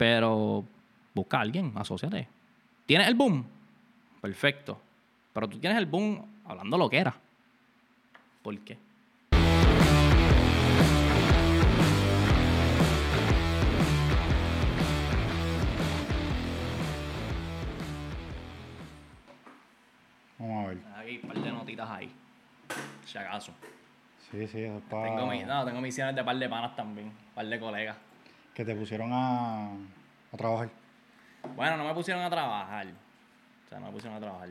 Pero busca a alguien, asóciate. ¿Tienes el boom? Perfecto. Pero tú tienes el boom hablando lo que era. ¿Por qué? Vamos a ver. Hay un par de notitas ahí. Si acaso. Sí, sí, eso. Tengo, mi- no, tengo misiones de par de panas también. Par de colegas. Que te pusieron a, a trabajar. Bueno, no me pusieron a trabajar. O sea, no me pusieron a trabajar.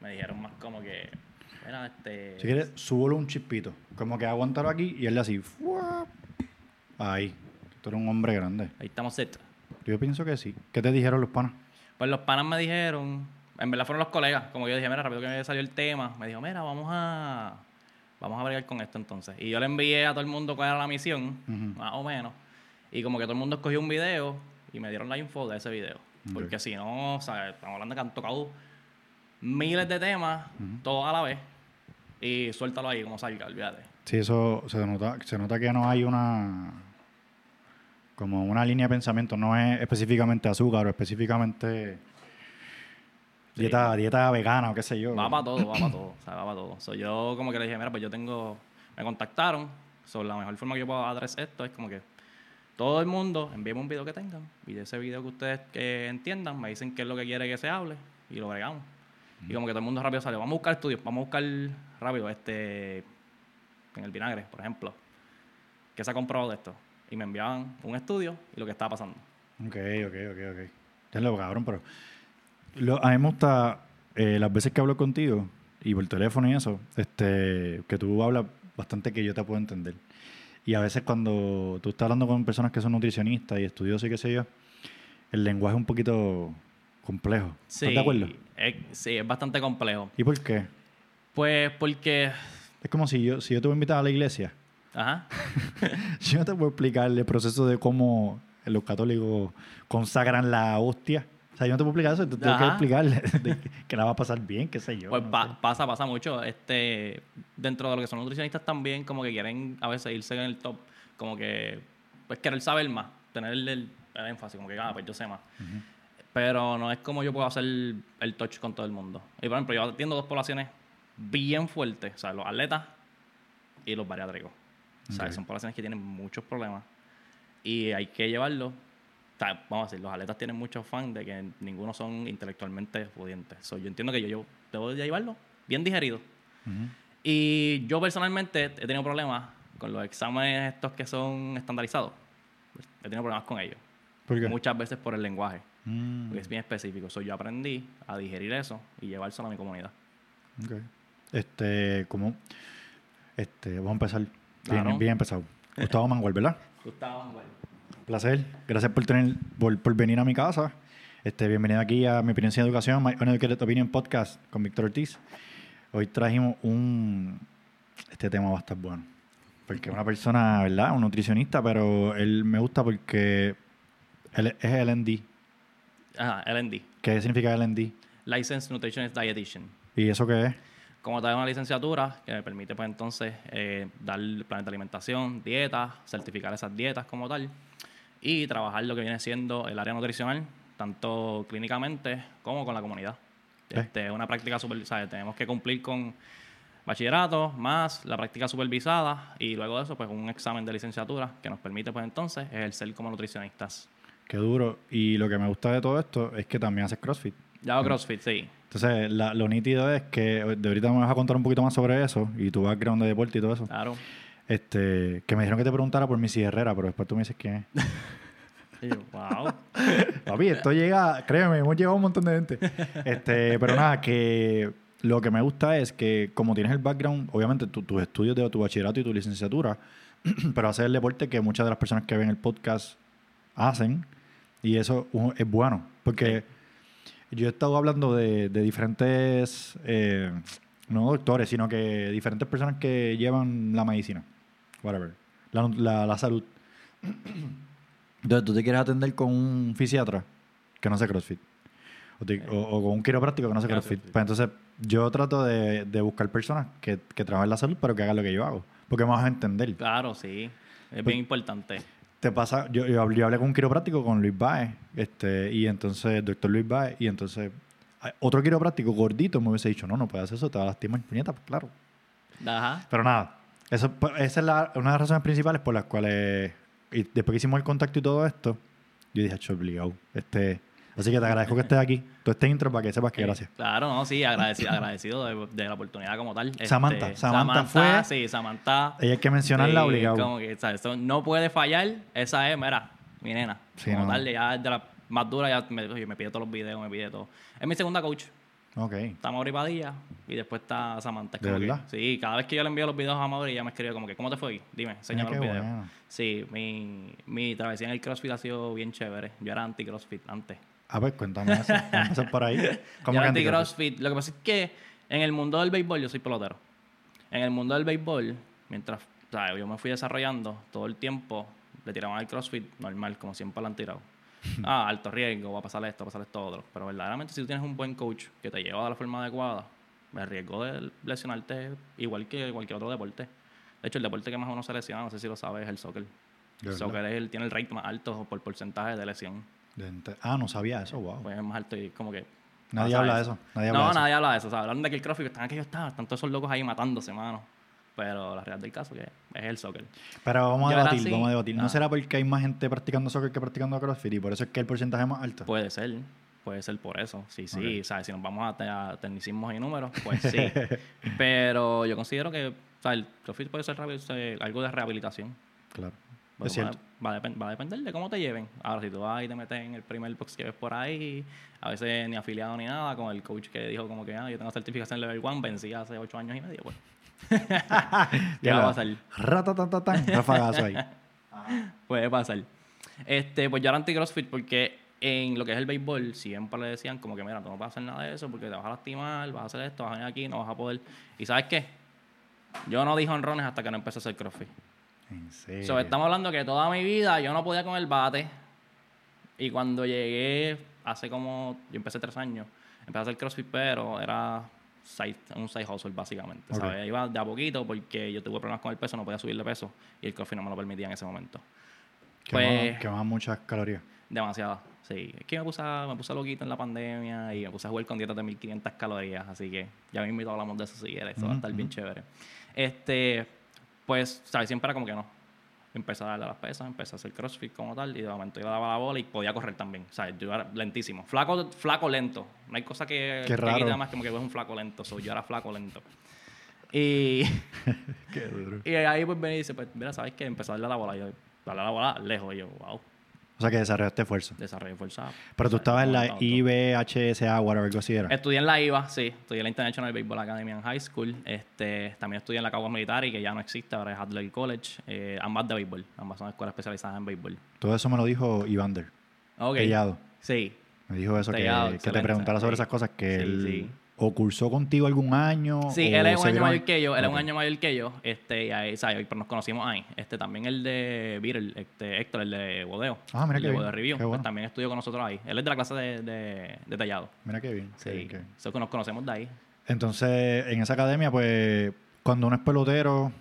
Me dijeron más como que. Mira, este. Si quieres, súbelo un chispito. Como que aguántalo aquí y él así. ¡fua! Ahí. Tú eres un hombre grande. Ahí estamos set. Yo pienso que sí. ¿Qué te dijeron los panas? Pues los panas me dijeron. En verdad fueron los colegas. Como yo dije, mira, rápido que me salió el tema. Me dijo, mira, vamos a. Vamos a bregar con esto entonces. Y yo le envié a todo el mundo cuál era la misión, más o menos. Y como que todo el mundo escogió un video y me dieron la info de ese video. Porque si no, o sea, estamos hablando que han tocado miles de temas, todos a la vez. Y suéltalo ahí como salga, olvídate. Sí, eso se nota, se nota que no hay una como una línea de pensamiento, no es específicamente azúcar o específicamente Sí. dieta, dieta vegana o qué sé yo. Va para todo, va para todo. O sea, va para todo. So, yo como que le dije, mira, pues yo tengo... Me contactaron. sobre la mejor forma que yo puedo adresar esto es como que todo el mundo envíeme un video que tengan y de ese video que ustedes que entiendan me dicen qué es lo que quiere que se hable y lo bregamos. Y como que todo el mundo rápido sale, vamos a buscar estudios, vamos a buscar rápido este en el vinagre, por ejemplo, que se ha comprobado de esto. Y me enviaban un estudio y lo que estaba pasando. Ok, ok, ok, ok. Ya lo cabrón, pero lo- a mí me gusta eh, las veces que hablo contigo y por teléfono y eso, este, que tú hablas bastante que yo te puedo entender. Y a veces cuando tú estás hablando con personas que son nutricionistas y estudiosos y qué sé yo, el lenguaje es un poquito complejo. ¿Estás de acuerdo? es- sí, es bastante complejo. ¿Y por qué? Pues porque... Es como si yo, si yo te voy a invitar a la iglesia, Ajá. yo no te puedo explicar el proceso de cómo los católicos consagran la hostia. Sea, yo no te puedo explicar eso, te tengo que explicarle que- la va a pasar bien, qué sé yo. Pues no pa- sé. pasa, pasa mucho. Este, dentro de lo que son nutricionistas también, como que quieren a veces irse en el top, como que, pues querer saber más, tener el, el- énfasis, como que, ah, pues yo sé más. Pero no es como yo puedo hacer el, el touch con todo el mundo. Y por ejemplo, yo atiendo dos poblaciones bien fuertes, o sea, los atletas y los bariátricos. O sea, Ok. son poblaciones que tienen muchos problemas y hay que llevarlos. Vamos a decir, los atletas tienen muchos fans de que ninguno son intelectualmente pudientes. So, yo entiendo que yo, yo debo de llevarlo bien digerido. Y yo personalmente he tenido problemas con los exámenes estos que son estandarizados. He tenido problemas con ellos. ¿Por qué? Muchas veces por el lenguaje, Mm, porque es bien específico. So, yo aprendí a digerir eso y llevárselo a mi comunidad. ok. Este, ¿cómo? Este, vamos a empezar bien, Claro. bien empezado. Gustavo Mangual, ¿verdad? Gustavo, bueno. Placer. Gracias por tener, por, por venir a mi casa. Este, bienvenido aquí a mi experiencia en educación, My Uneducated Opinion Podcast con Víctor Ortiz. Hoy trajimos un, este tema va a estar bueno. Porque es una persona, ¿verdad? Un nutricionista, pero él me gusta porque él es LND. Ajá, LND. ¿Qué significa LND? Licensed Nutritionist Dietitian. ¿Y eso qué es? Como tal, una licenciatura que me permite, pues entonces, eh, dar planes de alimentación, dietas, certificar esas dietas como tal y trabajar lo que viene siendo el área nutricional, tanto clínicamente como con la comunidad. Ok. Este, es una práctica supervisada. Tenemos que cumplir con bachillerato más la práctica supervisada y luego de eso, pues un examen de licenciatura que nos permite, pues entonces, ejercer como nutricionistas. Qué duro. Y lo que me gusta de todo esto es que también haces CrossFit. Ya hago CrossFit, sí. Entonces, la- lo nítido es que de ahorita me vas a contar un poquito más sobre eso y tu background de deporte y todo eso. Claro. Este, que me dijeron que te preguntara por Missy Herrera, pero después tú me dices quién es. Y yo, wow. Papi, esto llega, créeme, hemos llegado a un montón de gente. Este, pero nada, que lo que me gusta es que como tienes el background, obviamente tu- tus estudios de tu bachillerato y tu licenciatura, pero hacer el deporte que muchas de las personas que ven el podcast hacen y eso es bueno, porque yo he estado hablando de, de diferentes, eh, no doctores, sino que diferentes personas que llevan la medicina, whatever, la, la- la salud. Entonces, tú te quieres atender con un fisiatra que no hace CrossFit. O, te- o- o con un quiropráctico que no hace CrossFit. Pues entonces, yo trato de, de buscar personas que, que trabajen la salud, pero que hagan lo que yo hago. Porque me vas a entender. Claro, sí. Es Pues- bien importante. te pasa, yo, yo, hablé, yo hablé con un quiropráctico, con Luis Baez, este, y entonces, doctor Luis Baez, y entonces otro quiropráctico gordito me hubiese dicho, no, no puedes hacer eso, te va a lastimar, puñeta, pues claro. Ajá. Pero nada, eso, pues, esa es la- una de las razones principales por las cuales, y después que hicimos el contacto y todo esto, yo dije, "Acho, obligado. Este, así que te agradezco que estés aquí, todo este intro para que sepas que Eh, gracias. Claro, no, sí, agradecido, agradecido de, de la oportunidad como tal. Este, Samantha, Samantha fue- Sí, Samantha. Ella hay que mencionarla sí, obligado. Como que, ¿sabes? No puede fallar. Esa es, mira, mi nena. Sí, como no. tal, ya es de la más dura, ya me, me pide todos los videos, me pide todo. Es mi segunda coach. Ok. Está Mauri Padilla y después está Samantha. ¿De que- verdad? sí, cada vez que yo le envío los videos a Mauri, ella me escribe como que, ¿cómo te fue hoy? Dime, enséñame Mira los videos. Sí, mi, mi travesía en el CrossFit ha sido bien chévere. Yo era anti-CrossFit antes. A ver, cuéntame eso. Vamos a empezar por ahí. ¿Cómo Yo era anti-CrossFit. Lo que pasa es que en el mundo del béisbol yo soy pelotero. En el mundo del béisbol, mientras o sea, yo me fui desarrollando, todo el tiempo le tiraban al CrossFit normal, como siempre lo han tirado. Ah, alto riesgo, va a pasar esto, va a pasar esto otro. Pero verdaderamente si tú tienes un buen coach que te lleva de la forma adecuada, el riesgo de lesionarte es igual que cualquier otro deporte. De hecho, el deporte que más uno se lesiona, no sé si lo sabes, es el soccer. El soccer es el, tiene el rate más alto por porcentaje de lesión. De Ah, no sabía eso, wow. Pues es más alto y como que... Nadie habla de eso. Nadie habla no, de eso. nadie habla de eso. O sea, hablan de que el CrossFit están aquellos están, están todos esos locos ahí matándose, mano. Pero la realidad del caso que es el soccer. Pero vamos a Yo debatir, así. vamos a debatir. ¿No Ah. será porque hay más gente practicando soccer que practicando CrossFit y por eso es que el porcentaje es más alto? Puede ser, puede ser por eso. Sí, sí. Ok. O sea, si nos vamos a, te- a tecnicismos y números, pues sí. Pero yo considero que o sea, el CrossFit puede ser algo de rehabilitación. claro. Es cierto. Va, a va a depender de cómo te lleven. Ahora, si tú vas y te metes en el primer box que ves por ahí, a veces ni afiliado ni nada, con el coach que dijo como que ah, yo tengo certificación level 1, vencí hace ocho años y medio, pues. ¿Qué va a pasar? Ratatatatán, rafagazo ahí. Puede pasar. Este, pues yo era anti-CrossFit porque en lo que es el béisbol siempre le decían como que, mira, tú no vas a hacer nada de eso porque te vas a lastimar, vas a hacer esto, vas a venir aquí, no vas a poder. ¿Y sabes qué? Yo no dije honrones hasta que no empecé a hacer CrossFit. En serio. So, estamos hablando que toda mi vida yo no podía con el bate. Y cuando llegué, hace como, yo empecé tres años, empecé a hacer CrossFit, pero era side- un side hustle básicamente. Ok. ¿sabes? Iba de a poquito porque yo tuve problemas con el peso, no podía subir de peso y el CrossFit no me lo permitía en ese momento. Pues- quema muchas calorías. Demasiado, sí. Es que me puse, me puse loquito en la pandemia y me puse a jugar con dietas de 1500 calorías, así que ya mismo hablamos de eso si quieres, eso va a estar bien chévere. Este, pues, ¿sabes? Siempre era como que no. Empecé a darle las pesas, empecé a hacer crossfit como tal y de momento yo daba la bola y podía correr también, ¿sabes? Yo era lentísimo. Flaco, flaco lento. No hay cosa que, Qué que raro. quite más como que es un flaco lento. So, yo era flaco lento. Y... Qué duro. Y ahí pues venía y dice, pues mira, ¿sabes qué? Empezó a darle la bola. Y yo, darle la bola lejos. Y yo, wow, O sea que desarrollaste fuerza. desarrollé fuerza. Pero tú O estabas en la. IBHSA, whatever, algo así era. Estudié en la IVA, sí. Estudié en la International Baseball Academy en High School. Este, también estudié en la Caguas Military, que ya no existe, ahora es Adler College. Eh, ambas de béisbol. Ambas son escuelas especializadas en béisbol. Todo eso me lo dijo Ivander. Ok. Tellado. Sí. Me dijo eso, que, Tellado, que te preguntara sobre esas cosas, que Sí, él sí. O cursó contigo algún año. Sí, él es un año mayor que yo, él es un año mayor que yo, este, y ahí, ¿sabes? Pero nos conocimos ahí. Este, también el de Beatle, este, Héctor, el de Bodeo. Ah, mira el qué de bien, Bodeo Review, qué pues también estudió con nosotros ahí. Él es de la clase de, de, de tallado. Mira qué bien. Sí, qué bien, qué bien. eso que nos conocemos de ahí. Entonces, en esa academia, pues, cuando uno es pelotero,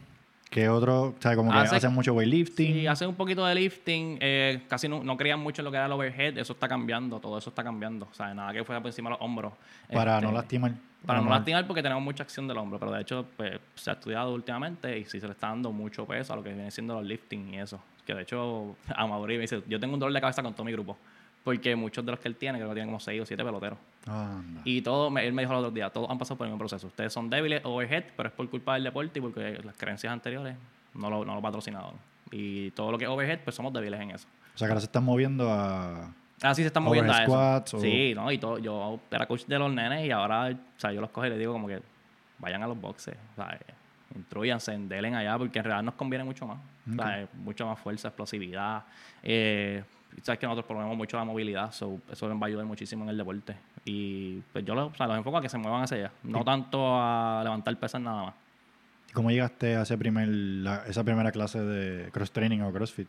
que otro, o sea, como que Hace- hacen mucho weightlifting. Sí, hace un poquito de lifting, eh, casi no, no creían mucho en lo que era el overhead, eso está cambiando, todo eso está cambiando. O sea, nada que fuera por encima de los hombros. para Este, no lastimar. Para no lastimar porque tenemos mucha acción del hombro, pero de hecho pues, se ha estudiado últimamente y sí se le está dando mucho peso a lo que viene siendo los lifting y eso. Que de hecho a Mauri me dice, yo tengo un dolor de cabeza con todo mi grupo, porque muchos de los que él tiene, creo que tiene como 6 o 7 peloteros. Anda. Y todo, él me dijo el otro día, todos han pasado por el mismo proceso. Ustedes son débiles, overhead, pero es por culpa del deporte y porque las creencias anteriores no lo, no lo patrocinaban. Y todo lo que es overhead, pues somos débiles en eso. O sea, que ahora se están moviendo a... Así se están moviendo a eso. squats o- Sí, no, y todo. Yo era coach de los nenes y ahora, o sea, yo los cojo y les digo como que vayan a los boxes, o sea, instruyanse, delen allá, porque en realidad nos conviene mucho más. O sea, mucho más fuerza, explosividad. Eh, sabes que nosotros promovemos mucho la movilidad, so, eso les va a ayudar muchísimo en el deporte. Y pues yo los, o sea, los enfoco a que se muevan hacia allá, no tanto a levantar pesas nada más. ¿Cómo llegaste a ese primer, la- esa primera clase de cross training o crossfit?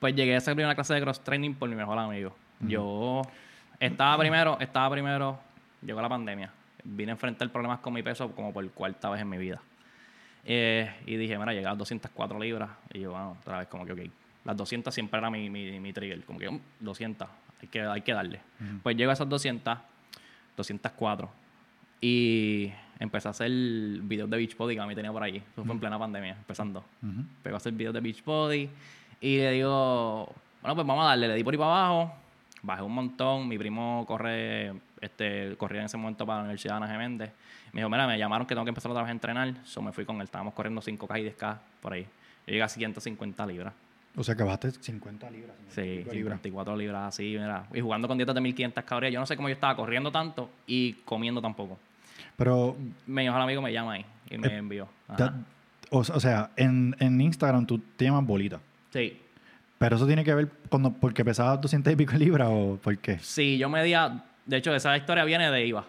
Pues llegué a esa primera clase de cross training por mi mejor amigo. Yo estaba primero, estaba primero, llegó la pandemia. Vine a enfrentar problemas con mi peso como por cuarta vez en mi vida. Eh, y dije, mira, llegué a 204 libras. Y yo, bueno, otra vez como que, ok, Las 200 siempre era mi, mi, mi trigger. Como que um, 200, hay que, hay que darle. Pues llego a esas 200, 204. Y empecé a hacer videos de Beachbody que a mí tenía por allí. Eso fue en plena pandemia, empezando. Ujú. Empecé a hacer videos de Beachbody. Y le digo, bueno, pues vamos a darle. Le di por ahí para abajo. Bajé un montón. Mi primo corre, este, corría en ese momento para la Universidad de Ana Geméndez. Me dijo, mira, me llamaron que tengo que empezar otra vez a entrenar. So me fui con él. Estábamos corriendo 5K y 10K por ahí. Yo llegué a 150 libras. O sea que bajaste 50 libras. 50 Sí, libras. 54 libras así, mira. Y jugando con dietas de 1500 calorías. Yo no sé cómo yo estaba corriendo tanto y comiendo tampoco. Pero, Mi mejor amigo me llama ahí y me Eh, envió. O, o sea, en, en Instagram tú te llamas bolita. Sí. Pero eso tiene que ver cuando, porque pesabas 200 y pico libras o por qué. Sí, yo medía. De hecho, esa historia viene de IVA.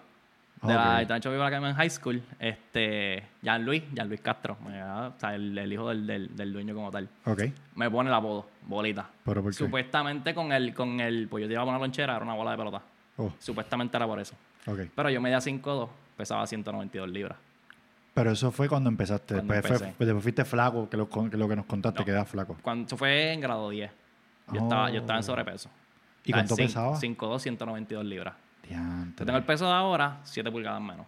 De la Ok. International Viva Academy en High School. Este, Jean Luis, Jean Luis Castro, me- o sea, el, el hijo del, del, del dueño como tal, Ok. me pone el apodo, bolita. ¿Pero por qué? Supuestamente con el, con el, pues yo te iba a poner lonchera, era una bola de pelota. Oh, Supuestamente era por eso. ok. Pero yo medía 5'2, pesaba 192 libras. Pero eso fue cuando empezaste. Cuando después, fue- después fuiste flaco, que lo, que lo que nos contaste, No. que eras flaco. Cuando, eso fue en grado 10. Yo, estaba, yo estaba en Oh. sobrepeso. ¿Y cuánto pesaba? 5'2, 192 libras. Diantre. Tengo el peso de ahora, 7 pulgadas menos.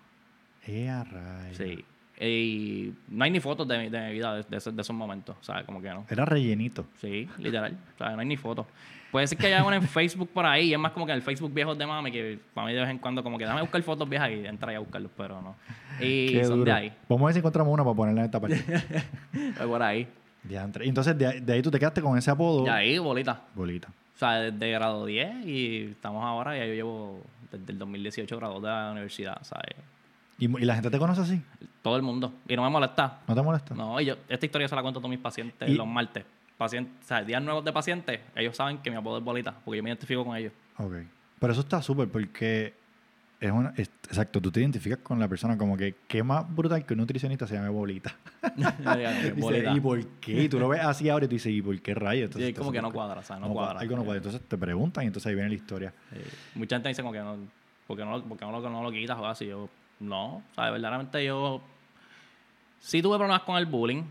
Eh, a rayos. Sí. Y no hay ni fotos de, mi- de mi vida de, de esos, de esos momentos, ¿sabes? Como que no. Era rellenito. Sí, literal. O sea, no hay ni fotos. Puede ser que haya una en Facebook por ahí, y es más como que en el Facebook viejos de mami, que para mí de vez en cuando como que déjame buscar fotos viejas y entra ahí a buscarlos, pero no. Y Qué son duro. de ahí, Vamos a ver si encontramos una para ponerla en esta parte. de por ahí. Diantre. Y Entonces, de, ahí- de ahí tú te quedaste con ese apodo. Y ahí, bolita. Bolita. O sea, desde grado 10 y estamos ahora, ya yo llevo desde el 2018 grado de la universidad, ¿sabes? ¿Y, y la gente te conoce así? Todo el mundo. Y no me molesta. ¿No te molesta? No, y yo, esta historia se la cuento a todos mis pacientes Y- los martes. Pacientes, o sea, días nuevos de pacientes, ellos saben que mi apodo es bolita, porque yo me identifico con ellos. Ok. Pero eso está súper porque es una. es- exacto, tú te identificas con la persona como que qué más brutal que un nutricionista se llame bolita. Dice, bolita. ¿Y por qué? Y tú lo ves así ahora y tú dices, ¿y por qué rayos? Sí, Entonces, es como que no cuadra, ¿sabes? No, no cuadra. Algo no cuadra. Entonces te preguntan y entonces ahí viene la historia. Mucha gente dice como que no, porque no, porque no, lo, no lo quitas o así. Yo, no, ¿sabes? Verdaderamente yo sí tuve problemas con el bullying,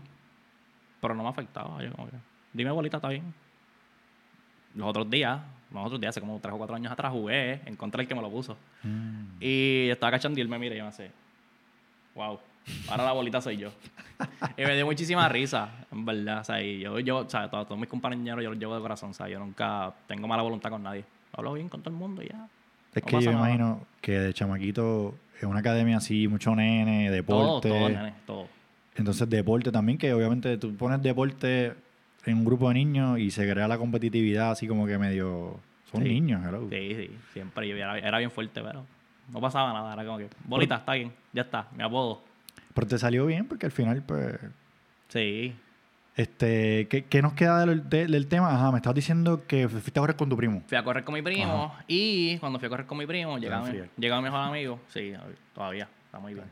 pero no me afectaba. Yo como que, dime bolita, está bien. Los otros días, los otros días, hace como tres o cuatro años atrás, jugué en contra del que me lo puso. Mm. Y estaba cachando y él me mira y me hace, wow, ahora la bolita soy yo. y me dio muchísima risa, en verdad. O sea, y yo, yo, o sea, todos, todos mis compañeros yo los llevo de corazón. O sea, yo nunca tengo mala voluntad con nadie. Hablo bien con todo el mundo y ya. Es No que yo me imagino que de chamaquito en una academia así, mucho nene, Todo, deporte. todo, nene, todo. Entonces deporte también, que obviamente tú pones deporte en un grupo de niños y se crea la competitividad así como que medio... Son Sí. niños, hello. Sí, sí, siempre. Yo era, era bien fuerte, pero no pasaba nada. Era como que, bolita, está bien, ya está, mi apodo. Pero te salió bien porque al final, pues... Sí. Este, ¿qué, qué nos queda del, de- del tema? Ajá, me estabas diciendo que fuiste a correr con tu primo. Fui a correr con mi primo y cuando fui a correr con mi primo, llegaba, mi- llegaba mi mejor amigo. Sí, todavía, está muy bien.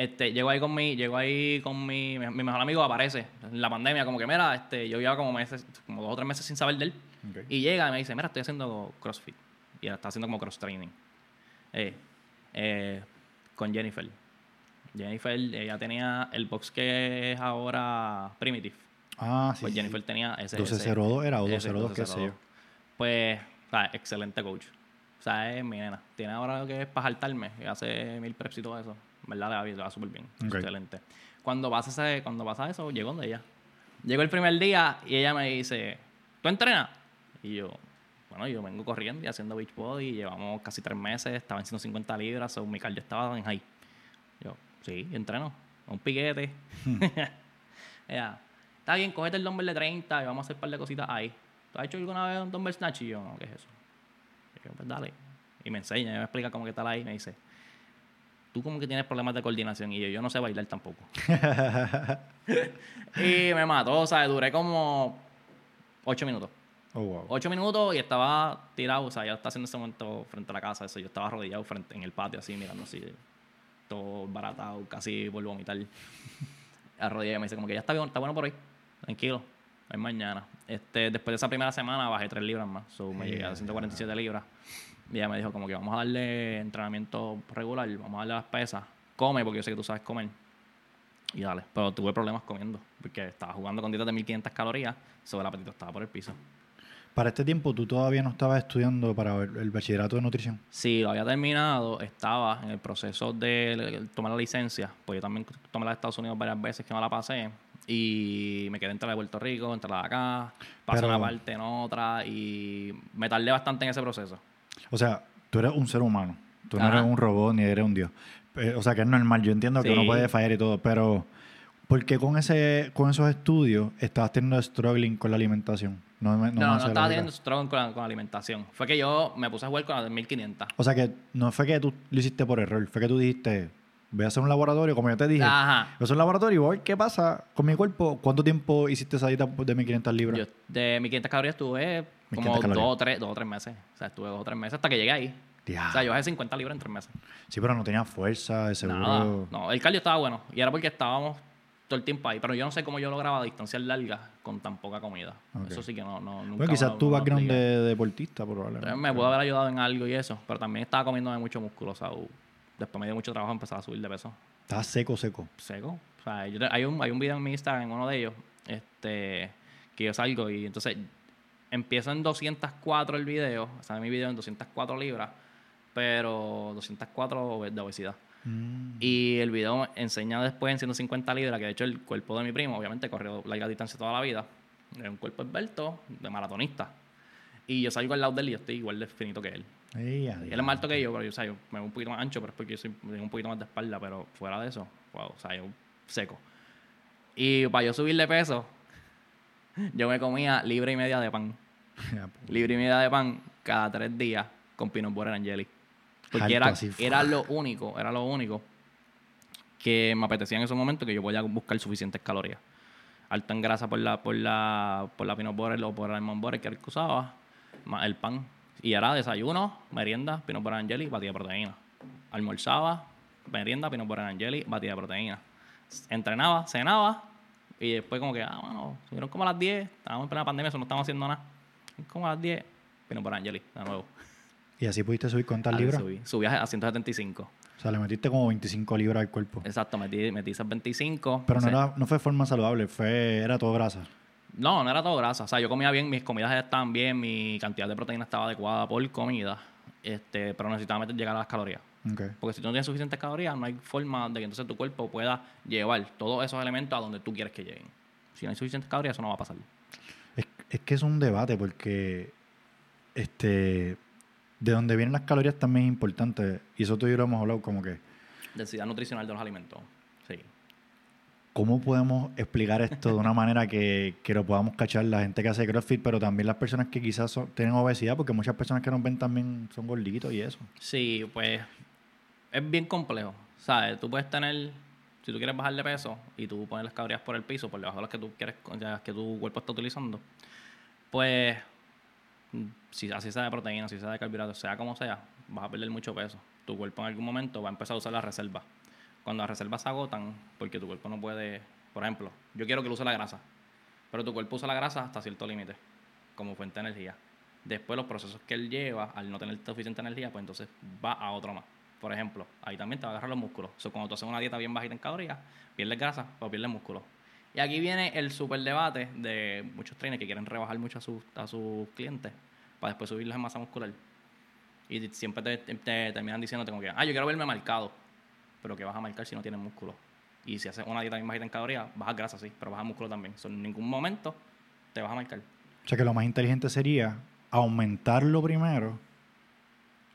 Este, llegó ahí con mi, llegó ahí con mi, mi, mejor amigo aparece en la pandemia, como que mira, este, yo llevaba como meses, como dos o tres meses sin saber de él. Y llega y me dice, mira, estoy haciendo CrossFit. Y está haciendo como cross training. Eh, eh, con Jennifer. Jennifer, ella tenía el box que es ahora Primitive. Ah, sí. Pues sí, Jennifer tenía ese. 1202 era o ese, 202, qué sé yo. 1202. Pues, o sea, excelente coach. O sea, es mi nena. Tiene ahora lo que es para saltarme. Y hace mil preps y todo eso. ¿Verdad? Le va, bien, le va súper bien. Ok. Excelente. Cuando pasa, ese, cuando pasa eso, llegó donde ella. Llegó el primer día y ella me dice, ¿tú entrenas? Y yo, bueno, yo vengo corriendo y haciendo beach body. Llevamos casi tres meses. Estaba en 150 libras. So, mi cardio estaba en high. Yo, sí, yo entreno. Un piquete. ella, está bien, cógete el dumbbell de 30 y vamos a hacer un par de cositas ahí. ¿Tú has hecho alguna vez un dumbbell snatch? Y yo, no, ¿qué es eso? Y yo, pues dale. Y me enseña, me explica cómo que está ahí. Y me dice, tú como que tienes problemas de coordinación. Y yo, yo no sé bailar tampoco. y me mató, o sea, duré como 8 minutos. Oh, wow. 8 minutos y estaba tirado, o sea, ya está haciendo ese momento frente a la casa, eso. Yo estaba arrodillado frente en el patio, así, mirando así, todo baratado, casi por vomitar. Arrodillado y me dice, como que ya está bien, está bueno por hoy, tranquilo, es mañana. Este, después de esa primera semana bajé 3 libras más, so me llegué a 147 libras. Y ella me dijo, como que vamos a darle entrenamiento regular, vamos a darle las pesas, come, porque yo sé que tú sabes comer. Y dale. Pero tuve problemas comiendo. Porque estaba jugando con dietas de 1500 calorías. Sobre el apetito estaba por el piso. Para este tiempo, ¿tú todavía no estabas estudiando para el, el bachillerato de nutrición? Sí, lo había terminado. Estaba en el proceso de tomar la licencia. Pues yo también tomé la de Estados Unidos varias veces que no la pasé. Y me quedé entre la de Puerto Rico, entre la de acá. Pasé Pero- una parte en otra. Y me tardé bastante en ese proceso. O sea, tú eres un ser humano. Tú no eres un robot ni eres un dios. Eh, o sea, que es normal. Yo entiendo que uno puede fallar y todo, pero ¿por qué con, ese, con esos estudios estabas teniendo struggling con la alimentación? No, me- No, no, estaba teniendo struggle con la, con la alimentación. Fue que yo me puse a jugar con la de 1500. O sea, que no fue que tú lo hiciste por error. Fue que tú dijiste, voy a hacer un laboratorio, como yo te dije. Ajá. Voy a hacer un laboratorio y voy a ver qué pasa con mi cuerpo. ¿Cuánto tiempo hiciste esa dieta de 1500 libras? Yo de 1500 calorías estuve como 1500 dos o, tres, dos o tres meses. O sea, estuve dos o tres meses hasta que llegué ahí. O sea, yo bajé 50 libras en tres meses. Sí, pero no tenía fuerza, de seguro. Nada. No, el cardio estaba bueno. Y era porque estábamos todo el tiempo ahí. Pero yo no sé cómo yo lograba distancias largas con tan poca comida. Eso sí que no, no nunca Bueno, quizás tu background de deportista, probablemente. Entonces, me pudo haber ayudado en algo y eso. Pero también estaba comiéndome mucho músculo. O sea, después me dio mucho trabajo empezar a subir de peso. Estaba seco, seco. seco. O sea, yo hay, un, hay un video en mi Instagram, en uno de ellos, este, que yo salgo y entonces empiezo en 204 el video, o sea, mi video en 204 libras, pero 204 de obesidad. Mm. Y el video enseña después en 150 libras, que de hecho el cuerpo de mi primo, obviamente, corrió larga distancia toda la vida. Es un cuerpo esbelto de maratonista. Y yo salgo al lado de él y yo estoy igual de finito que él. Él es más alto que yo, pero yo, o sea, yo me veo un poquito más ancho, pero es porque yo soy, tengo un poquito más de espalda, pero fuera de eso, wow, o sea, yo seco. Y para yo subir de peso, yo me comía libre y media de pan. Ya, pu- Libre y media de pan cada tres días con peanut butter and jelly. Porque era, era lo único, era lo único que me apetecía en ese momento que yo podía buscar suficientes calorías. Alto en grasa por la, por la, por la peanut butter o por el almond butter que era el que usaba, más el pan. Y era desayuno, merienda, peanut butter and jelly, batida de proteína. Almorzaba, merienda, peanut butter and jelly, batida de proteína. Entrenaba, cenaba y después como que, ah, bueno, subieron como a las 10, estábamos en plena pandemia, eso no estábamos haciendo nada. Como a las 10, peanut butter and jelly, de nuevo. Y así pudiste subir cuántas libras. Subí, subí a 175. O sea, le metiste como 25 libras al cuerpo. Exacto, metí, metí esas 25. Pero no, era, no fue forma saludable, fue, era todo grasa. No, no era todo grasa. O sea, yo comía bien, mis comidas estaban bien, mi cantidad de proteína estaba adecuada por comida, este, pero necesitaba meter- llegar a las calorías. Porque si tú no tienes suficientes calorías, no hay forma de que entonces tu cuerpo pueda llevar todos esos elementos a donde tú quieres que lleguen. Si no hay suficientes calorías, eso no va a pasar. Es, es que es un debate porque este de dónde vienen las calorías también es importante. Y eso tú y yo lo hemos hablado como que Densidad nutricional de los alimentos. Sí. ¿Cómo podemos explicar esto de una manera que, que lo podamos cachar la gente que hace CrossFit, pero también las personas que quizás son- tienen obesidad? Porque muchas personas que nos ven también son gorditos y eso. Sí, pues es bien complejo. ¿Sabes? Tú puedes tener, si tú quieres bajar de peso y tú pones las calorías por el piso, por debajo de las que tú quieres, las que tu cuerpo está utilizando, pues si así sea de proteína, si sea de carbohidratos, sea como sea, vas a perder mucho peso. Tu cuerpo en algún momento va a empezar a usar las reservas. Cuando las reservas se agotan, porque tu cuerpo no puede, por ejemplo, yo quiero que lo use la grasa, pero tu cuerpo usa la grasa hasta cierto límite, como fuente de energía. Después los procesos que él lleva, al no tener suficiente energía, pues entonces va a otro más. Por ejemplo, ahí también te va a agarrar los músculos. O cuando tú haces una dieta bien bajita en calorías, pierdes grasa o pierdes músculo. Y aquí viene el super debate de muchos trainers que quieren rebajar mucho a sus, a sus clientes para después subirles en masa muscular. Y siempre te, te terminan diciéndote como que, ah, yo quiero verme marcado. Pero que vas a marcar si no tienes músculo. Y si haces una dieta bien bajita en calorías, bajas grasa, sí, pero bajas músculo también. En ningún momento te vas a marcar. O sea que lo más inteligente sería aumentarlo primero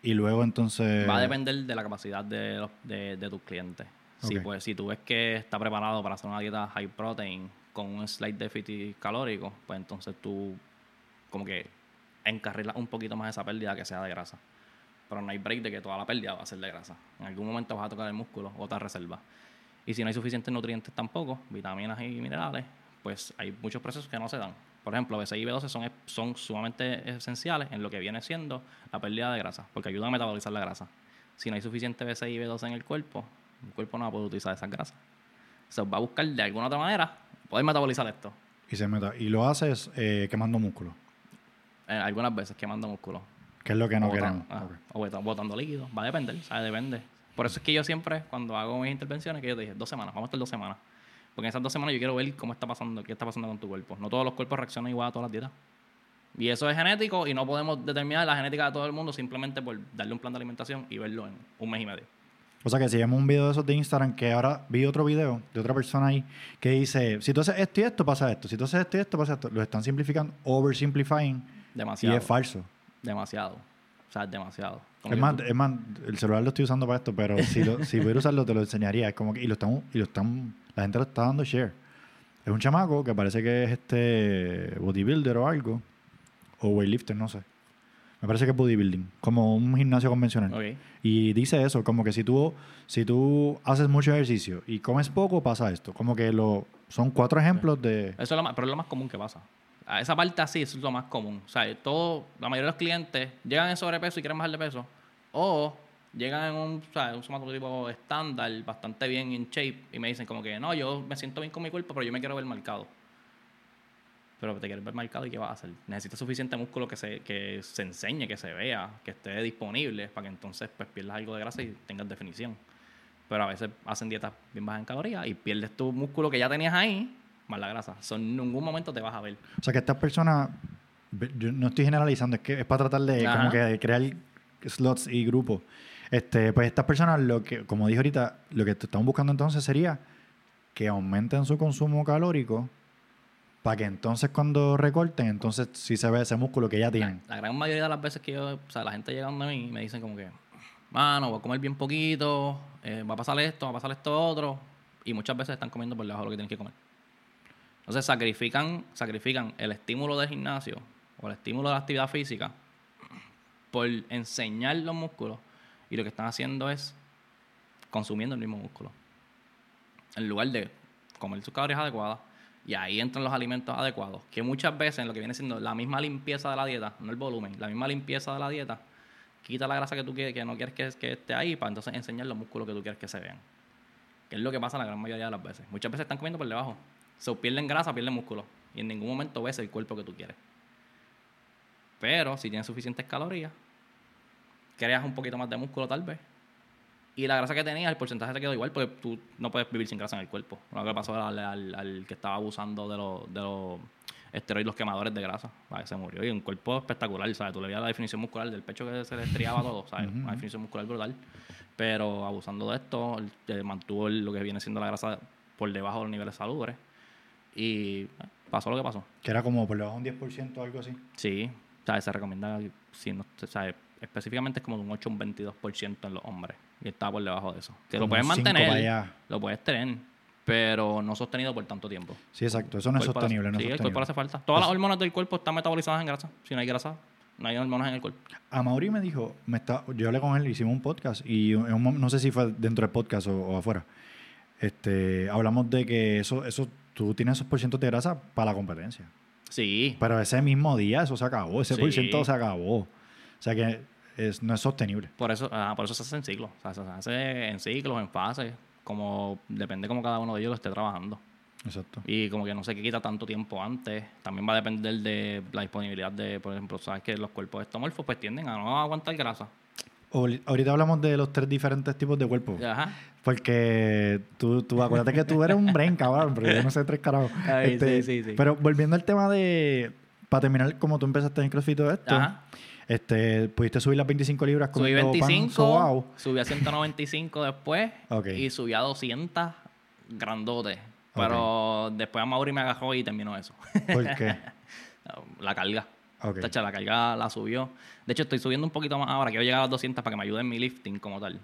y luego entonces... Va a depender de la capacidad de, los- de, de tus clientes. Si, pues, si tú ves que está preparado para hacer una dieta high protein con un slight déficit calórico, pues entonces tú como que encarrilas un poquito más esa pérdida que sea de grasa. Pero no hay break de que toda la pérdida va a ser de grasa. En algún momento vas a tocar el músculo, otra reserva. Y si no hay suficientes nutrientes tampoco, vitaminas y minerales, pues hay muchos procesos que no se dan. Por ejemplo, B6 y B12 son, son sumamente esenciales en lo que viene siendo la pérdida de grasa, porque ayudan a metabolizar la grasa. Si no hay suficiente B6 y B12 en el cuerpo, el cuerpo no va a poder utilizar esas grasas. Se va a buscar de alguna otra manera poder metabolizar esto. Y, se meta, y lo haces eh, quemando músculo, Eh, algunas veces quemando músculo. que es lo que no o queremos. ah, o bota- botando líquido. Va a depender, ¿sabes? Depende. Por eso es que yo siempre, cuando hago mis intervenciones, que yo te dije, dos semanas, vamos a estar dos semanas. Porque en esas dos semanas yo quiero ver cómo está pasando, qué está pasando con tu cuerpo. No todos los cuerpos reaccionan igual a todas las dietas. Y eso es genético y no podemos determinar la genética de todo el mundo simplemente por darle un plan de alimentación y verlo en un mes y medio. O sea que si vemos un video de esos de Instagram, que ahora vi otro video de otra persona ahí que dice, si tú haces esto y esto, pasa esto. Si tú haces esto y esto, pasa esto. Lo están simplificando, oversimplifying. Demasiado. Y es falso. Demasiado. O sea, es demasiado. Como Es más, tú- es más, el celular lo estoy usando para esto, pero si, lo, si pudiera usarlo, te lo enseñaría. Es como que, y lo están, y lo están, la gente lo está dando share. Es un chamaco que parece que es este bodybuilder o algo, o weightlifter, no sé. Me parece que es bodybuilding, como un gimnasio convencional. Ok. Y dice eso, como que si tú, si tú haces mucho ejercicio y comes poco, pasa esto. Como que lo, son cuatro ejemplos de... Eso es lo más, pero es lo más común que pasa. A esa parte así es lo más común. O sea, todo, la mayoría de los clientes llegan en sobrepeso y quieren bajar de peso. O llegan en un, o sea, un somatotipo estándar, bastante bien in shape, y me dicen como que, no, yo me siento bien con mi cuerpo, pero yo me quiero ver marcado. Pero te quieres ver marcado y ¿qué vas a hacer? Necesitas suficiente músculo que se, que se enseñe, que se vea, que esté disponible, para que entonces pues, pierdas algo de grasa y tengas definición. Pero a veces hacen dietas bien bajas en calorías y pierdes tu músculo que ya tenías ahí, más la grasa. So, en ningún momento te vas a ver. O sea que estas personas, yo no estoy generalizando, es que es para tratar de Ajá. como que de crear slots y grupos. Este, pues estas personas, lo que, como dije ahorita, lo que estamos buscando entonces sería que aumenten su consumo calórico para que entonces cuando recorten, entonces sí se ve ese músculo que ya tienen. La gran mayoría de las veces que yo, o sea, la gente llegando a mí me dicen como que, mano, voy a comer bien poquito, eh, va a pasar esto, va a pasar esto otro, y muchas veces están comiendo por debajo de lo que tienen que comer. Entonces sacrifican, sacrifican el estímulo del gimnasio o el estímulo de la actividad física por enseñar los músculos y lo que están haciendo es consumiendo el mismo músculo. En lugar de comer sus calorías adecuadas y ahí entran los alimentos adecuados, que muchas veces lo que viene siendo la misma limpieza de la dieta, no el volumen, la misma limpieza de la dieta, quita la grasa que tú quieres, que no quieres que, que esté ahí para entonces enseñar los músculos que tú quieres que se vean. Que es lo que pasa la gran mayoría de las veces. Muchas veces están comiendo por debajo. So, pierden grasa, pierden músculo. Y en ningún momento ves el cuerpo que tú quieres. Pero si tienes suficientes calorías, creas un poquito más de músculo tal vez. Y la grasa que tenías, el porcentaje te quedó igual porque tú no puedes vivir sin grasa en el cuerpo. Lo que pasó al, al- al que estaba abusando de los, de los esteroides, los quemadores de grasa, ¿sabes? se murió. Y un cuerpo espectacular, ¿sabes? Tú le veías la definición muscular del pecho que se le estriaba todo, ¿sabes? Una definición muscular brutal. Pero abusando de esto, eh, mantuvo lo que viene siendo la grasa por debajo de los niveles salubres. Y eh, pasó lo que pasó. Que era como por debajo de un 10% o algo así. Sí, ¿sabes? se recomienda, si no, ¿sabes? Específicamente es como de un 8 o un 22% en los hombres. Y está por debajo de eso. Que lo puedes mantener, lo puedes tener, pero no sostenido por tanto tiempo. Sí, exacto. Eso no es El cuerpo le- sostenible. No sí, el sostenible. cuerpo le hace falta. Todas las Pues- hormonas del cuerpo están metabolizadas en grasa. Si no hay grasa, no hay hormonas en el cuerpo. A Mauri me dijo, me está, yo hablé con él, hicimos un podcast y un no sé si fue dentro del podcast o, o afuera. Este, hablamos de que eso, eso, tú tienes esos porcientos de grasa para la competencia. Sí, Pero ese mismo día eso se acabó, ese Sí. por ciento se acabó. O sea que es, no es sostenible. por eso, ah, por eso se hace en ciclos. O sea, se hace en ciclos, en fases, como depende cómo cada uno de ellos lo esté trabajando. Exacto. Y como que no se quita tanto tiempo antes. También va a depender de la disponibilidad de, por ejemplo, sabes que los cuerpos estomorfos pues tienden a no aguantar grasa. Ahori- Ahorita hablamos de los tres diferentes tipos de cuerpo. Ajá. Porque tú, tú acuérdate que tú eres un brain, cabrón, pero yo no sé tres carajos. Ay, Este, sí, sí, sí. Pero volviendo al tema de, para terminar, como tú empezaste en CrossFit todo esto, Ajá. Este, pudiste subir las 25 libras Subí comiendo pan 25, sobao. subí a 195 después y subí a 200 grandote. Pero después a Mauri me agajó y terminó eso. ¿Por qué? la carga. Ok. Tacha, la carga la subió. De hecho, estoy subiendo un poquito más ahora. Quiero llegar a las 200 para que me ayude en mi lifting como tal.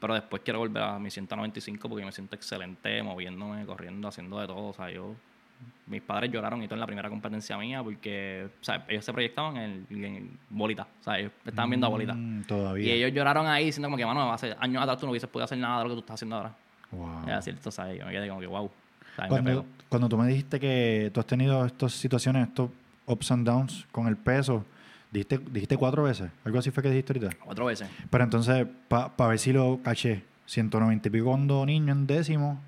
Pero después quiero volver a mi 195 porque me siento excelente moviéndome, corriendo, haciendo de todo. O sea, yo... Mis padres lloraron y todo en la primera competencia mía porque o sea, ellos se proyectaban en, en bolita. O sea, ellos estaban viendo a bolita. Mm, todavía. Y ellos lloraron ahí diciendo como que, mano, hace años atrás tú no hubieses podido hacer nada de lo que tú estás haciendo ahora. Wow. Era cierto, me quedé como que, wow. O sea, me Cuando, cuando tú me dijiste que tú has tenido estas situaciones, estos ups and downs con el peso, dijiste, dijiste cuatro veces. Algo así fue que dijiste ahorita. Cuatro veces. Pero entonces, para ver si lo caché, 190 y pico cuando niño en décimo.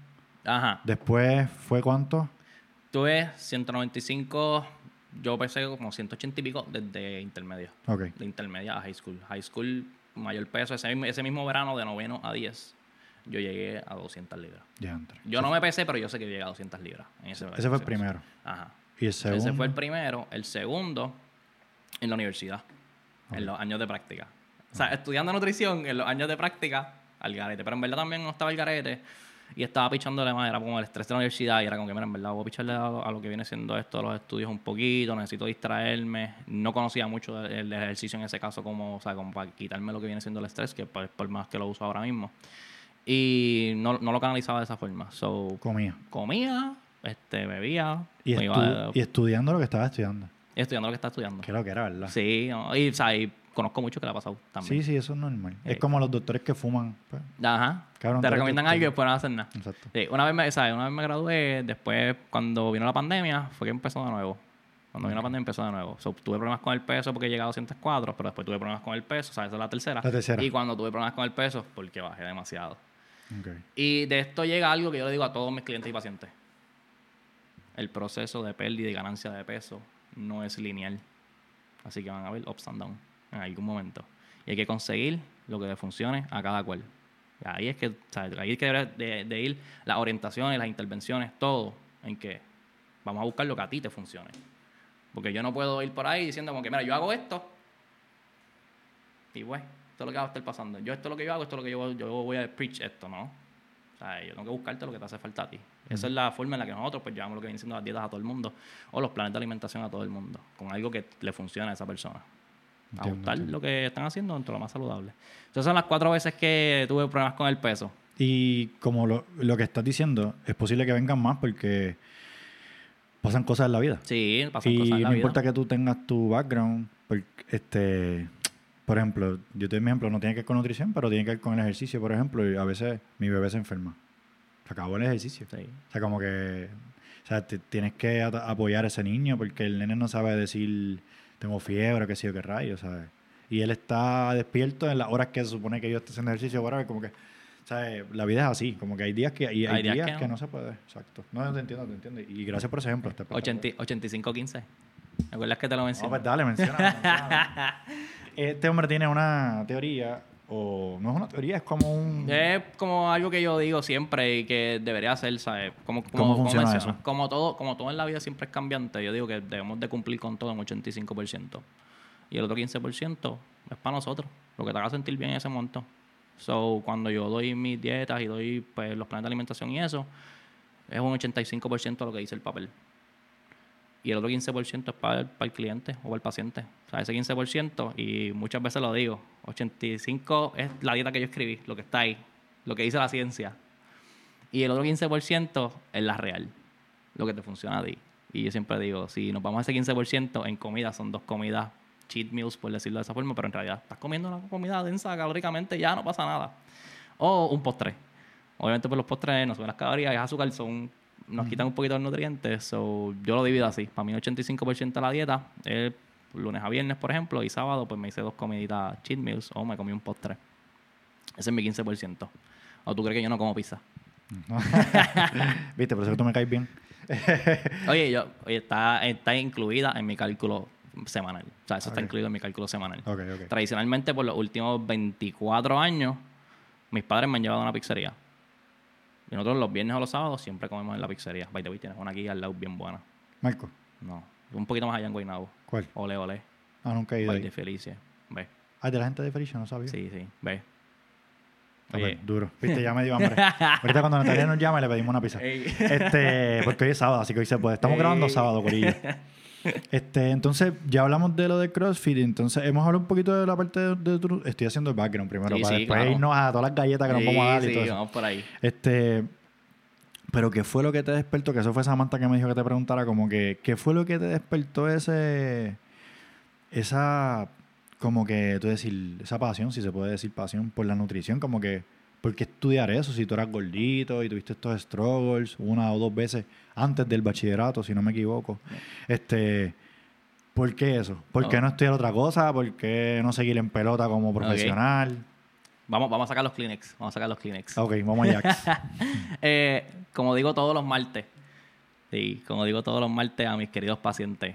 Ajá. Después fue cuánto? Tuve 195, yo pesé como 180 y pico desde intermedio. Ok. De intermedia a high school. High school, mayor peso. Ese, mismo- ese mismo verano de noveno a 10. yo llegué a 200 libras. Yo no me pesé, pero yo sé que llegué a 200 libras. En ese, Ese fue el primero. Ajá. Y el segundo. Ese fue el primero. El segundo, en la universidad. En los años de práctica. O sea, estudiando nutrición, en los años de práctica, al garete. Pero en verdad también no estaba el garete. Y estaba pichándole más, era como el estrés de la universidad. Y era como que, mira, en verdad voy a picharle a, a lo que viene siendo esto, los estudios un poquito. Necesito distraerme. No conocía mucho el, ejercicio en ese caso, como, o sea, como para quitarme lo que viene siendo el estrés, que por, por más que lo uso ahora mismo. Y no, no lo canalizaba de esa forma. So, Comía. comía, este, bebía, Y, estu- y estudiando lo que estaba estudiando. estudiando lo que está estudiando. Que lo que era, ¿verdad? Sí, no, y, o sea, y conozco mucho que le ha pasado también. Sí, sí, eso es normal. Es como los doctores que fuman. pues, Ajá. Cabrón, Te recomiendan algo y después no hacen nada. Exacto. Sí, una vez me, ¿sabes? Una vez me gradué, después cuando vino la pandemia, fue que empezó de nuevo. Cuando vino la pandemia empezó de nuevo. Tuve problemas con el peso porque llegué a 204, pero después tuve problemas con el peso, ¿sabes? Esa es la tercera. La tercera. Y cuando tuve problemas con el peso, porque bajé demasiado. Y de esto llega algo que yo le digo a todos mis clientes y pacientes. El proceso de pérdida y ganancia de peso no es lineal. Así que van a haber ups and downs en algún momento. Y hay que conseguir lo que le funcione a cada cual. Y ahí es que, sea, ahí es que debe de, de ir las orientaciones, las intervenciones, todo en que vamos a buscar lo que a ti te funcione. Porque yo no puedo ir por ahí diciendo como que, mira, yo hago esto y pues, esto es lo que va a estar pasando. Yo esto es lo que yo hago, esto es lo que yo, yo voy a preach esto, ¿no? O sea, yo tengo que buscarte lo que te hace falta a ti. Esa es la forma en la que nosotros pues llevamos lo que viene siendo las dietas a todo el mundo o los planes de alimentación a todo el mundo, con algo que le funcione a esa persona. Entiendo. lo que están haciendo dentro de lo más saludable. Esas son las cuatro veces que tuve problemas con el peso. Y como lo, lo que estás diciendo, es posible que vengan más porque pasan cosas en la vida. Sí, pasan y cosas en la no vida. importa que tú tengas tu background, porque, este, por ejemplo, yo te doy mi ejemplo, no tiene que ver con nutrición, pero tiene que ver con el ejercicio, por ejemplo, y a veces mi bebé se enferma. Se acabó el ejercicio. Sí. O sea, como que o sea, te- tienes que apoyar a ese niño porque el nene no sabe decir tengo fiebre, qué sé yo, qué rayos, ¿sabes? Y él está despierto en las horas que se supone que yo esté haciendo ejercicio, whatever, como que, ¿sabes? La vida es así, como que hay días que, y hay, días, que, no. se puede, exacto. No, yo te entiendo, te entiendo. Y gracias por ese ejemplo. 80 85-15. ¿Me acuerdas que te lo No, mencioné? pues dale, menciona. Este hombre tiene una teoría, o no es una teoría, es como un... Es como algo que yo digo siempre y que debería hacer, ¿sabes? Como, como, ¿Cómo como funciona mencionas, eso? Como todo, como todo en la vida siempre es cambiante, yo digo que debemos de cumplir con todo en 85%. Y el otro 15% es para nosotros, lo que te haga sentir bien en ese monto. So, cuando yo doy mis dietas y doy pues, los planes de alimentación y eso, es un 85% de lo que dice el papel. Y el otro 15% es para el, para el cliente o para el paciente. O sea, ese 15%, y muchas veces lo digo, 85% es la dieta que yo escribí, lo que está ahí, lo que dice la ciencia. Y el otro 15% es la real, lo que te funciona a ti. Y yo siempre digo, si nos vamos a ese 15% en comida, son dos comidas cheat meals, por decirlo de esa forma, pero en realidad estás comiendo una comida densa calóricamente, ya no pasa nada. O un postre. Obviamente, pues los postres no suben las calorías es azúcar, son, nos quitan un poquito de nutrientes. So, yo lo divido así. Para mí, 85% de la dieta es lunes a viernes, por ejemplo, y sábado, pues me hice dos comiditas cheat meals o me comí un postre. Ese es mi 15%. ¿O tú crees que yo no como pizza? Viste, por eso que tú me caes bien. Oye, yo, oye, está, está incluida en mi cálculo semanal. O sea, eso está incluido en mi cálculo semanal. Ok, ok. Tradicionalmente, por los últimos 24 años, mis padres me han llevado a una pizzería. Y nosotros los viernes o los sábados siempre comemos en la pizzería. By the way, tienes una aquí al lado bien buena. Marco, No, un poquito más allá en Guaynabo. ¿cuál? Ole, ole. Ah, nunca he ido By ahí. de Felicia. Ve. Ah, de la gente de Felicia, no sabía. Sí, sí. Ve. Ok, Oye. duro. Viste, ya me dio hambre. Ahorita cuando Natalia nos llama le pedimos una pizza. Ey. Este, porque hoy es sábado, así que hoy se puede. Estamos Ey. grabando sábado, Corillo. Este, entonces, ya hablamos de lo de CrossFit. Entonces, hemos hablado un poquito de la parte de, de tu- Estoy haciendo el background primero, Sí, para sí, después claro. irnos a todas las galletas que nos vamos a dar y todo eso. vamos por ahí. Este, pero ¿qué fue lo que te despertó? Que eso fue Samantha que me dijo que te preguntara, como que, ¿qué fue lo que te despertó ese, esa, como que, tú decir, esa pasión, si se puede decir pasión, por la nutrición? Como que, ¿por qué estudiar eso? Si tú eras gordito y tuviste estos struggles una o dos veces antes del bachillerato, si no me equivoco. Este, ¿por qué eso? ¿Por qué Oh. no estudiar otra cosa? ¿Por qué no seguir en pelota como profesional? Vamos, vamos a sacar los Kleenex. Vamos a sacar los Kleenex. Ok, vamos allá. Eh, como digo todos los martes, sí, como digo todos los martes a mis queridos pacientes,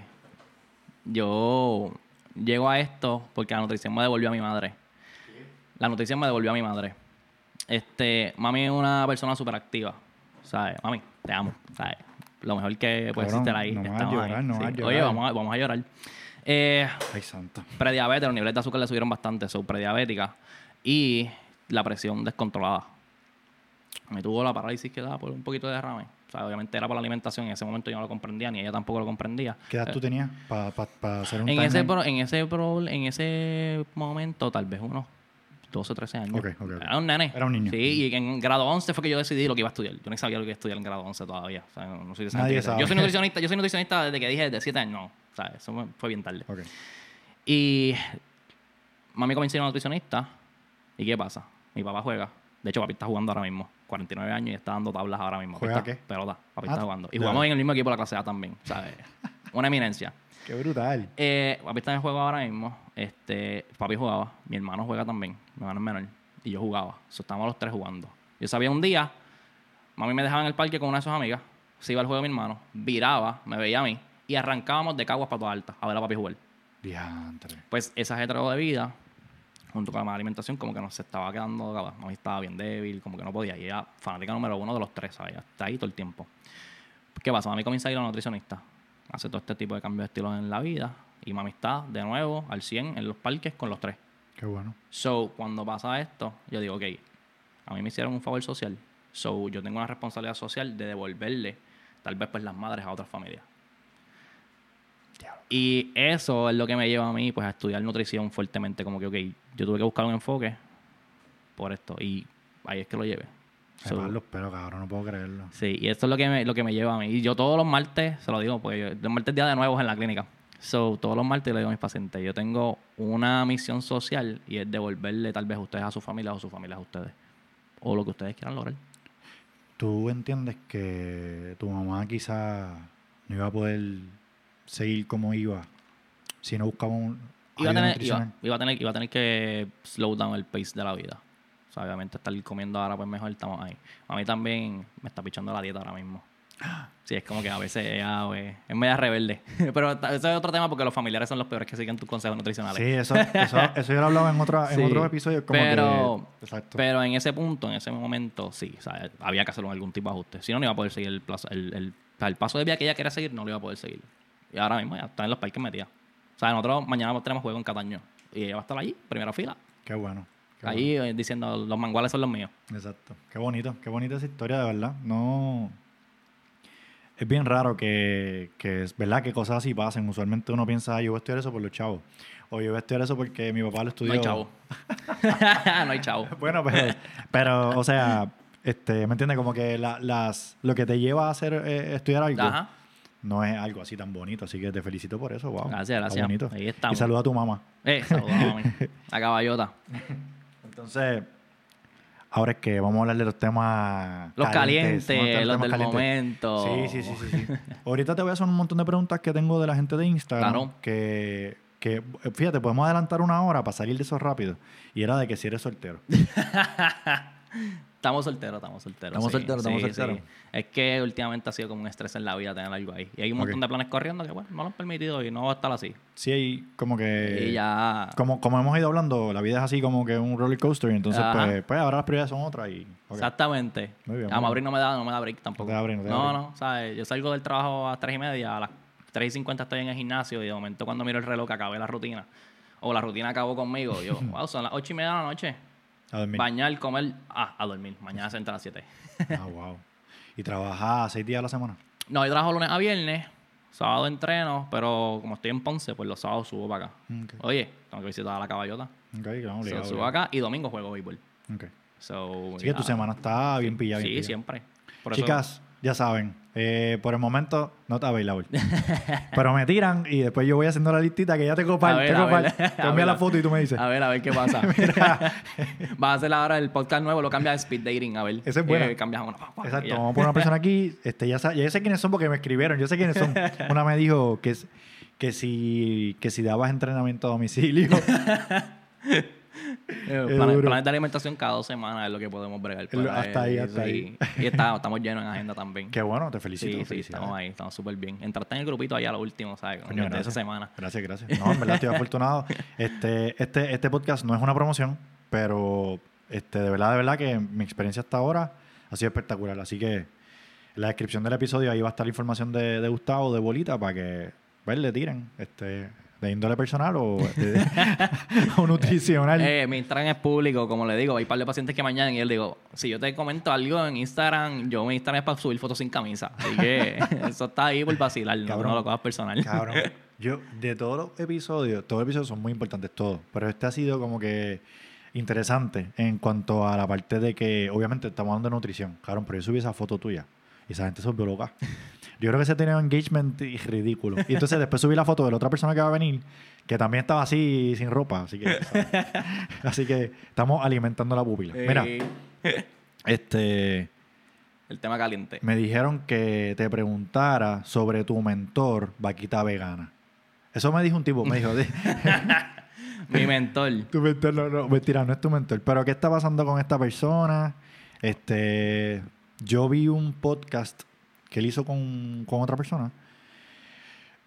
yo llego a esto porque la nutrición me devolvió a mi madre. La nutrición me devolvió a mi madre. Este, mami es una persona súper activa. ¿Sabes? Mami, te amo. ¿Sabes? Lo mejor que puede existir ahí. no hagas estamos llorar, no Sí. Oye, llorar. vamos a, vamos a llorar. Eh, Ay, santo. prediabetes, los niveles de azúcar le subieron bastante, son prediabética. Y la presión descontrolada. Me tuvo la parálisis que daba por un poquito de derrame. O sea, obviamente era por la alimentación. En ese momento yo no lo comprendía, ni ella tampoco lo comprendía. ¿Qué edad tú tenías para hacer un En ese, pro- en, ese pro- en ese momento, tal vez unos 12 o 13 años. Ok, ok, ok. Era un nene. Era un niño. Sí, y en grado 11 fue que yo decidí lo que iba a estudiar. Yo no sabía lo que iba a estudiar en grado 11 todavía. O sea, no, no soy Nadie sabe. Yo soy nutricionista, yo soy nutricionista desde que dije de 7 años. No, o sea, eso fue bien tarde. Y mami comenzó a ir a nutricionista. ¿Y qué pasa? Mi papá juega. De hecho, papi está jugando ahora mismo. 49 años y está dando tablas ahora mismo. ¿Juega qué? Pelota. Papi Ah, está jugando. Y jugamos en el mismo equipo de la clase A también, ¿sabes? Una eminencia. Qué brutal. Eh, papi está en el juego ahora mismo. Este, papi jugaba. Mi hermano juega también. Mi hermano es menor. Y yo jugaba. So, estábamos los tres jugando. Yo sabía un día, mami me dejaba en el parque con una de sus amigas. Se iba al juego de mi hermano. Viraba, me veía a mí. Y arrancábamos de Caguas para toda alta a ver a papi jugar. Diantre. Pues ese ajetreo de vida, junto con la mala alimentación, como que nos estaba quedando. cabrón. Mami estaba bien débil, como que no podía. Y ella, fanática número uno de los tres, ¿sabes? Está ahí todo el tiempo. ¿Qué pasa? Mami comienza a ir a la nutricionista. Hace todo este tipo de cambios de estilos en la vida. Y mami está de nuevo al 100 en los parques con los tres. Qué bueno. So, cuando pasa esto, yo digo, ok, a mí me hicieron un favor social. So, yo tengo una responsabilidad social de devolverle, tal vez, pues las madres a otras familias. Y eso es lo que me lleva a mí, pues, a estudiar nutrición fuertemente. Como que, ok, yo tuve que buscar un enfoque por esto. Y ahí es que lo llevé. Me So, los pelos, cabrón. No puedo creerlo. Sí, y esto es lo que me, lo que me lleva a mí. Y yo todos los martes, se lo digo, porque yo, los martes es día de nuevos en la clínica. So, todos los martes le digo a mis pacientes, yo tengo una misión social y es devolverle tal vez a ustedes a su familia o su familia a ustedes. O lo que ustedes quieran lograr. ¿Tú entiendes que tu mamá quizá no iba a poder seguir como iba si no buscaba un Iba a, tener, iba, iba a tener, iba a tener que slow down el pace de la vida. O sea, obviamente estar comiendo ahora pues mejor estamos ahí. A mí también me está pichando la dieta ahora mismo. Sí, es como que a veces ella pues, es media rebelde. Pero ese es otro tema porque los familiares son los peores que siguen tus consejos nutricionales. Sí, eso, eso, eso yo lo hablaba en, otra, en Sí. otros episodios. Como pero, que, exacto. pero en ese punto, en ese momento, sí, o sea, había que hacer algún tipo de ajuste. Si no, no iba a poder seguir el, plazo- el, el, el paso de vida que ella quería seguir, no lo iba a poder seguir. Y ahora mismo ya está en los parques metida. O sea, nosotros mañana tenemos juego en Cataño. Y ella va a estar allí, primera fila. Qué bueno. Allí eh, diciendo, los manguales son los míos. Exacto. Qué bonito. Qué bonita esa historia, de verdad. No... Es bien raro que, que es verdad que cosas así pasen. Usualmente uno piensa, "Ay, yo voy a estudiar eso por los chavos. O yo voy a estudiar eso porque mi papá lo estudió. No hay chavo. no hay chavo. Bueno, pero, pero o sea, este, ¿me entiendes? Como que la- las, lo que te lleva a hacer eh, estudiar algo Ajá. no es algo así tan bonito. Así que te felicito por eso. Wow. Gracias, Está gracias. bonito. Ahí estamos. Y saluda a tu mamá. Eh, saludos, mami. La caballota. Entonces, ahora es que vamos a hablar de los temas Los calientes, los del calientes. momento. Sí, sí, sí, sí, sí. Ahorita te voy a hacer un montón de preguntas que tengo de la gente de Instagram. Claro. Que, que, fíjate, podemos adelantar una hora para salir de eso rápido. Y era de que si eres soltero. Estamos solteros, estamos solteros. Estamos sí, solteros, estamos sí, solteros. sí. Es que últimamente ha sido como un estrés en la vida tener algo ahí. Y hay un montón de planes corriendo que, bueno, no lo han permitido y no va a estar así. Sí, hay como que... y ya. Como, como hemos ido hablando, la vida es así como que un roller coaster. Y entonces, pues, pues ahora las prioridades son otras. Y, ok. Exactamente. Muy bien, a muy Mauri no me da, no me da break tampoco. No te da break, no te da no, break. no, ¿sabes? Yo salgo del trabajo a las 3 y media, a las 3 y 50 estoy en el gimnasio y de momento cuando miro el reloj que acabé la rutina, o la rutina acabó conmigo, yo, wow, son las 8 y media de la noche. A dormir. Bañar, comer, ah, a dormir. Mañana se entra a las 7. Ah, wow. Y trabajas seis días a la semana. No, yo trabajo lunes a viernes, sábado entreno, pero como estoy en Ponce, pues los sábados subo para acá. Ok. Oye, tengo que visitar a la caballota. Ok, claro, So, subo acá y domingo juego béisbol. Ok. So, Así que tu semana está bien pillada. Sí, bien pillada. siempre. Por eso- Chicas, ya saben, eh, por el momento no está available. Pero me tiran y después yo voy haciendo la listita que ya. Te A envía ver, la foto y tú me dices. A ver, a ver qué pasa. Vas a hacer ahora el podcast nuevo, lo cambia a speed dating, a ver. Esa es buena. Eh, cambias Exacto, vamos a poner una persona aquí. Este, ya, sé quiénes son porque me escribieron. Yo sé quiénes son. Una me dijo que, si, que si dabas entrenamiento a domicilio. Eh, planes, planes de alimentación cada dos semanas es lo que podemos bregar. Lo- para hasta ahí, hasta y- Y está- estamos llenos en agenda también. Qué bueno, te felicito. sí, sí, estamos ahí, estamos súper bien. Entraste en el grupito allá lo último, ¿sabes? Coño, de esa gracias. semana. Gracias, gracias. No, en verdad estoy afortunado. Este, este, este podcast no es una promoción, pero Este, de verdad, de verdad que mi experiencia hasta ahora ha sido espectacular. Así que en la descripción del episodio ahí va a estar la información de, de Gustavo, de Bolita, para que pues, le tiren. Este, de índole personal o, de- o nutricional. Eh, mi Instagram es público, como le digo, hay un par de pacientes que mañana y le digo, si yo te comento algo en Instagram, yo mi Instagram es para subir fotos sin camisa. Así que eso está ahí por vacilar, no, Cabrón. no lo cojas personal. Cabrón. Yo, de todos los episodios, todos los episodios son muy importantes, todos. Pero este ha sido como que interesante en cuanto a la parte de que, obviamente, estamos hablando de nutrición. Cabrón, pero yo subí esa foto tuya y esa gente se volvió loca. Yo creo que se tenía un engagement y- ridículo. Y entonces después subí la foto de la otra persona que va a venir, que también estaba así, sin ropa. Así que, así que estamos alimentando la pupila. Mira, este, el tema caliente. me dijeron que te preguntara sobre tu mentor, Vaquita Vegana. Eso me dijo un tipo, me dijo, Mi mentor. tu mentor, no, no, mentira, no es tu mentor. Pero ¿qué está pasando con esta persona? Este, yo vi un podcast que él hizo con, con otra persona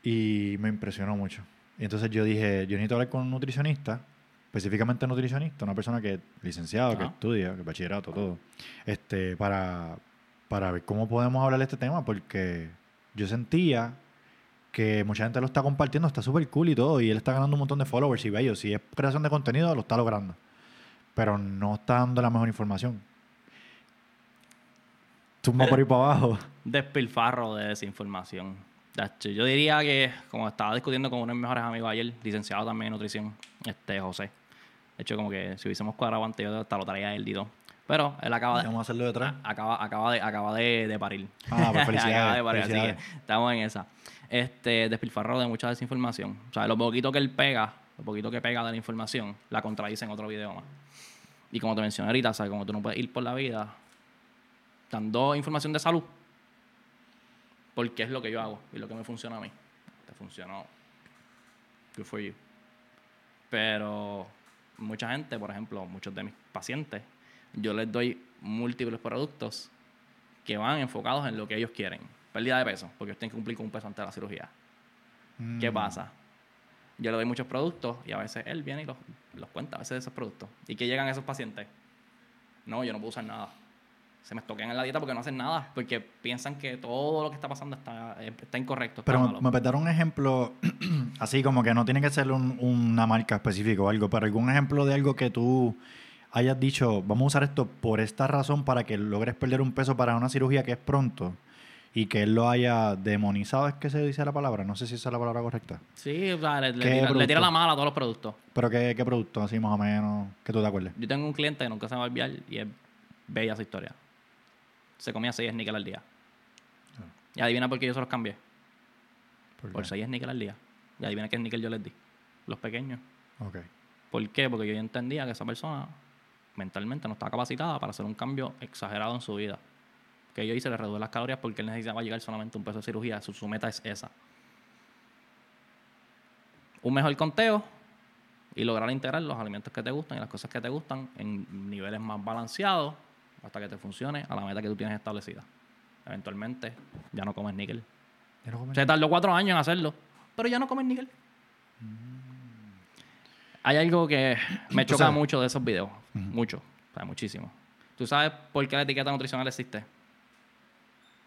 y me impresionó mucho. Y entonces yo dije, yo necesito hablar con un nutricionista, específicamente nutricionista, una persona que licenciado, que Ajá. estudia, que bachillerato, todo, este, para, para ver cómo podemos hablar de este tema, porque yo sentía que mucha gente lo está compartiendo, está súper cool y todo, y él está ganando un montón de followers y bello. Si es creación de contenido, lo está logrando. Pero no está dando la mejor información. Tumba por ahí para abajo. Despilfarro de desinformación. Yo diría que, como estaba discutiendo con uno de mis mejores amigos ayer, licenciado también en nutrición, este José. De hecho, como que si hubiésemos cuadrado antes, yo hasta lo traía él y todo. Pero él acaba de, Vamos a hacerlo detrás. acaba, acaba de, acaba de, de parir. Ah, pues felicidades, acaba de parir, así que estamos en esa. Este, despilfarro de mucha desinformación. O sea, lo poquito que él pega, lo poquito que pega de la información, la contradice en otro video más. Y como te mencioné ahorita, ¿sabes? Como tú no puedes ir por la vida dando información de salud, porque es lo que yo hago y lo que me funciona a mí. Te funcionó. Good for you. Pero mucha gente, por ejemplo, muchos de mis pacientes, yo les doy múltiples productos que van enfocados en lo que ellos quieren. Pérdida de peso, porque ellos tienen que cumplir con un peso antes de la cirugía. ¿Qué Mm. pasa? Yo le doy muchos productos y a veces él viene y los, los cuenta, a veces de esos productos. ¿Y qué llegan esos pacientes? No, yo no puedo usar nada. Se me estoquean en la dieta porque no hacen nada, porque piensan que todo lo que está pasando está, eh, está incorrecto. Está Pero me, me puedes dar un ejemplo, así como que no tiene que ser un- una marca específica o algo, pero algún ejemplo de algo que tú hayas dicho, vamos a usar esto por esta razón para que logres perder un peso para una cirugía que es pronto y que él lo haya demonizado, es que se dice la palabra, no sé si esa es la palabra correcta. Sí, o sea, le, le ¿Qué tira, le producto? tira la mala a todos los productos. Pero qué, qué producto, así más o menos, que tú te acuerdes. Yo tengo un cliente que nunca se me va a olvidar y es bella su historia. Se comía 6 níquel al día. Y adivina por qué yo se los cambié. ¿Por Por qué? 6 níquel al día. Y adivina qué níquel yo les di. Los pequeños. Ok. ¿Por qué? Porque yo entendía que esa persona mentalmente no estaba capacitada para hacer un cambio exagerado en su vida. Que yo hice le reducir las calorías porque él necesitaba llegar solamente a un peso de cirugía. Su, su meta es esa. Un mejor conteo y lograr integrar los alimentos que te gustan y las cosas que te gustan en niveles más balanceados hasta que te funcione a la meta que tú tienes establecida. Eventualmente ya no comes níquel. ¿Ya no comes? Se tardó cuatro años en hacerlo, pero ya no comen níquel. Hay algo que me choca sabes. mucho de esos videos. Ujú. Mucho. O sea, muchísimo. ¿Tú sabes por qué la etiqueta nutricional existe?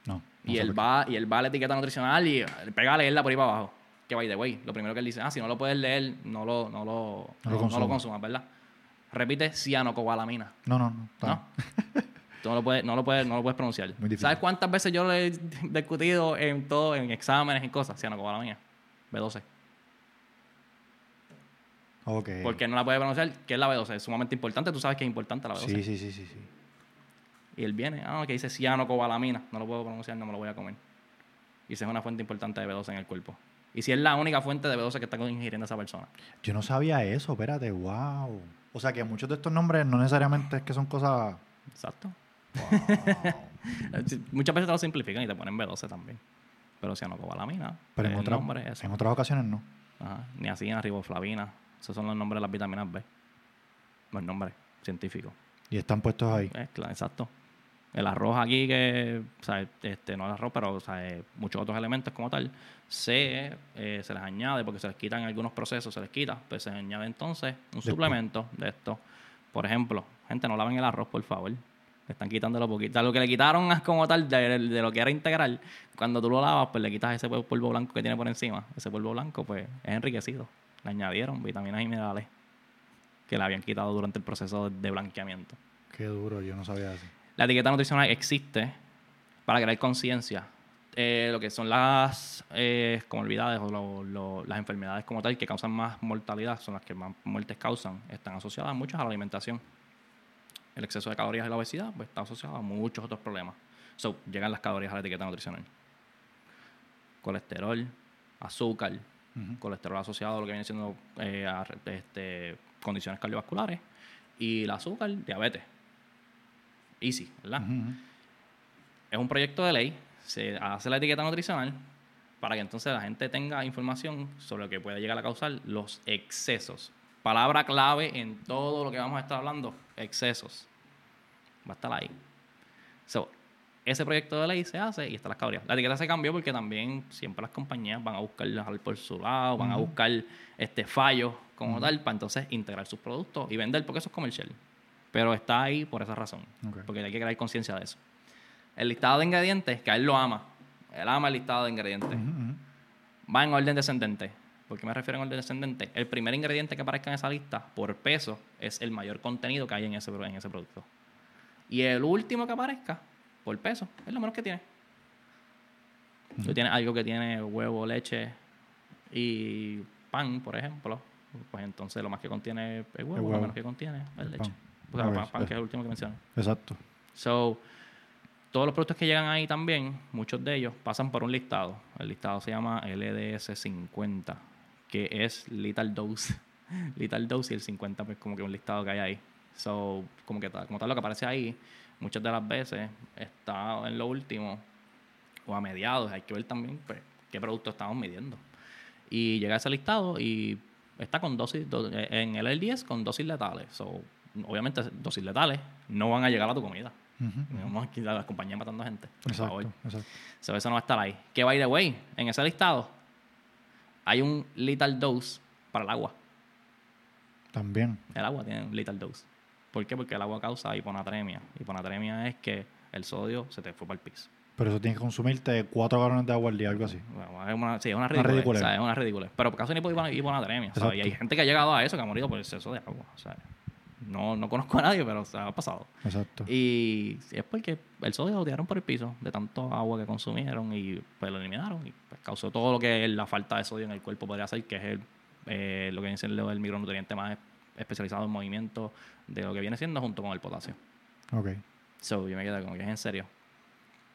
No. no y, él va, y él va a la etiqueta nutricional y él pega a leerla por ahí para abajo. Que by the way, lo primero que él dice, ah, si no lo puedes leer, no lo, no lo, No lo consumas, ¿verdad? Repite cianocobalamina. No, no, no. ¿No? Tú no lo puedes, no lo puedes, no lo puedes pronunciar. Muy. ¿Sabes cuántas veces yo lo he discutido en todo, en exámenes y cosas? Cianocobalamina. B12. Ok. ¿Por qué no la puede pronunciar? ¿Qué es la B12? Es sumamente importante. Tú sabes que es importante la B12. Sí, sí, sí, sí, sí. Y él viene, ah, que dice cianocobalamina. No lo puedo pronunciar, no me lo voy a comer. Y esa es una fuente importante de B12 en el cuerpo. Y si es la única fuente de B12 que está ingiriendo esa persona. Yo no sabía eso, espérate, wow. O sea que muchos de estos nombres no necesariamente es que son cosas. Exacto. Wow. Muchas veces te lo simplifican y te ponen B12 también. Pero cianocobalamina. Pero en, el otras- nombre es eso. en otras ocasiones no. Ajá. Niacina, riboflavina. Esos son los nombres de las vitaminas B. Los nombres científicos. Y están puestos ahí. Claro, exacto. El arroz aquí, que, o sea, este, no el arroz, pero o sea, eh, muchos otros elementos como tal, se, eh, se les añade, porque se les quitan algunos procesos, se les quita, pues se les añade entonces un Después. suplemento de esto. Por ejemplo, Gente, no laven el arroz, por favor. Le están quitando lo poquito. Lo que le quitaron es como tal de, de lo que era integral, cuando tú lo lavas, pues le quitas ese polvo blanco que tiene por encima. Ese polvo blanco, pues, es enriquecido. Le añadieron vitaminas y minerales que le habían quitado durante el proceso de blanqueamiento. Qué duro, yo no sabía eso. La etiqueta nutricional existe para crear conciencia. Eh, lo que son las eh, comorbilidades o lo- lo- las enfermedades como tal que causan más mortalidad, son las que más muertes causan, están asociadas muchas a la alimentación. El exceso de calorías y la obesidad pues, está asociado a muchos otros problemas. So, llegan las calorías a la etiqueta nutricional. Colesterol, azúcar, colesterol asociado a lo que viene siendo eh, a este, condiciones cardiovasculares y el azúcar, diabetes. Easy, ¿verdad? Es un proyecto de ley, se hace la etiqueta nutricional para que entonces la gente tenga información sobre lo que puede llegar a causar los excesos. Palabra clave en todo lo que vamos a estar hablando, excesos. Va a estar ahí. So, ese proyecto de ley se hace y están las calorías. La etiqueta se cambió porque también siempre las compañías van a buscar dejar por su lado, van a buscar este fallos como tal para entonces integrar sus productos y vender porque eso es comercial. Pero está ahí por esa razón, porque hay que crear conciencia de eso. El listado de ingredientes, que a él lo ama. Él ama el listado de ingredientes. Va en orden descendente. ¿Por qué me refiero en orden descendente? El primer ingrediente que aparezca en esa lista, por peso, es el mayor contenido que hay en ese, en ese producto. Y el último que aparezca, por peso, es lo menos que tiene. Tú tienes algo que tiene huevo, leche y pan, por ejemplo, pues entonces lo más que contiene es el huevo, El lo huevo. menos que contiene es El leche. pan. Sea, Ok, pan, que es el último que mencioné. Exacto. So, todos los productos que llegan ahí también, muchos de ellos pasan por un listado. El listado se llama LDS 50, que es Lethal Dose. Lethal Dose y el 50 pues como que un listado que hay ahí. So, como que tal, como tal lo que aparece ahí, muchas de las veces está en lo último o a mediados. Hay que ver también pues, qué producto estamos midiendo. Y llega ese listado y está con dosis, do- eh, en el L10 con dosis letales. So, obviamente dosis letales no van a llegar a tu comida. Ujú, No Vamos a las compañías matando gente. Por Exacto, favor. exacto. So, eso no va a estar ahí. Que by the way, en ese listado hay un lethal dose para el agua. También. El agua tiene un lethal dose. ¿Por qué? Porque el agua causa hiponatremia. Hiponatremia es que el sodio se te fue para el piso. Pero eso tienes que consumirte cuatro galones de agua al día, algo así. Bueno, es una, sí, es una Una ridícula. ridiculez. o sea, es una ridícula. Pero causa hipo- hiponatremia. ¿sabes? Y hay gente que ha llegado a eso, que ha morido por exceso de agua. O sea, no, no conozco a nadie, pero o sea, ha pasado. Exacto. Y es porque el sodio lo tiraron por el piso de tanto agua que consumieron y pues lo eliminaron y pues, causó todo lo que la falta de sodio en el cuerpo podría hacer, que es el, eh, lo que viene siendo el micronutriente más especializado en movimiento de lo que viene siendo junto con el potasio. Ok. So, yo me quedé como que es en serio.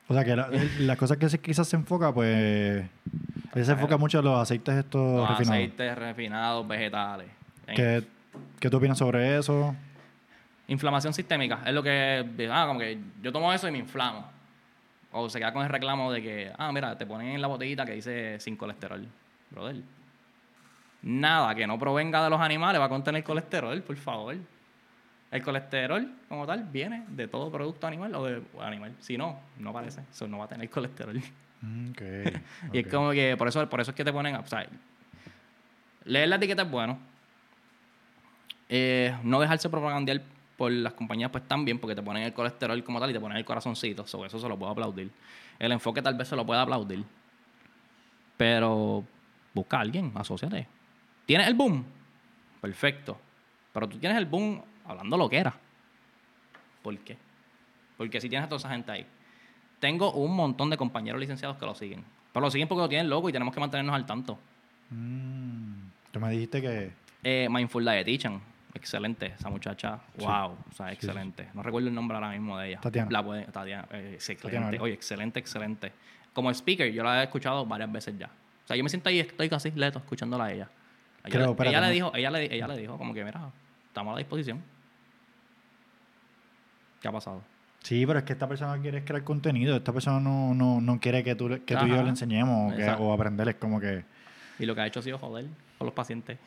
O sea que la- las cosas que se, quizás se enfoca, pues. Él se enfoca mucho en los aceites estos Los refinados. aceites refinados, vegetales. En- ¿Qué, ¿Qué tú opinas sobre eso? Inflamación sistémica. Es lo que, ah, como que yo tomo eso y me inflamo. O se queda con el reclamo de que, ah, mira, te ponen en la botellita que dice sin colesterol. Brother. Nada que no provenga de los animales va a contener colesterol, por favor. El colesterol, como tal, viene de todo producto animal o de animal. Si no, no aparece. Eso no va a tener colesterol. Mm, Ok. Y es como que por eso, por eso es que te ponen, o sea, leer la etiqueta es bueno. Eh, no dejarse propagandear por las compañías pues también, porque te ponen el colesterol como tal y te ponen el corazoncito, sobre eso se lo puedo aplaudir. El enfoque tal vez se lo pueda aplaudir. Pero busca a alguien, asóciate. ¿Tienes el boom? Perfecto. Pero tú tienes el boom hablando lo que era. ¿Por qué? Porque si tienes a toda esa gente ahí. Tengo un montón de compañeros licenciados que lo siguen. Pero lo siguen porque lo tienen loco y tenemos que mantenernos al tanto. Mm, tú me dijiste que. Eh, Mindful Dietitian, excelente, esa muchacha, Sí. wow, o sea, Sí, excelente. No recuerdo el nombre ahora mismo de ella. Tatiana. La puede, Tatiana, eh, excelente, oye, excelente, excelente. Como speaker, yo la he escuchado varias veces ya. O sea, yo me siento ahí, estoy casi leto escuchándola a ella. Ella, Creo, le- espérate, ella le dijo, ella le, ella le dijo como que, mira, estamos a la disposición. ¿Qué ha pasado? Sí, pero es que esta persona quiere crear contenido. Esta persona no, no, no quiere que tú, que tú y yo le enseñemos o, que, o aprender. Es como que. Y lo que ha hecho ha sido joder con los pacientes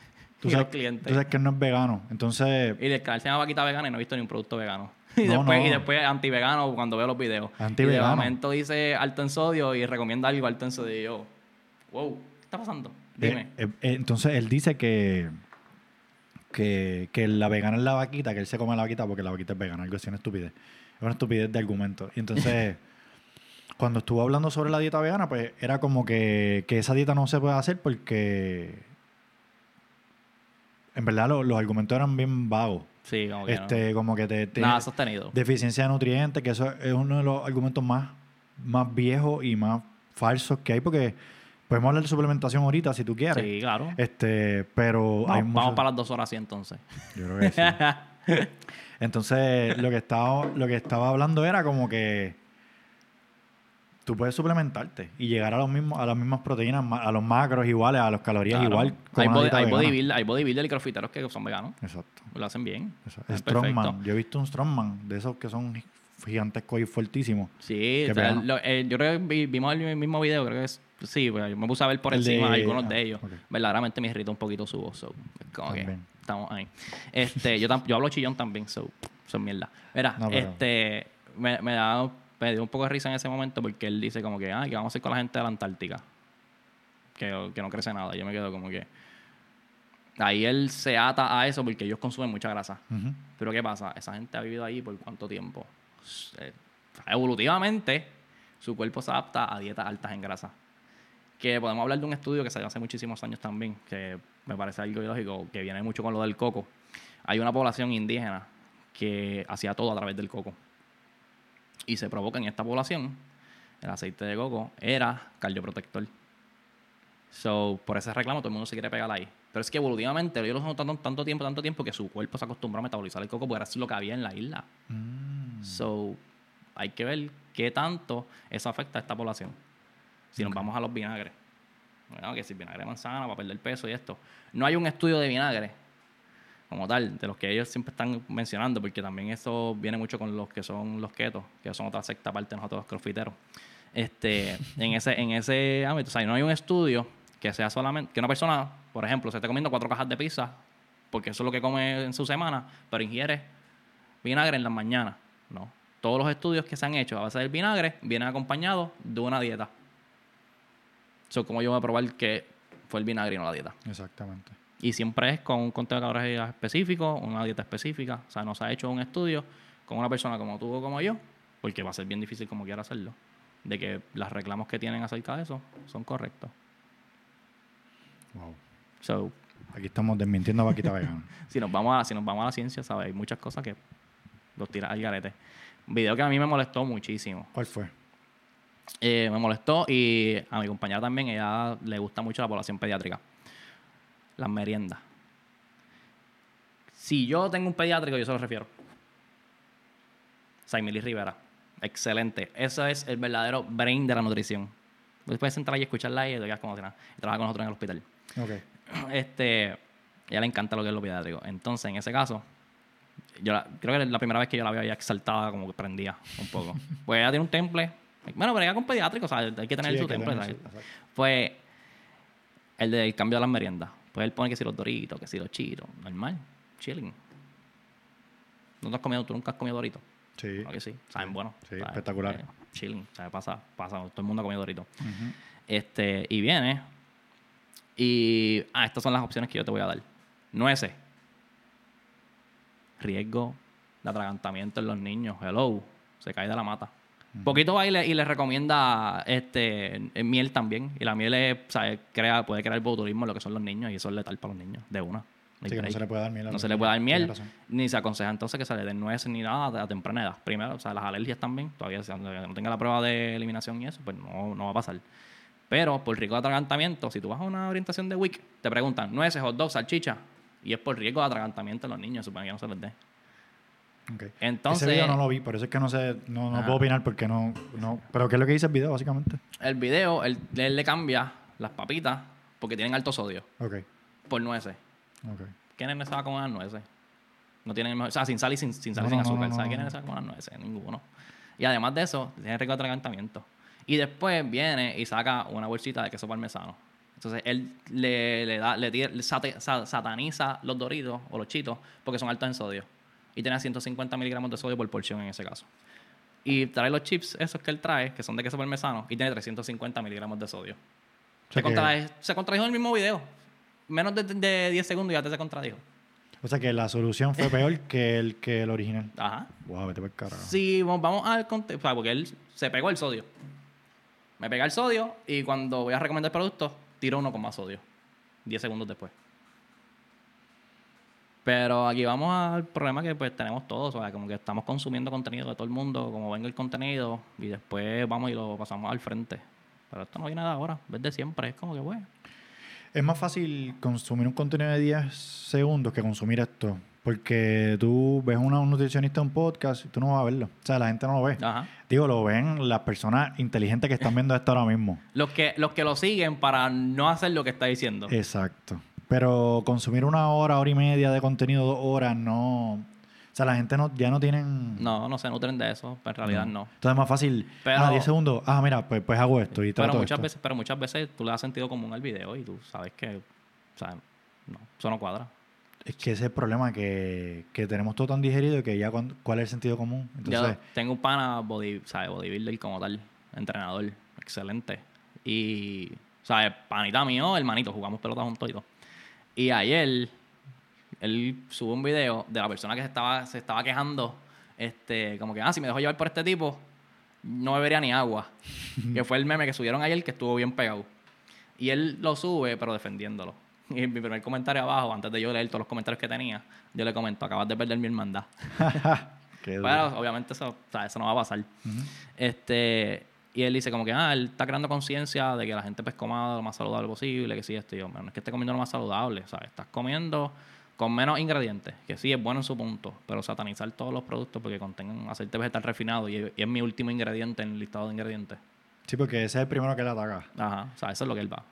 Tú y sabes, los clientes. tú sabes que él no es vegano. Entonces, Y del canal se llama Vaquita Vegana y no he visto ni un producto vegano. Y, No, después, no. y después anti-vegano cuando veo los videos. Y de Anti-vegano. momento dice alto en sodio y recomienda algo alto en sodio. Y yo, wow, ¿qué está pasando? Dime. eh, eh, eh, entonces él dice que, que, que la vegana es la vaquita, que él se come la vaquita porque la vaquita es vegana, algo así, una estupidez. Es una estupidez de argumento. Y entonces, cuando estuvo hablando sobre la dieta vegana, pues era como que, que esa dieta no se puede hacer porque en verdad lo- los argumentos eran bien vagos. Sí, como que Este, como que te, te- no. Nada sostenido. deficiencia de nutrientes, que eso es uno de los argumentos más, más viejos y más falsos que hay, porque podemos hablar de suplementación ahorita si tú quieres. Sí, claro. Este, pero hay Vamos, muchos- para las dos horas así entonces. Yo creo que sí. Entonces, lo que estaba, lo que estaba hablando era como que tú puedes suplementarte y llegar a los mismos, a las mismas proteínas, a los macros iguales, a las calorías Claro. igual. Hay, body, hay, bodybuilder, hay bodybuilder y crossfiteros que son veganos. Exacto. Lo hacen bien. exacto. Strongman. Yo he visto un strongman de esos que son gigantescos y fuertísimos. Sí, Qué o sea, vegano. lo- eh, yo creo que vi- vimos el mismo video, creo que es, sí, pues, yo me puse a ver por El encima de- algunos ah, de ellos. ok. Verdaderamente me irrita un poquito su voz, so, como que estamos ahí. Este, yo, yo hablo chillón también, so, son mierda. Mira, No, este, me, me da, me dio un poco de risa en ese momento porque él dice como que, ah, ¿qué vamos a hacer con la gente de la Antártica? Que, que no crece nada. Yo me quedo como que... Ahí él se ata a eso porque ellos consumen mucha grasa. Pero ¿qué pasa? Esa gente ha vivido ahí por cuánto tiempo. Eh, Evolutivamente, su cuerpo se adapta a dietas altas en grasa. Que podemos hablar de un estudio que salió hace muchísimos años también, que me parece algo biológico, que viene mucho con lo del coco. Hay una población indígena que hacía todo a través del coco. Y se provoca en esta población, el aceite de coco era cardioprotector. So, por ese reclamo todo el mundo se quiere pegar ahí. Pero es que evolutivamente ellos lo tanto, tanto tiempo, tanto tiempo que su cuerpo se acostumbró a metabolizar el coco porque era lo que había en la isla. Mm. So, hay que ver qué tanto eso afecta a esta población. Si nos vamos a los vinagres. Bueno, que si vinagre de manzana para perder peso y esto. No hay un estudio de vinagre como tal, de los que ellos siempre están mencionando, porque también eso viene mucho con los que son los ketos, que son otra secta aparte de nosotros los crofiteros. Este, en ese, en ese ámbito, o sea, no hay un estudio que sea solamente, que una persona, por ejemplo, se esté comiendo cuatro cajas de pizza, porque eso es lo que come en su semana, pero ingiere vinagre en las mañanas. No. Todos los estudios que se han hecho a base del vinagre vienen acompañados de una dieta. So, como yo voy a probar que fue el vinagre y no la dieta. Exactamente. Y siempre es con un conteo de calorías específico, una dieta específica. O sea, no se ha hecho un estudio con una persona como tú o como yo, porque va a ser bien difícil como quiera hacerlo, de que los reclamos que tienen acerca de eso son correctos. Wow. So, Aquí estamos desmintiendo a Vaquita Vegana. si nos vamos a, si nos vamos a la ciencia, ¿sabes? Hay muchas cosas que los tiras al garete. Un video que a mí me molestó muchísimo. ¿Cuál fue? Eh, me molestó y a mi compañera también, ella le gusta mucho la población pediátrica. Las meriendas. Si yo tengo un pediátrico, yo se lo refiero. Saimili Rivera. Excelente. Eso es el verdadero brain de la nutrición. Después puedes entrar y escucharla y te quedas como si nada. Trabaja con nosotros en el hospital. Ok. Este, a ella le encanta lo que es lo pediátrico. Entonces, en ese caso, yo la- creo que la primera vez que yo la veo ella exaltada, como que prendía un poco. pues ella tiene un temple. Bueno, pero ella con pediátrico, o sea, hay que tener Sí, su temple. Pues, el del cambio de las meriendas. Pues él pone que si los doritos, que si los chitos. Normal, chilling. ¿No te has comido, tú nunca has comido doritos? Sí. Claro que sí, saben bueno. Sí, ¿sabes? espectacular. Eh, chilling, ¿sabes? Pasa, pasa, todo el mundo ha comido doritos. Este, y viene. Y. Ah, estas son las opciones que yo te voy a dar: nueces. Riesgo de atragantamiento en los niños. Hello. Se cae de la mata. Poquito va y le, y le recomienda este, miel también. Y la miel es, ¿sabes? Crea, puede crear botulismo en lo que son los niños. Y eso es letal para los niños, de una. Sí, que no se le puede dar miel. a No se le puede dar miel, ni se aconseja entonces que se le den nueces ni nada a temprana edad. Primero, o sea, las alergias también, todavía si no tenga la prueba de eliminación y eso, pues no, no va a pasar. Pero por riesgo de atragantamiento, si tú vas a una orientación de WIC, te preguntan nueces, hot dog, salchicha, y es por riesgo de atragantamiento en los niños, supone que no se les dé. Entonces, Ese video no lo vi, por eso es que no sé, no, no puedo opinar porque no, no. Pero ¿qué es lo que dice el video, básicamente? el video, él, él le cambia las papitas porque tienen alto sodio Ok. por nueces. Ok. ¿Quién nene se va a comer las nueces? No tienen el mejor- o sea, sin sal y sin, sin sal y No, sin azúcar. ¿Sabes quién se va a comer las nueces? Ninguno. Y además de eso, tiene de atragantamiento. Y después viene y saca una bolsita de queso parmesano. Entonces él le, le da, le, tira- le sataniza los doritos o los chitos porque son altos en sodio. Y tiene 150 miligramos de sodio por porción en ese caso. Y trae los chips, esos que él trae, que son de queso parmesano, y tiene 350 miligramos de sodio. O Se, sea contrae- se contradijo en el mismo video. Menos de, de 10 segundos y ya te se contradijo. O sea que la solución fue peor que el que el original. Ajá. Wow, vete por carajo. Sí, vamos- vamos al contexto. Sea, porque él se pegó el sodio. Me pega el sodio y cuando voy a recomendar productos, tiro uno con más sodio. 10 segundos después. Pero aquí vamos al problema que pues tenemos todos, o sea, como que estamos consumiendo contenido de todo el mundo, como venga el contenido, y después vamos y lo pasamos al frente. Pero esto no viene de ahora, es de siempre, es como que bueno. Es más fácil consumir un contenido de 10 segundos que consumir esto. Porque tú ves una, un nutricionista en un podcast y tú no vas a verlo. O sea, la gente no lo ve. Ajá. Digo, lo ven las personas inteligentes que están viendo esto ahora mismo. Los que, los que lo siguen para no hacer lo que está diciendo. Exacto. Pero consumir una hora, hora y media de contenido, dos horas, no. O sea, la gente no, ya no tienen. No, no se nutren de eso, pero en realidad no. Entonces es más fácil. Pero- ah, 10 segundos. Ah, mira, pues, pues hago esto y Pero trato muchas esto. veces, pero muchas veces tú le das sentido común al video y tú sabes que, o sea, no, eso no cuadra. Es que ese es el problema, que, que tenemos todo tan digerido que ya cuál es el sentido común. Entonces, Yo tengo un pana body, ¿sabes? bodybuilder como tal, entrenador, excelente. Y, ¿sabes? Panita mío, hermanito, jugamos pelota juntos y todo. Y ayer, él sube un video de la persona que se estaba, se estaba quejando, este, como que, ah, si me dejo llevar por este tipo, no bebería ni agua. que fue el meme que subieron ayer que estuvo bien pegado. Y él lo sube, pero defendiéndolo. Y en mi primer comentario abajo, antes de yo leer todos los comentarios que tenía, yo le comento, acabas de perder mi hermandad. Pero obviamente eso, o sea, eso no va a pasar. Este, y él dice como que, ah, él está creando conciencia de que la gente pues coma lo más saludable posible, que sí, esto y yo, "Bueno, no es que esté comiendo lo más saludable, ¿sabes? Estás comiendo con menos ingredientes, que sí es bueno en su punto, pero satanizar todos los productos porque contengan aceite vegetal refinado y, y es mi último ingrediente en el listado de ingredientes. Sí, porque ese es el primero que le ataca. Ajá, o sea, eso es lo que él va.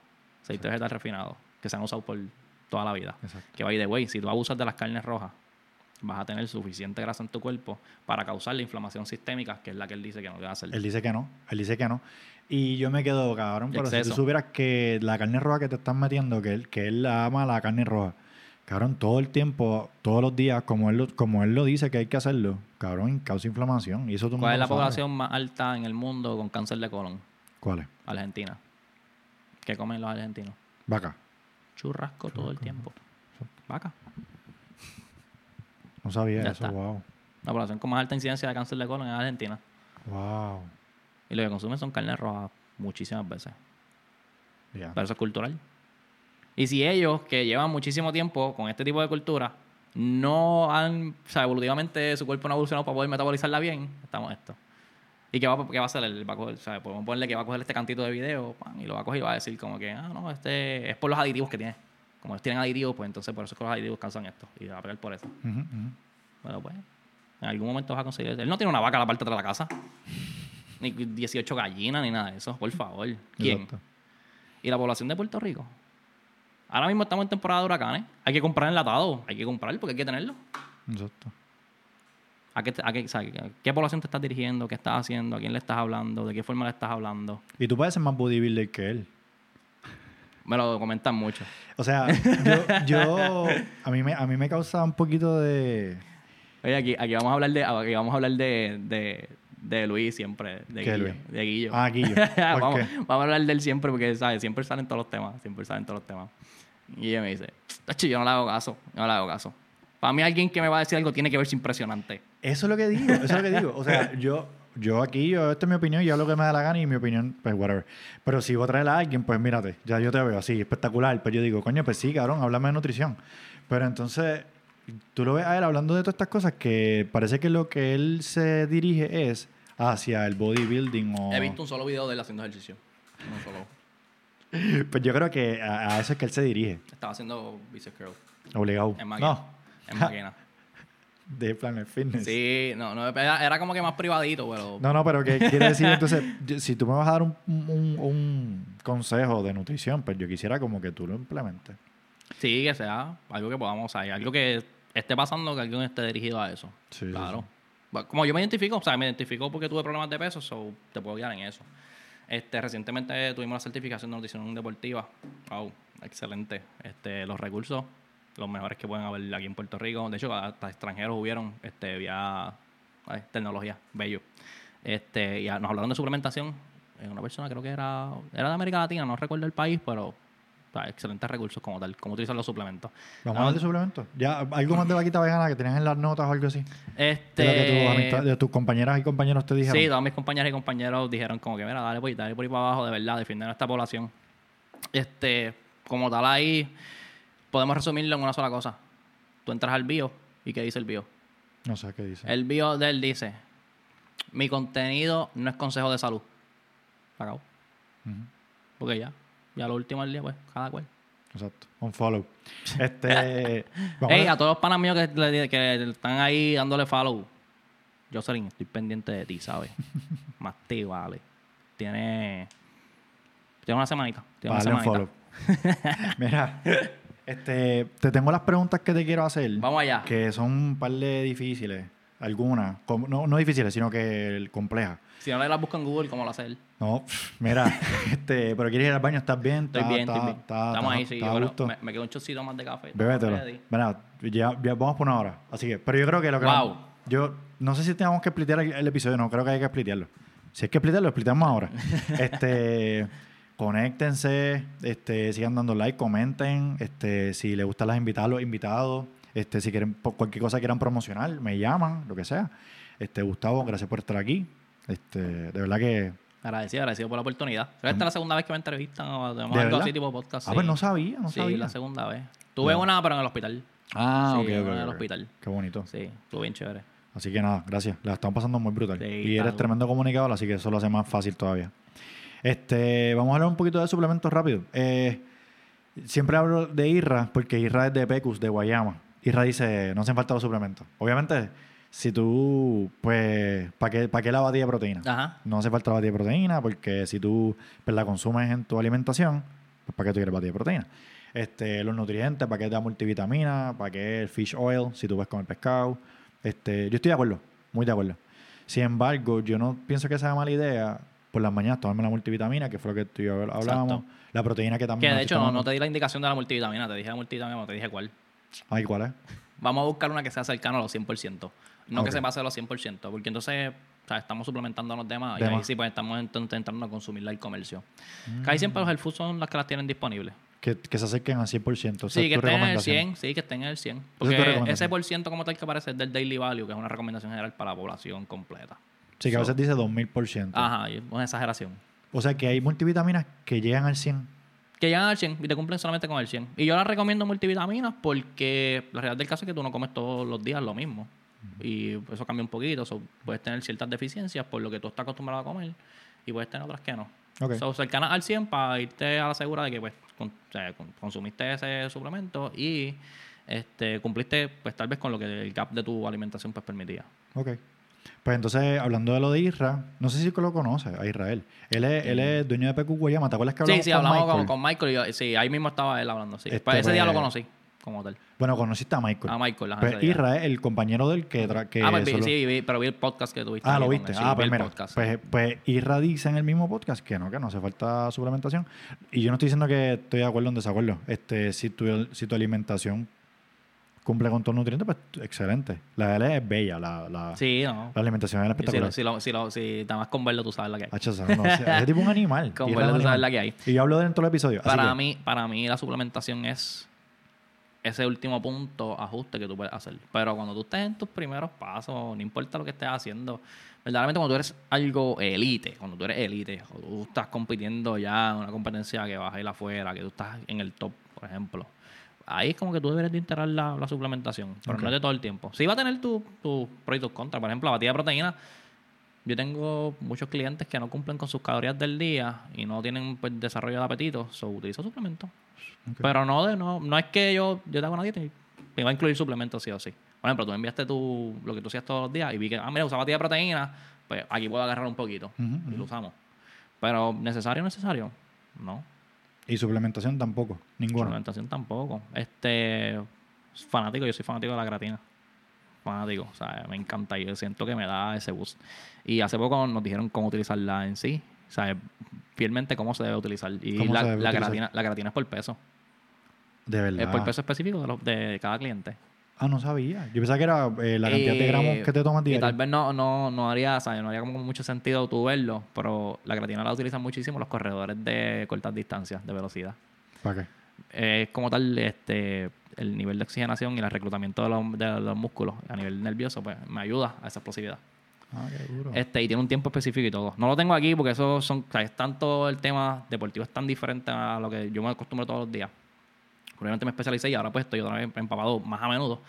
Aceite vegetal refinado, que se han usado por toda la vida. Exacto. Que by the way, si tú abusas de las carnes rojas, vas a tener suficiente grasa en tu cuerpo para causar la inflamación sistémica, que es la que él dice que no debe hacer. Él dice que no. Él dice que no. Y yo me quedo, cabrón, pero si tú supieras que la carne roja que te están metiendo, que él, que él ama la carne roja, cabrón, todo el tiempo, todos los días, como él, lo- como él lo dice que hay que hacerlo, cabrón, causa inflamación. Y eso tú ¿Cuál es la población más alta en el mundo con cáncer de colon? ¿Cuál es? Argentina. ¿Qué comen los argentinos? Vaca. Churrasco todo el tiempo. Vaca. No sabía Ya eso, está. wow. La población con más alta incidencia de cáncer de colon es Argentina. Wow. Y lo que consumen son carnes rojas muchísimas veces. Ya. Pero eso es cultural. Y si ellos, que llevan muchísimo tiempo con este tipo de cultura, no han, o sea, evolutivamente su cuerpo no ha evolucionado para poder metabolizarla bien, estamos esto. ¿Y qué va, qué va a hacer? Él va a coger, o sea, podemos ponerle que va a coger este cantito de video pan, y lo va a coger y va a decir como que, ah, no, este es por los aditivos que tiene. Como ellos tienen aditivos, pues entonces por eso es que los aditivos causan esto. Y va a pegar por eso. Bueno, pues, en algún momento vas a conseguir eso. Él no tiene una vaca a la parte de atrás de la casa. Ni 18 gallinas, ni nada de eso. Por favor. ¿Quién? Exacto. y la población de Puerto Rico. Ahora mismo estamos en temporada de huracanes. Hay que comprar enlatado. Hay que comprar porque hay que tenerlo. Exacto. ¿A qué, a qué- o sea, ¿Qué población te estás dirigiendo? ¿Qué estás haciendo? ¿A quién le estás hablando? ¿De qué forma le estás hablando? Y tú pareces más bodybuilder que él. Me lo comentan mucho. O sea, yo, yo a, mí me, a mí me causa un poquito de... Oye, aquí, aquí vamos a hablar de, aquí vamos a hablar de, de, de Luis siempre. De ¿Qué Guillo. Luis? De Guillo. Ah, Guillo. ¿Por vamos, qué? vamos a hablar de él siempre porque, ¿sabes? Siempre salen todos los temas. Siempre salen todos los temas. Y ella me dice, "Tacho, yo no le hago caso. No le hago caso. Para mí alguien que me va a decir algo tiene que verse impresionante. Eso es lo que digo, eso es lo que digo. O sea, yo, yo aquí, yo, esta es mi opinión, yo hago lo que me da la gana y mi opinión, pues whatever. Pero si voy a traer a alguien, pues mírate, ya yo te veo así, espectacular. Pues yo digo, coño, pues sí, cabrón, háblame de nutrición. Pero entonces, tú lo ves a él hablando de todas estas cosas que parece que lo que él se dirige es hacia el bodybuilding o... He visto un solo video de él haciendo ejercicio. Un solo. Pues yo creo que a, a eso es que él se dirige, Estaba haciendo bicep curl obligado. en máquina. No, En máquina. De Planet Fitness. Sí, no, no, era, era como que más privadito, pero... No, no, pero ¿qué quiere decir? Entonces, si tú me vas a dar un, un- un consejo de nutrición, pues yo quisiera como que tú lo implementes. Sí, que sea algo que podamos, sea, algo que esté pasando, que alguien esté dirigido a eso. Sí, claro. sí. Como yo me identifico, o sea, me identifico porque tuve problemas de peso, so te puedo guiar en eso. Este, recientemente tuvimos la certificación de nutrición deportiva. Wow, excelente. Este, los recursos, los mejores que pueden haber aquí en Puerto Rico. De hecho, hasta extranjeros hubieron este, vía ay, tecnología, bello. Este, y a- nos hablaron de suplementación. Eh, Una persona creo que era, era de América Latina, no recuerdo el país, pero excelentes recursos como tal, cómo utilizar los suplementos. Vamos Ah, a hablar de suplementos. Ya, algo más de vaquita vegana que tenías en las notas o algo así. Este, De que tus amistades- de tus compañeras y compañeros te dijeron. Sí, todas mis compañeras y compañeros dijeron como que, mira, dale por, ahí, dale por ahí para abajo, de verdad, defender a esta población. Este, como tal ahí, podemos resumirlo en una sola cosa. Tú entras al bio y ¿qué dice el bio? No sé qué dice. El bio de él dice, mi contenido no es consejo de salud. Acabó. Ujú, Porque ya, ya lo último del día, pues, cada cual. Exacto. Un follow. Este. Ey, a- a todos los panas míos que, que están ahí dándole follow. Jocelyn, estoy pendiente de ti, ¿sabes? Más te vale. Tiene. Tiene una semanita. Tiene Vale, una un semanita. follow. Mira, este, te tengo las preguntas que te quiero hacer. Vamos allá. Que son un par de difíciles. Algunas. No, no difíciles, sino que complejas. Si no le las busco en Google, ¿cómo lo hace él? No, mira, este, pero quieres ir al baño, ¿estás bien? Estoy ¿Estás- bien, estoy bien. Estamos ahí, sí. me, me quedó un chocito más de café. Bébetelo. Ya, ya vamos por una hora. Así que, pero yo creo que lo que. Wow. Yo no sé si tenemos que splitear el, el episodio, no creo que hay que splitearlo. Si hay que splitearlo, splitamos ahora. este. Conéctense, este, sigan dando like, comenten, este, si les gustan las invitadas, los invitados, este, si quieren por cualquier cosa quieran promocionar, me llaman, lo que sea. Este, Gustavo, gracias por estar aquí. Este, de verdad que. Agradecido, agradecido por la oportunidad. Creo que esta es la segunda vez que me entrevistan o hacemos ¿De algo así tipo podcast. Ah, sí. pues no sabía, no sí, sabía. la segunda vez. Tuve Ya. una, pero en el hospital. Ah, Sí, ok, en el hospital. Qué bonito. Sí, estuvo bien chévere. Así que nada, gracias. La estamos pasando muy brutal. Sí, y eres tremendo comunicador, así que eso lo hace más fácil todavía. Este, vamos a hablar un poquito de suplementos rápido. Eh, siempre hablo de IRRA, porque IRRA es de Pecus, de Guayama. IRRA dice, no hacen falta los suplementos. Obviamente, si tú, pues, ¿para qué, qué la batida de proteína? Ajá. No hace falta la batida de proteína, porque si tú pues, la consumes en tu alimentación, pues, ¿para qué tú quieres batida de proteína? Este, los nutrientes, ¿para qué da multivitamina? ¿Para qué el fish oil? Si tú ves con el pescado. Este, yo estoy de acuerdo, muy de acuerdo. Sin embargo, yo no pienso que sea mala idea por las mañanas tomarme la multivitamina, que fue lo que tú y yo hablábamos. Exacto. La proteína que Que también. de me hecho no, no te di la indicación de la multivitamina, te dije la multivitamina, no te dije cuál. Ay, ¿cuál es? Vamos a buscar una que sea cercana a los 100%. No que se pase a los 100%, porque entonces o sea, estamos suplementando a los demás De y ahí sí pues estamos ent- intentando consumirla el comercio. Mm. Casi siempre los health foods son las que las tienen disponibles. Que, que se acerquen al 100%. Esa sí, que estén en el recomendación. 100, sí, que estén en el 100. tu Porque ese por ciento como tal que aparece es del daily value, que es una recomendación general para la población completa. Sí, que a veces dice 2000%. Ajá, es una exageración. O sea que hay multivitaminas que llegan al 100. Que llegan al 100 y te cumplen solamente con el 100. Y yo las recomiendo multivitaminas porque la realidad del caso es que tú no comes todos los días lo mismo. Y eso cambia un poquito. Puedes tener ciertas deficiencias por lo que tú estás acostumbrado a comer y puedes tener otras que no. Ok. So, cercanas al 100 para irte a la segura de que pues, con- o sea, con- consumiste ese suplemento y este, cumpliste pues tal vez con lo que el gap de tu alimentación pues permitía. Ok. Pues entonces, hablando de lo de Isra, no sé si lo conoce, a Israel. Él es, él es dueño de PQ Guayama. ¿Te acuerdas que Sí, hablamos sí, con hablamos Michael? con, con Michael y yo- sí, ahí mismo estaba él hablando. Sí. Este, Pues ese día lo pues, conocí como tal. Bueno, conociste a Michael. A Michael, ajá, Pues ese día. Isra es el compañero del que... tra- que ah, pues vi- solo- sí, vi- pero vi el podcast que tuviste. Ah, ahí lo con viste. sí, ah, vi pues el mira. podcast, sí. Pues, pues Isra dice en el mismo podcast que no, que no hace falta suplementación. Y yo no estoy diciendo que estoy de acuerdo o en desacuerdo. Este, si, tu, si tu alimentación cumple con todos los nutrientes, pues excelente. La él es bella, la, la, Sí, no. la alimentación es espectacular. si, lo- si, lo- si nada más con verlo tú sabes la que hay. Hacho, ese- no, ese- tipo es un animal. Con verlo tú sabes la que hay. Y yo hablo de él en todo el episodio. Para que- mí, para mí la suplementación es ese último punto, ajuste que tú puedes hacer. Pero cuando tú estés en tus primeros pasos, no importa lo que estés haciendo, verdaderamente cuando tú eres algo elite, cuando tú eres elite, o tú estás compitiendo ya en una competencia que vas a ir afuera, que tú estás en el top, por ejemplo, ahí es como que tú deberías de integrar la, la suplementación, pero no es de todo el tiempo. Sí va a tener tus tu pros y tus contras. Por ejemplo, la batida de proteína, yo tengo muchos clientes que no cumplen con sus calorías del día y no tienen pues, desarrollo de apetito, so utilizo suplementos. Pero no, de, no, no es que yo, yo te hago una dieta y me va a incluir suplementos sí o sí. Por ejemplo, tú me enviaste tu, lo que tú hacías todos los días y vi que, ah, mira, usaba batida de proteína, pues aquí puedo agarrar un poquito y lo usamos. Pero necesario, necesario, no. Y suplementación tampoco. Ninguna. Suplementación tampoco. Este, fanático, yo soy fanático de la creatina. Fanático, o sea, me encanta. Yo siento que me da ese boost. Y hace poco nos dijeron cómo utilizarla en sí. O sea, fielmente cómo se debe utilizar. Y ¿Cómo la, debe la utilizar? creatina, la creatina es por peso. De verdad. Es por peso específico de, los- de cada cliente. Ah, no sabía. Yo pensaba que era eh, la cantidad de Eh, gramos que te tomas Y diario. tal vez no, no, no haría, o sea, no haría como mucho sentido tú verlo, pero la creatina la utilizan muchísimo los corredores de cortas distancias, de velocidad. ¿Para qué? es como tal este el nivel de oxigenación y el reclutamiento de los, de los músculos a nivel nervioso, pues me ayuda a esa explosividad. Ah, qué duro. Este, y tiene un tiempo específico y todo. No lo tengo aquí porque eso son, o sea, es tanto el tema deportivo es tan diferente a lo que yo me acostumbro todos los días. Probablemente me especialicé y ahora pues estoy otra vez empapado más a menudo.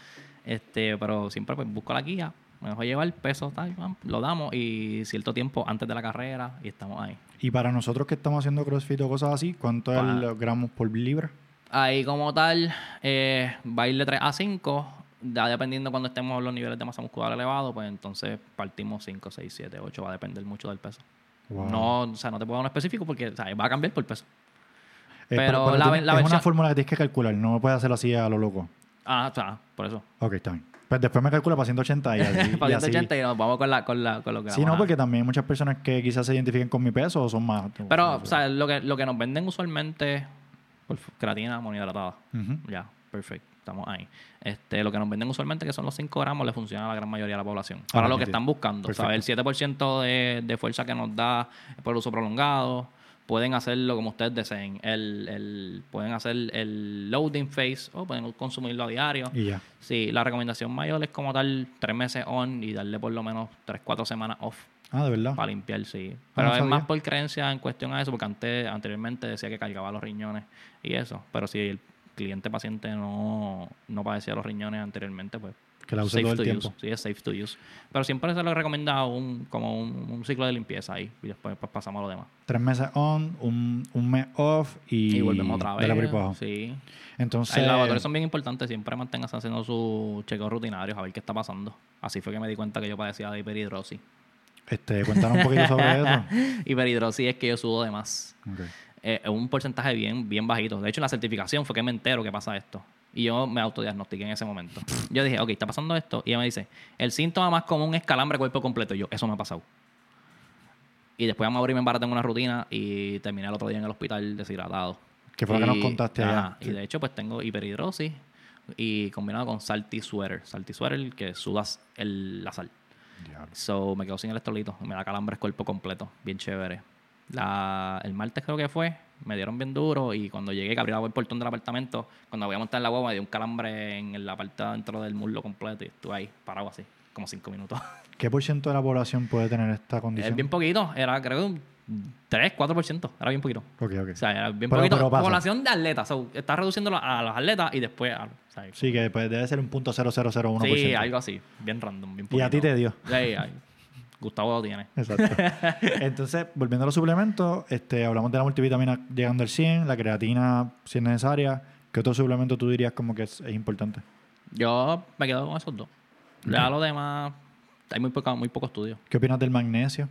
Este, pero siempre pues busco la guía, me dejo llevar el peso, tal, lo damos y cierto tiempo antes de la carrera y estamos ahí. Y para nosotros que estamos haciendo CrossFit o cosas así, ¿cuánto es el gramos por libra? Ahí como tal, eh, va a ir de 3 a 5, ya dependiendo cuando estemos los niveles de masa muscular elevados, pues entonces partimos 5, 6, 7, 8, va a depender mucho del peso. Wow. No, o sea, no te puedo dar uno específico porque o sea, va a cambiar por peso. Eh, pero la- es una fórmula que tienes que calcular, no puedes hacerlo así a lo loco. Ah, sea, por eso. Ok, está bien. Pues después me calcula para 180 y así. Para y así. 180 y nos vamos con, la, con, la, con lo que Sí, vamos no, a- porque también hay muchas personas que quizás se identifiquen con mi peso o son más. Pero, o sea, lo que, lo que nos venden usualmente, por creatina monohidratada. Ya, perfecto. Estamos ahí. Este, lo que nos venden usualmente, que son los 5 gramos, le funciona a la gran mayoría de la población. Ah, Para lo que están buscando. Perfecto. ¿sabes? El 7% de, de fuerza que nos da por uso prolongado. Pueden hacerlo como ustedes deseen. El, el, pueden hacer el loading phase o pueden consumirlo a diario. Y ya. Sí, la recomendación mayor es como tal tres meses on y darle por lo menos tres, cuatro semanas off Ah, de verdad. para limpiar, sí. Ah, Pero no es más por creencia en cuestión a eso, porque antes, anteriormente decía que cargaba los riñones y eso. Pero si el cliente paciente no, no padecía los riñones anteriormente, pues Que la safe todo el tiempo. use. Sí, es safe to use. Pero siempre se le recomienda un, como un, un ciclo de limpieza ahí y después pues, pasamos a lo demás. Tres meses on, un, un mes off y, Y, volvemos otra vez. de la abajo. Sí. Entonces, Los laboratorios son bien importantes. Siempre manténgase haciendo sus chequeos rutinarios a ver qué está pasando. Así fue que me di cuenta que yo padecía de hiperhidrosis. este, cuéntanos un poquito sobre eso. hiperhidrosis es que yo sudo de más. Ok. eh, un porcentaje bien, bien bajito. De hecho, en la certificación fue que me entero que pasa esto. Y yo me autodiagnostiqué en ese momento. Yo dije, ok, está pasando esto. Y ella me dice, el síntoma más común es calambre cuerpo completo. Y yo, eso me ha pasado. Y después vamos a abrirme en barra, tengo una rutina y terminé el otro día en el hospital deshidratado. Que fue lo que nos contaste allá. Y de hecho, pues tengo hiperhidrosis y combinado con salty sweater. Salty sweater, que sudas el, la sal. Diablo. So, me quedo sin electrolito. Me da calambres cuerpo completo. Bien chévere. La, el martes creo que fue. Me dieron bien duro y cuando llegué, que abrí el portón del apartamento, cuando voy a montar la guagua, me dio un calambre en la parte de adentro del muslo completo y estuve ahí parado así, como cinco minutos. ¿Qué por ciento de la población puede tener esta condición? es bien poquito. Era creo que un 3, 4%. Era bien poquito. Ok, ok. O sea, era bien Pero- poquito. pero. Población de atletas. So, está reduciendo a los atletas y después a... ¿sabes? Sí, que pues, debe ser un punto 0.0001%. Sí, algo así. Bien random. Bien Y a ti poquito. te dio. Sí. Gustavo lo tiene. Exacto. Entonces, volviendo a los suplementos, este, hablamos de la multivitamina llegando al 100, la creatina si es necesaria. ¿Qué otro suplemento tú dirías como que es, es importante? Yo me quedo con esos dos. Ya lo demás, hay muy poco, muy poco estudio. ¿Qué opinas del magnesio?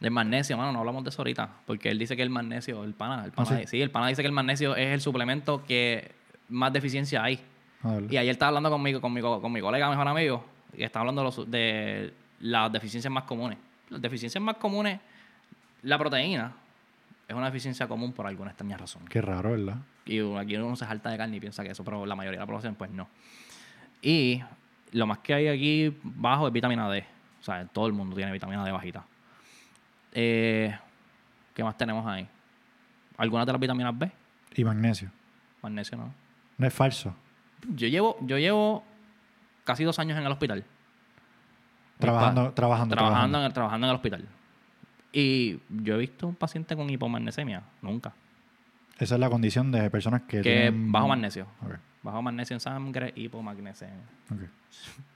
Del magnesio, mano, no hablamos de eso ahorita. Porque él dice que el magnesio, el pana, el pana, ¿Ah, sí? sí? el pana dice que el magnesio es el suplemento que más deficiencia hay. Ah. Y ayer estaba hablando conmigo, con mi, co- con mi colega, mejor amigo, y estaba hablando de, los- de las deficiencias más comunes. Las deficiencias más comunes, la proteína es una deficiencia común por alguna extraña razón. Qué raro, ¿verdad? Y aquí uno se jalta de carne y piensa que eso, pero la mayoría de la población, pues no. Y lo más que hay aquí bajo es vitamina D. O sea, todo el mundo tiene vitamina D bajita. Eh, ¿Qué más tenemos ahí? Algunas de las vitaminas B. Y magnesio. Magnesio, ¿no? No es falso. Yo llevo, yo llevo casi dos años en el hospital. Trabajando, trabajando, trabajando, en el, trabajando en el hospital. Y yo he visto un paciente con hipomagnesemia. Nunca. Esa es la condición de personas que, Que tienen... bajo magnesio. Bajo magnesio en sangre, hipomagnesemia. ok.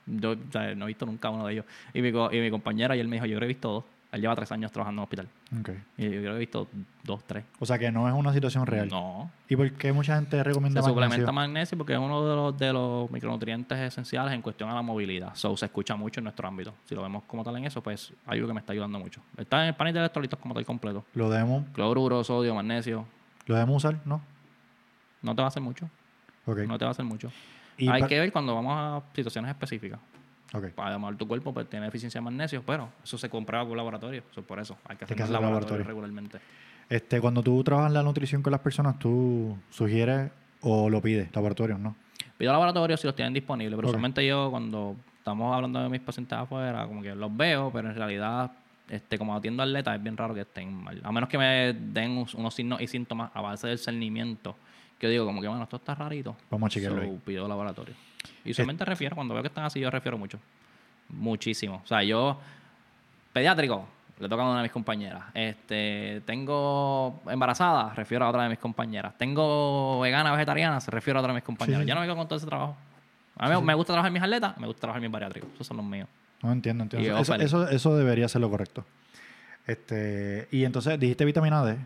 Yo o sea, no he visto nunca uno de ellos. Y mi, y mi compañera, él me dijo, yo creo que he visto dos. Él lleva tres años trabajando en el hospital. ok. Y yo creo que he visto dos, tres. O sea que no es una situación real. No. ¿Y por qué mucha gente recomienda Se magnesio? suplementa magnesio porque es uno de los, de los micronutrientes esenciales en cuestión a la movilidad. So, se escucha mucho en nuestro ámbito. Si lo vemos como tal en eso, pues algo que me está ayudando mucho. Está en el panel de electrolitos como tal completo. ¿Lo debemos, Cloruro, sodio, magnesio. ¿Lo debemos usar? ¿No? No te va a hacer mucho. Ok. No te va a hacer mucho. Y Hay que ver cuando vamos a situaciones específicas. Ok. Además, tu cuerpo pues, tiene deficiencia de magnesio, pero eso se comprueba con laboratorio. Eso por eso. Hay que hacer que hacer laboratorio laboratorio. regularmente. Este, cuando tú trabajas la nutrición con las personas, ¿tú sugieres o lo pides? Laboratorios, ¿no? Pido laboratorio si los tienen disponibles, pero Ok. usualmente yo cuando estamos hablando de mis pacientes afuera, como que los veo, pero en realidad, este, como atiendo atletas, es bien raro que estén mal. A menos que me den unos signos y síntomas a base del cernimiento que digo como que, bueno, esto está rarito. Vamos a chequearlo So, pido laboratorio. Y usualmente refiero, cuando veo que están así, yo refiero mucho. Muchísimo. O sea, yo, pediátrico, le toca a una de mis compañeras. Este, tengo embarazada, refiero a otra de mis compañeras. Tengo vegana, vegetariana, se refiero a otra de mis compañeras. sí. Yo no me quedo con todo ese trabajo. A mí me- me gusta trabajar en mis atletas, me gusta trabajar en mis bariátricos. Esos son los míos. No entiendo, entiendo. Yo eso, eso debería ser lo correcto. Este, y entonces dijiste vitamina D.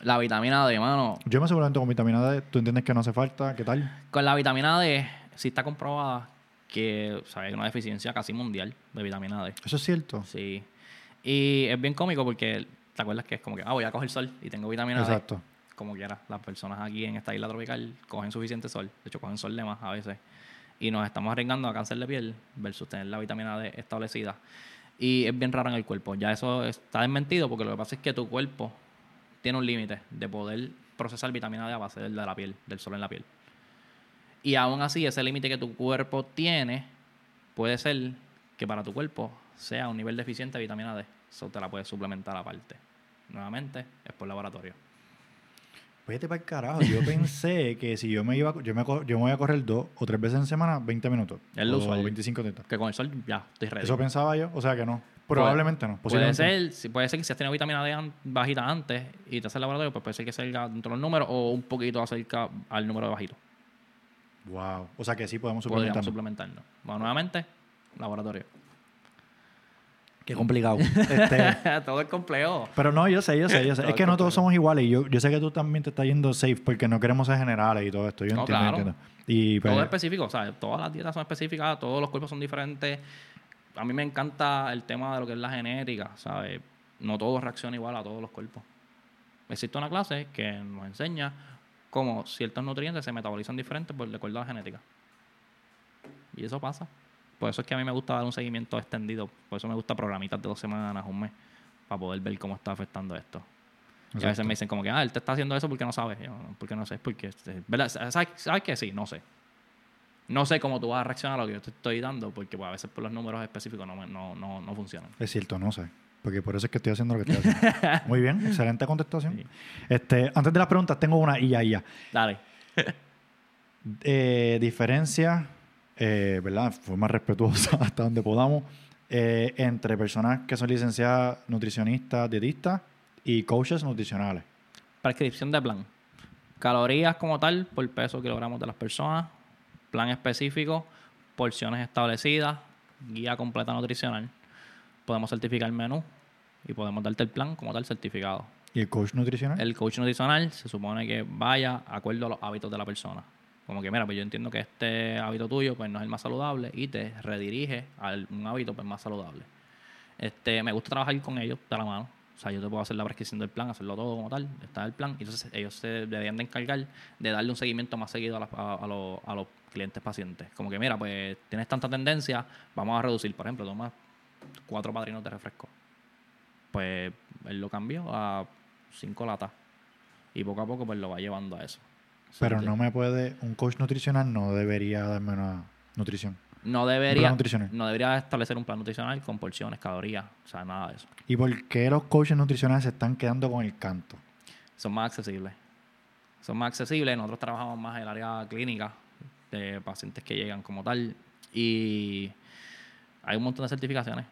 La vitamina D, mano. Yo me suplemento con vitamina D. ¿Tú entiendes que no hace falta? ¿Qué tal? Con la vitamina D, sí está comprobada que o sea, hay una deficiencia casi mundial de vitamina D. ¿Eso es cierto? Sí. Y es bien cómico porque te acuerdas que es como que, ah, voy a coger sol y tengo vitamina D. Exacto. Como quiera, las personas aquí en esta isla tropical cogen suficiente sol. De hecho, cogen sol de más a veces. Y nos estamos arriesgando a cáncer de piel versus tener la vitamina D establecida. Y es bien raro en el cuerpo. Ya eso está desmentido porque lo que pasa es que tu cuerpo tiene un límite de poder procesar vitamina D a base de la piel, del sol en la piel. Y aún así, ese límite que tu cuerpo tiene puede ser que para tu cuerpo sea un nivel deficiente de vitamina D. Eso te la puedes suplementar aparte. Nuevamente, es por laboratorio. Vete para el carajo. Yo pensé que si yo me iba, yo me, yo me voy a correr dos o tres veces en semana, 20 minutos. Es lo o usual. 25 30. Que con el sol ya estoy ready. Eso pensaba yo. O sea que no. Probablemente no. Puede Posiblemente ser, puede ser que si has tenido vitamina D an- bajita antes y te hace el laboratorio, pues puede ser que salga dentro de los números o un poquito acerca al número de bajito. Wow. O sea que sí podemos Podríamos suplementar. suplementarnos. Bueno, nuevamente, laboratorio. Qué complicado. Este, Todo es complejo. pero no, yo sé, yo sé, yo sé. Es que no todos somos iguales. Y yo, yo sé que tú también te estás yendo safe porque no queremos ser generales y todo esto. Yo No, entiendo, claro. entiendo. Y, pues, Todo es específico, o sea, todas las dietas son específicas, todos los cuerpos son diferentes. A mí me encanta el tema de lo que es la genética, ¿sabes? No todo reacciona igual a todos los cuerpos. Existe una clase que nos enseña cómo ciertos nutrientes se metabolizan diferentes por de acuerdo a la genética. Y eso pasa. Por eso es que a mí me gusta dar un seguimiento extendido. Por eso me gusta programitas de dos semanas, un mes, para poder ver cómo está afectando esto. Y a veces me dicen como que, ah, él te está haciendo eso porque no sabe. Yo, porque no sé, porque... este, ¿verdad? ¿Sabes, ¿Sabes que Sí, no sé. No sé cómo tú vas a reaccionar a lo que yo te estoy dando, porque pues, a veces por los números específicos no, no, no, no funcionan. Es cierto, no sé. Porque por eso es que estoy haciendo lo que estoy haciendo. Muy bien, excelente contestación. Sí. Este, antes de las preguntas, tengo una y ya, y ya. Dale. Eh, diferencia, eh, ¿verdad? Forma respetuosa hasta donde podamos, eh, entre personas que son licenciadas nutricionistas, dietistas y coaches nutricionales. Prescripción de plan. Calorías como tal por peso kilogramos de las personas. Plan específico. Porciones establecidas. Guía completa nutricional. Podemos certificar el menú. Y podemos darte el plan como tal certificado. ¿Y el coach nutricional? El coach nutricional se supone que vaya acuerdo a los hábitos de la persona. Como que, mira, pues yo entiendo que este hábito tuyo pues no es el más saludable y te redirige a un hábito pues, más saludable. Este, me gusta trabajar con ellos de la mano. O sea, yo te puedo hacer la prescripción del plan, hacerlo todo como tal, está el plan. Y entonces ellos se deberían de encargar de darle un seguimiento más seguido a, a los, a los clientes pacientes. Como que, mira, pues tienes tanta tendencia, vamos a reducir. Por ejemplo, tomas cuatro padrinos de refresco. Pues él lo cambió a cinco latas. Y poco a poco pues lo va llevando a eso. Pero Sí, no me puede, un coach nutricional no debería darme una nutrición. No debería, no debería establecer un plan nutricional con porciones, calorías, o sea, nada de eso. ¿Y por qué los coaches nutricionales se están quedando con el canto? Son más accesibles. Son más accesibles. Nosotros trabajamos más en el área clínica de pacientes que llegan como tal. Y hay un montón de certificaciones.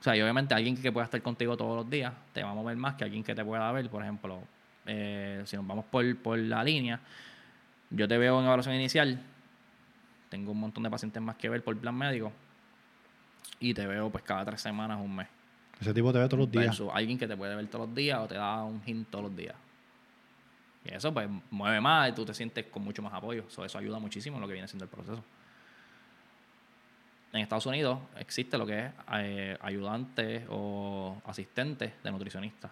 O sea, y obviamente alguien que pueda estar contigo todos los días te va a mover más que alguien que te pueda ver. Por ejemplo, eh, si nos vamos por, por la línea, yo te veo en evaluación inicial, tengo un montón de pacientes más que ver por plan médico y te veo pues cada tres semanas, un mes. Ese tipo te ve todos los días. Alguien que te puede ver todos los días o te da un hint todos los días. Y eso pues mueve más y tú te sientes con mucho más apoyo. So, eso ayuda muchísimo en lo que viene siendo el proceso. En Estados Unidos existe lo que es eh, ayudante o asistente de nutricionista.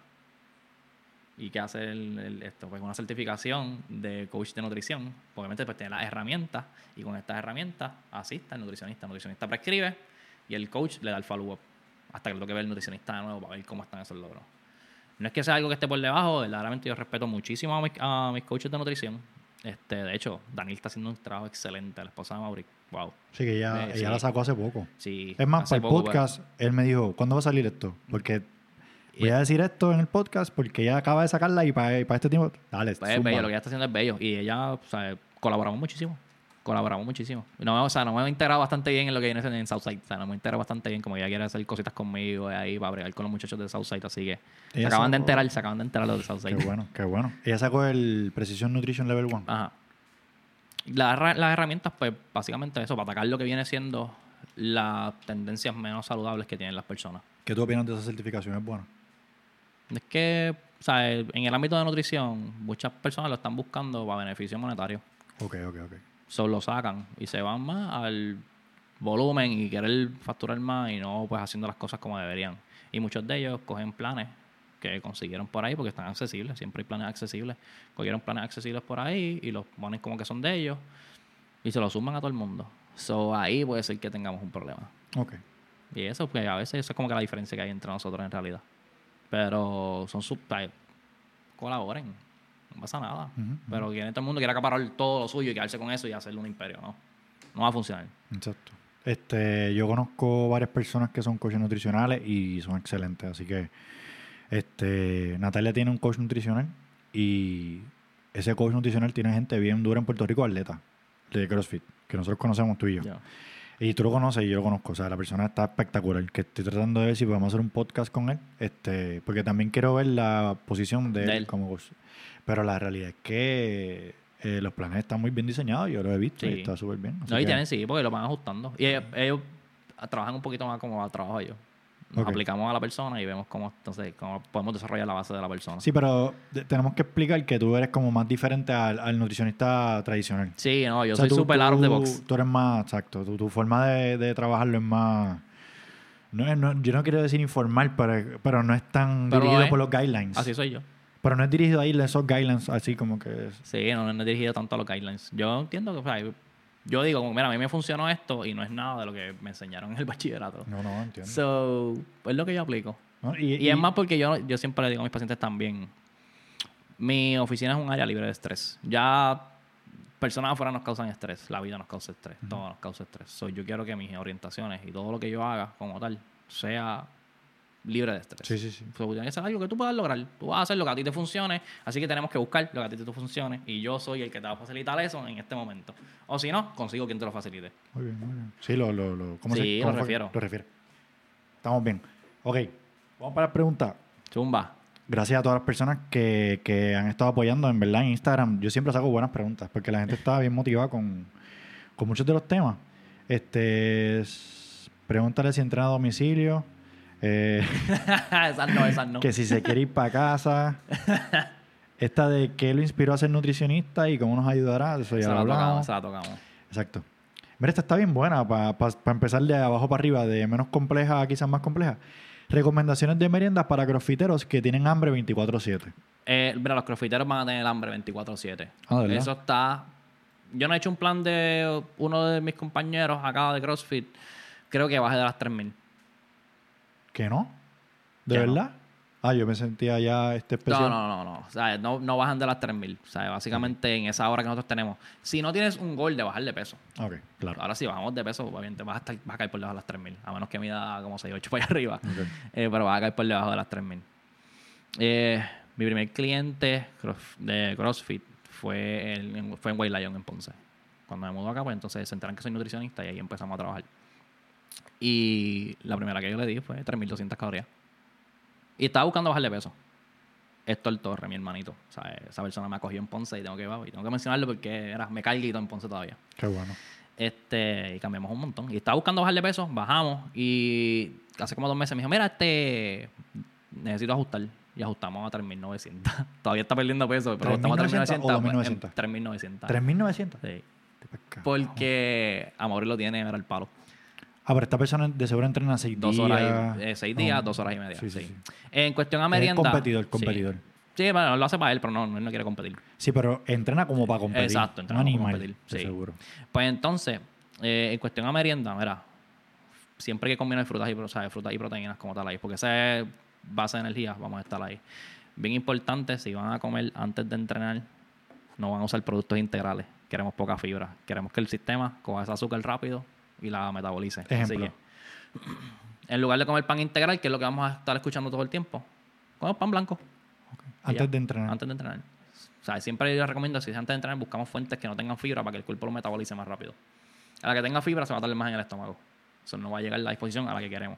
¿Y qué hace esto? Pues una certificación de coach de nutrición. Obviamente pues tiene las herramientas y con estas herramientas asiste al nutricionista. El nutricionista prescribe y el coach le da el follow-up hasta que lo que ve el nutricionista de nuevo para ver cómo están esos logros. No es que sea algo que esté por debajo, verdaderamente yo respeto muchísimo a mis, a mis coaches de nutrición. Este, de hecho, Daniel está haciendo un trabajo excelente, la esposa de Mauri. Wow. Sí, que ella, Eh, ella sí. la sacó hace poco. Sí, Es más, para el poco, podcast, él me dijo, ¿cuándo va a salir esto? Porque Voy a decir esto en el podcast porque ella acaba de sacarla y para, este tiempo. Dale, pues es bello, lo que ella está haciendo es bello. Y ella, o sea, colaboramos muchísimo. Colaboramos muchísimo. No, o sea, nos hemos integrado bastante bien en lo que viene en Southside. O sea, nos hemos integrado bastante bien. Como ella quiere hacer cositas conmigo ahí para bregar con los muchachos de Southside. Así que se acaban de enterar, se acaban de enterar los de Southside. Qué bueno, qué bueno. Ella sacó el Precision Nutrition Level 1. Ajá. Las herramientas, pues, básicamente eso, para atacar lo que viene siendo las tendencias menos saludables que tienen las personas. ¿Qué tú opinas de esa certificación? ¿Es buena? Es que, o sea, en el ámbito de nutrición, muchas personas lo están buscando para beneficio monetario. Ok, ok, ok. Solo lo sacan y se van más al volumen y querer facturar más y no pues haciendo las cosas como deberían. Y muchos de ellos cogen planes que consiguieron por ahí porque están accesibles, siempre hay planes accesibles. Cogieron planes accesibles por ahí y los ponen como que son de ellos y se los suman a todo el mundo. So ahí puede ser que tengamos un problema. Ok. Y eso, pues a veces eso es como que la diferencia que hay entre nosotros en realidad. Pero son sub colaboren. No pasa nada. Pero que todo el mundo quiere acaparar todo lo suyo y quedarse con eso y hacerle un imperio, ¿no? No va a funcionar. Exacto. Este, yo conozco varias personas que son coaches nutricionales y son excelentes. Así que este, Natalia tiene un coach nutricional y ese coach nutricional tiene gente bien dura en Puerto Rico, atleta de CrossFit, que nosotros conocemos tú y yo. Y tú lo conoces y yo lo conozco. O sea, la persona está espectacular. Que estoy tratando de ver si podemos hacer un podcast con él. Este, porque también quiero ver la posición de, él como Pero la realidad es que eh, los planes están muy bien diseñados. Yo lo he visto y está súper bien. no, y tienen sí, porque lo van ajustando. Y ellos, trabajan un poquito más como trabajo yo nos aplicamos a la persona y vemos cómo, entonces, cómo podemos desarrollar la base de la persona. Sí, pero tenemos que explicar que tú eres como más diferente al, nutricionista tradicional. Sí, no, yo soy super out of the box. Tú eres más, exacto, tu, forma de, trabajarlo es más... No, yo no quiero decir informal, pero, pero no es tan dirigido por los guidelines. Así soy yo. Pero no es dirigido a ir a esos guidelines así como que... Sí, no, no es dirigido tanto a los guidelines. Yo entiendo que yo digo, mira, a mí me funcionó esto y no es nada de lo que me enseñaron en el bachillerato. No, no, entiendo. So, es lo que yo aplico. Y, es más porque yo, yo siempre le digo a mis pacientes también, mi oficina es un área libre de estrés. Ya personas afuera nos causan estrés, la vida nos causa estrés, todo nos causa estrés. So, yo quiero que mis orientaciones y todo lo que yo haga como tal sea libre de estrés. Sí, sí, sí. Que ser algo que tú puedas lograr. Tú vas a hacer lo que a ti te funcione, así que tenemos que buscar lo que a ti te funcione y yo soy el que te va a facilitar eso en este momento. O si no, consigo quien te lo facilite. Muy bien, muy bien. Sí, lo, lo, lo ¿cómo sí, se, lo refiero. Lo refiere. Estamos bien. Ok, vamos para la pregunta. Chumba. Gracias a todas las personas que, que han estado apoyando, en verdad, en Instagram. Yo siempre saco buenas preguntas porque la gente está bien motivada con, con muchos de los temas. Este, pregúntale si entra a domicilio. Eh, esas no, esas no. Que si se quiere ir para casa. Esta de qué lo inspiró a ser nutricionista y cómo nos ayudará, eso ya lo hablamos. Se la tocamos. Exacto. Mira, esta está bien buena para empezar de abajo para arriba, de menos compleja a quizás más compleja. Recomendaciones de meriendas para crofiteros que tienen hambre 24-7. Eh, mira, los crofiteros van a tener hambre 24-7. Ah, eso está... Yo no he hecho un plan de uno de mis compañeros acá de CrossFit. Creo que baje de las 3.000. ¿Que no? ¿De verdad? Ah, yo me sentía ya este especial. No, no, no, no. O sea, no, no bajan de las 3000. O sea, básicamente en esa hora que nosotros tenemos. Si no tienes un gol de bajar de peso. Ok, claro. Ahora sí, bajamos de peso, obviamente vas a, estar, vas a caer por debajo de las 3000. A menos que mida como 6, 8 para allá arriba. Eh, pero vas a caer por debajo de las 3000. Eh, mi primer cliente de CrossFit fue, en, fue en White Lion en Ponce. Cuando me mudó acá, pues entonces se enteran que soy nutricionista y ahí empezamos a trabajar. Y la primera que yo le di fue 3200 calorías. Y estaba buscando bajarle peso. Héctor Torre, mi hermanito. O sea, esa persona me acogió en Ponce y tengo que, y tengo que mencionarlo porque era, me todo en Ponce todavía. Qué bueno. Este, y cambiamos un montón. Y estaba buscando bajarle peso, bajamos. Y hace como dos meses me dijo, mira, este, necesito ajustar. Y ajustamos a 3.900. todavía está perdiendo peso, pero estamos a 3.900. 3.900. 3.900. Sí. Porque Amor lo tiene, era el palo. Ah, pero esta persona de seguro entrena seis dos días. Horas y, eh, seis días, dos horas y media. Sí, En cuestión a merienda. Es competidor, competidor. Sí, bueno, lo hace para él, pero no, él no quiere competir. Sí, pero entrena como para competir. Exacto, entrena como para competir. Sí. Seguro. Pues entonces, eh, en cuestión a merienda, mira, siempre hay que combinar frutas y, o sea, frutas y proteínas como tal ahí, porque esa es base de energía, vamos a estar ahí. Bien importante, si van a comer antes de entrenar, no van a usar productos integrales. Queremos poca fibra. Queremos que el sistema coja ese azúcar rápido y la metabolice. Ejemplo. en lugar de comer pan integral, que es lo que vamos a estar escuchando todo el tiempo, Comemos pan blanco. Antes ya. de entrenar. Antes de entrenar. O sea, siempre yo les recomiendo, si es antes de entrenar, buscamos fuentes que no tengan fibra para que el cuerpo lo metabolice más rápido. A la que tenga fibra se va a tardar más en el estómago. Eso no va a llegar a la disposición a la que queremos.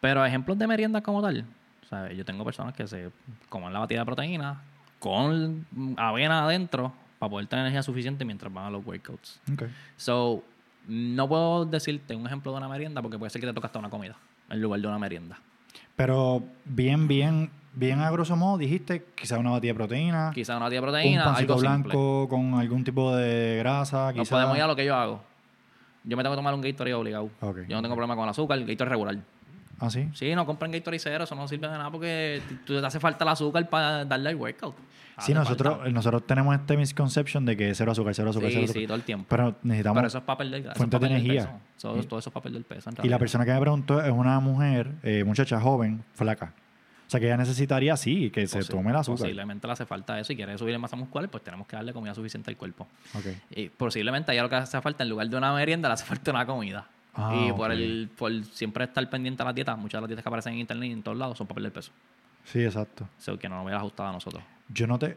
Pero ejemplos de merienda como tal. ¿sabes? Yo tengo personas que se comen la batida de proteína con avena adentro para poder tener energía suficiente mientras van a los workouts. Ok. So, no puedo decirte un ejemplo de una merienda porque puede ser que te toque hasta una comida en lugar de una merienda. Pero bien, bien, bien a grosso modo, dijiste quizá una batida de proteína, Quizá una batida de un proteína, pancito algo simple. blanco con algún tipo de grasa, quizá. podemos ir a lo que yo hago. Yo me tengo que tomar un Gatorade obligado. Yo no tengo problema con el azúcar, el Gatorade regular. Ah, sí. Sí, no compren Gatorade cero, eso no sirve de nada porque te hace falta el azúcar para darle el workout. Sí, Hace nosotros, falta. nosotros tenemos este misconception de que cero azúcar, cero azúcar, Sí, cero sí, azúcar. todo el tiempo. Pero necesitamos. Pero eso es para perder, eso es fuentes pa' de energía. peso. Todo, todo eso es para perder peso. en y la persona que me preguntó es una mujer, eh, muchacha joven, flaca. O sea que ella necesitaría, sí, que se tome el azúcar. Posiblemente le hace falta eso y quiere subir en masa muscular, pues tenemos que darle comida suficiente al cuerpo. Ok. Y posiblemente ella lo que hace falta, en lugar de una merienda, le hace falta una comida. Ah, y por el por siempre estar pendiente a las dietas, muchas de las dietas que aparecen en internet y en todos lados son para perder peso. Sí, exacto. O sea, que no nos hubiera ajustado a nosotros. Yo no te.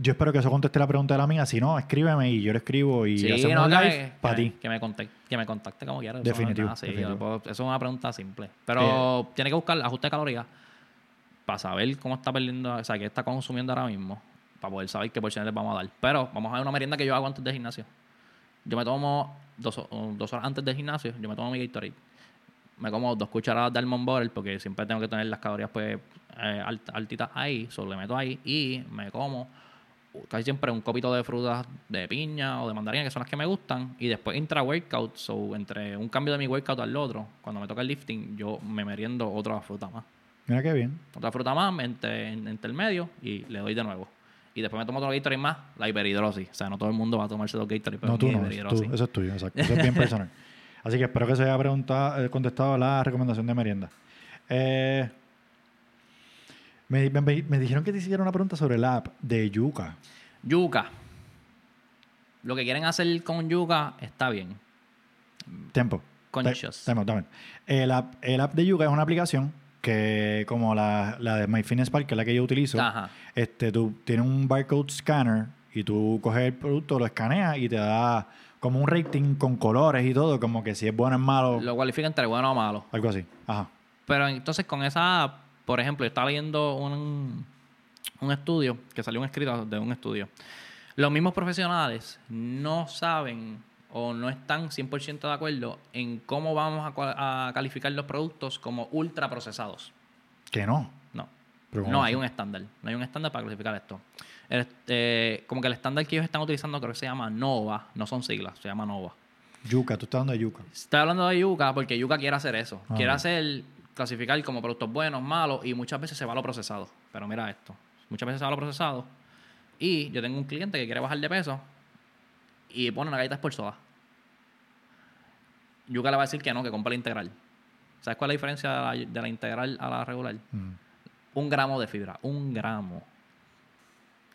Yo espero que eso conteste la pregunta de la amiga. Si no, escríbeme y yo le escribo y Sí, hacemos no, un live para ti. Que me, contacte, que me contacte como quiera. eso Definitivo, no es nada, sí, definitivo. yo puedo- eso es una pregunta simple. Pero tiene que buscar ajuste de calorías para saber cómo está perdiendo, o sea, qué está consumiendo ahora mismo, para poder saber qué porciones les vamos a dar. Pero vamos a ver una merienda que yo hago antes del gimnasio. Yo me tomo dos, dos horas antes del gimnasio, yo me tomo mi Gatorade. Me como dos cucharadas de almond butter porque siempre tengo que tener las calorías pues eh, alt- altitas ahí, solo le meto ahí y me como casi siempre un copito de frutas de piña o de mandarina, que son las que me gustan, y después intra-workout, so entre un cambio de mi workout al otro, cuando me toca el lifting, yo me meriendo otra fruta más. Mira qué bien. Otra fruta más entre, en- entre el medio y le doy de nuevo. Y después me tomo otro Gatorade más, la hiperhidrosis. O sea, no todo el mundo va a tomarse dos Gatorade, pero No, tú no. es tú, eso es tuyo, exacto. Eso es bien personal. Así que espero que se haya preguntado, eh, contestado la recomendación de merienda. Eh, me, me- me dijeron que te hicieron una pregunta sobre la app de Yuca. Yuca. Lo que quieren hacer con yuca está bien. Tiempo. Conscious. Tiempo, tiempo. El app, el app de Yuca es una aplicación que, como la, la de MyFitnessPal, que es la que yo utilizo, Ajá. este, tú tienes un barcode scanner y tú coges el producto, lo escaneas y te da como un rating con colores y todo, como que si es bueno o es malo, Lo cualifica entre bueno o malo. algo así. Ajá. Pero entonces con esa por ejemplo, yo estaba leyendo un, un estudio, que salió un escrito de un estudio. Los mismos profesionales no saben o no están 100% de acuerdo en cómo vamos a, a calificar los productos como ultra procesados. Que no. No. Pero ¿cómo No hay un estándar. No hay un estándar para clasificar esto. El, eh, como que el estándar que ellos están utilizando creo que se llama NOVA. No son siglas, se llama NOVA. Yuca, tú estás hablando de Yuca. Estoy hablando de Yuca porque Yuca quiere hacer eso. Ah, quiere hacer, clasificar como productos buenos, malos y muchas veces se va a lo procesado. Pero mira esto. Muchas veces se va a lo procesado. Y yo tengo un cliente que quiere bajar de peso y pone una galleta por soda. Yuca le va a decir que no, que compra la integral. ¿Sabes cuál es la diferencia de la, de la integral a la regular? Mm, Un gramo de fibra. Un gramo.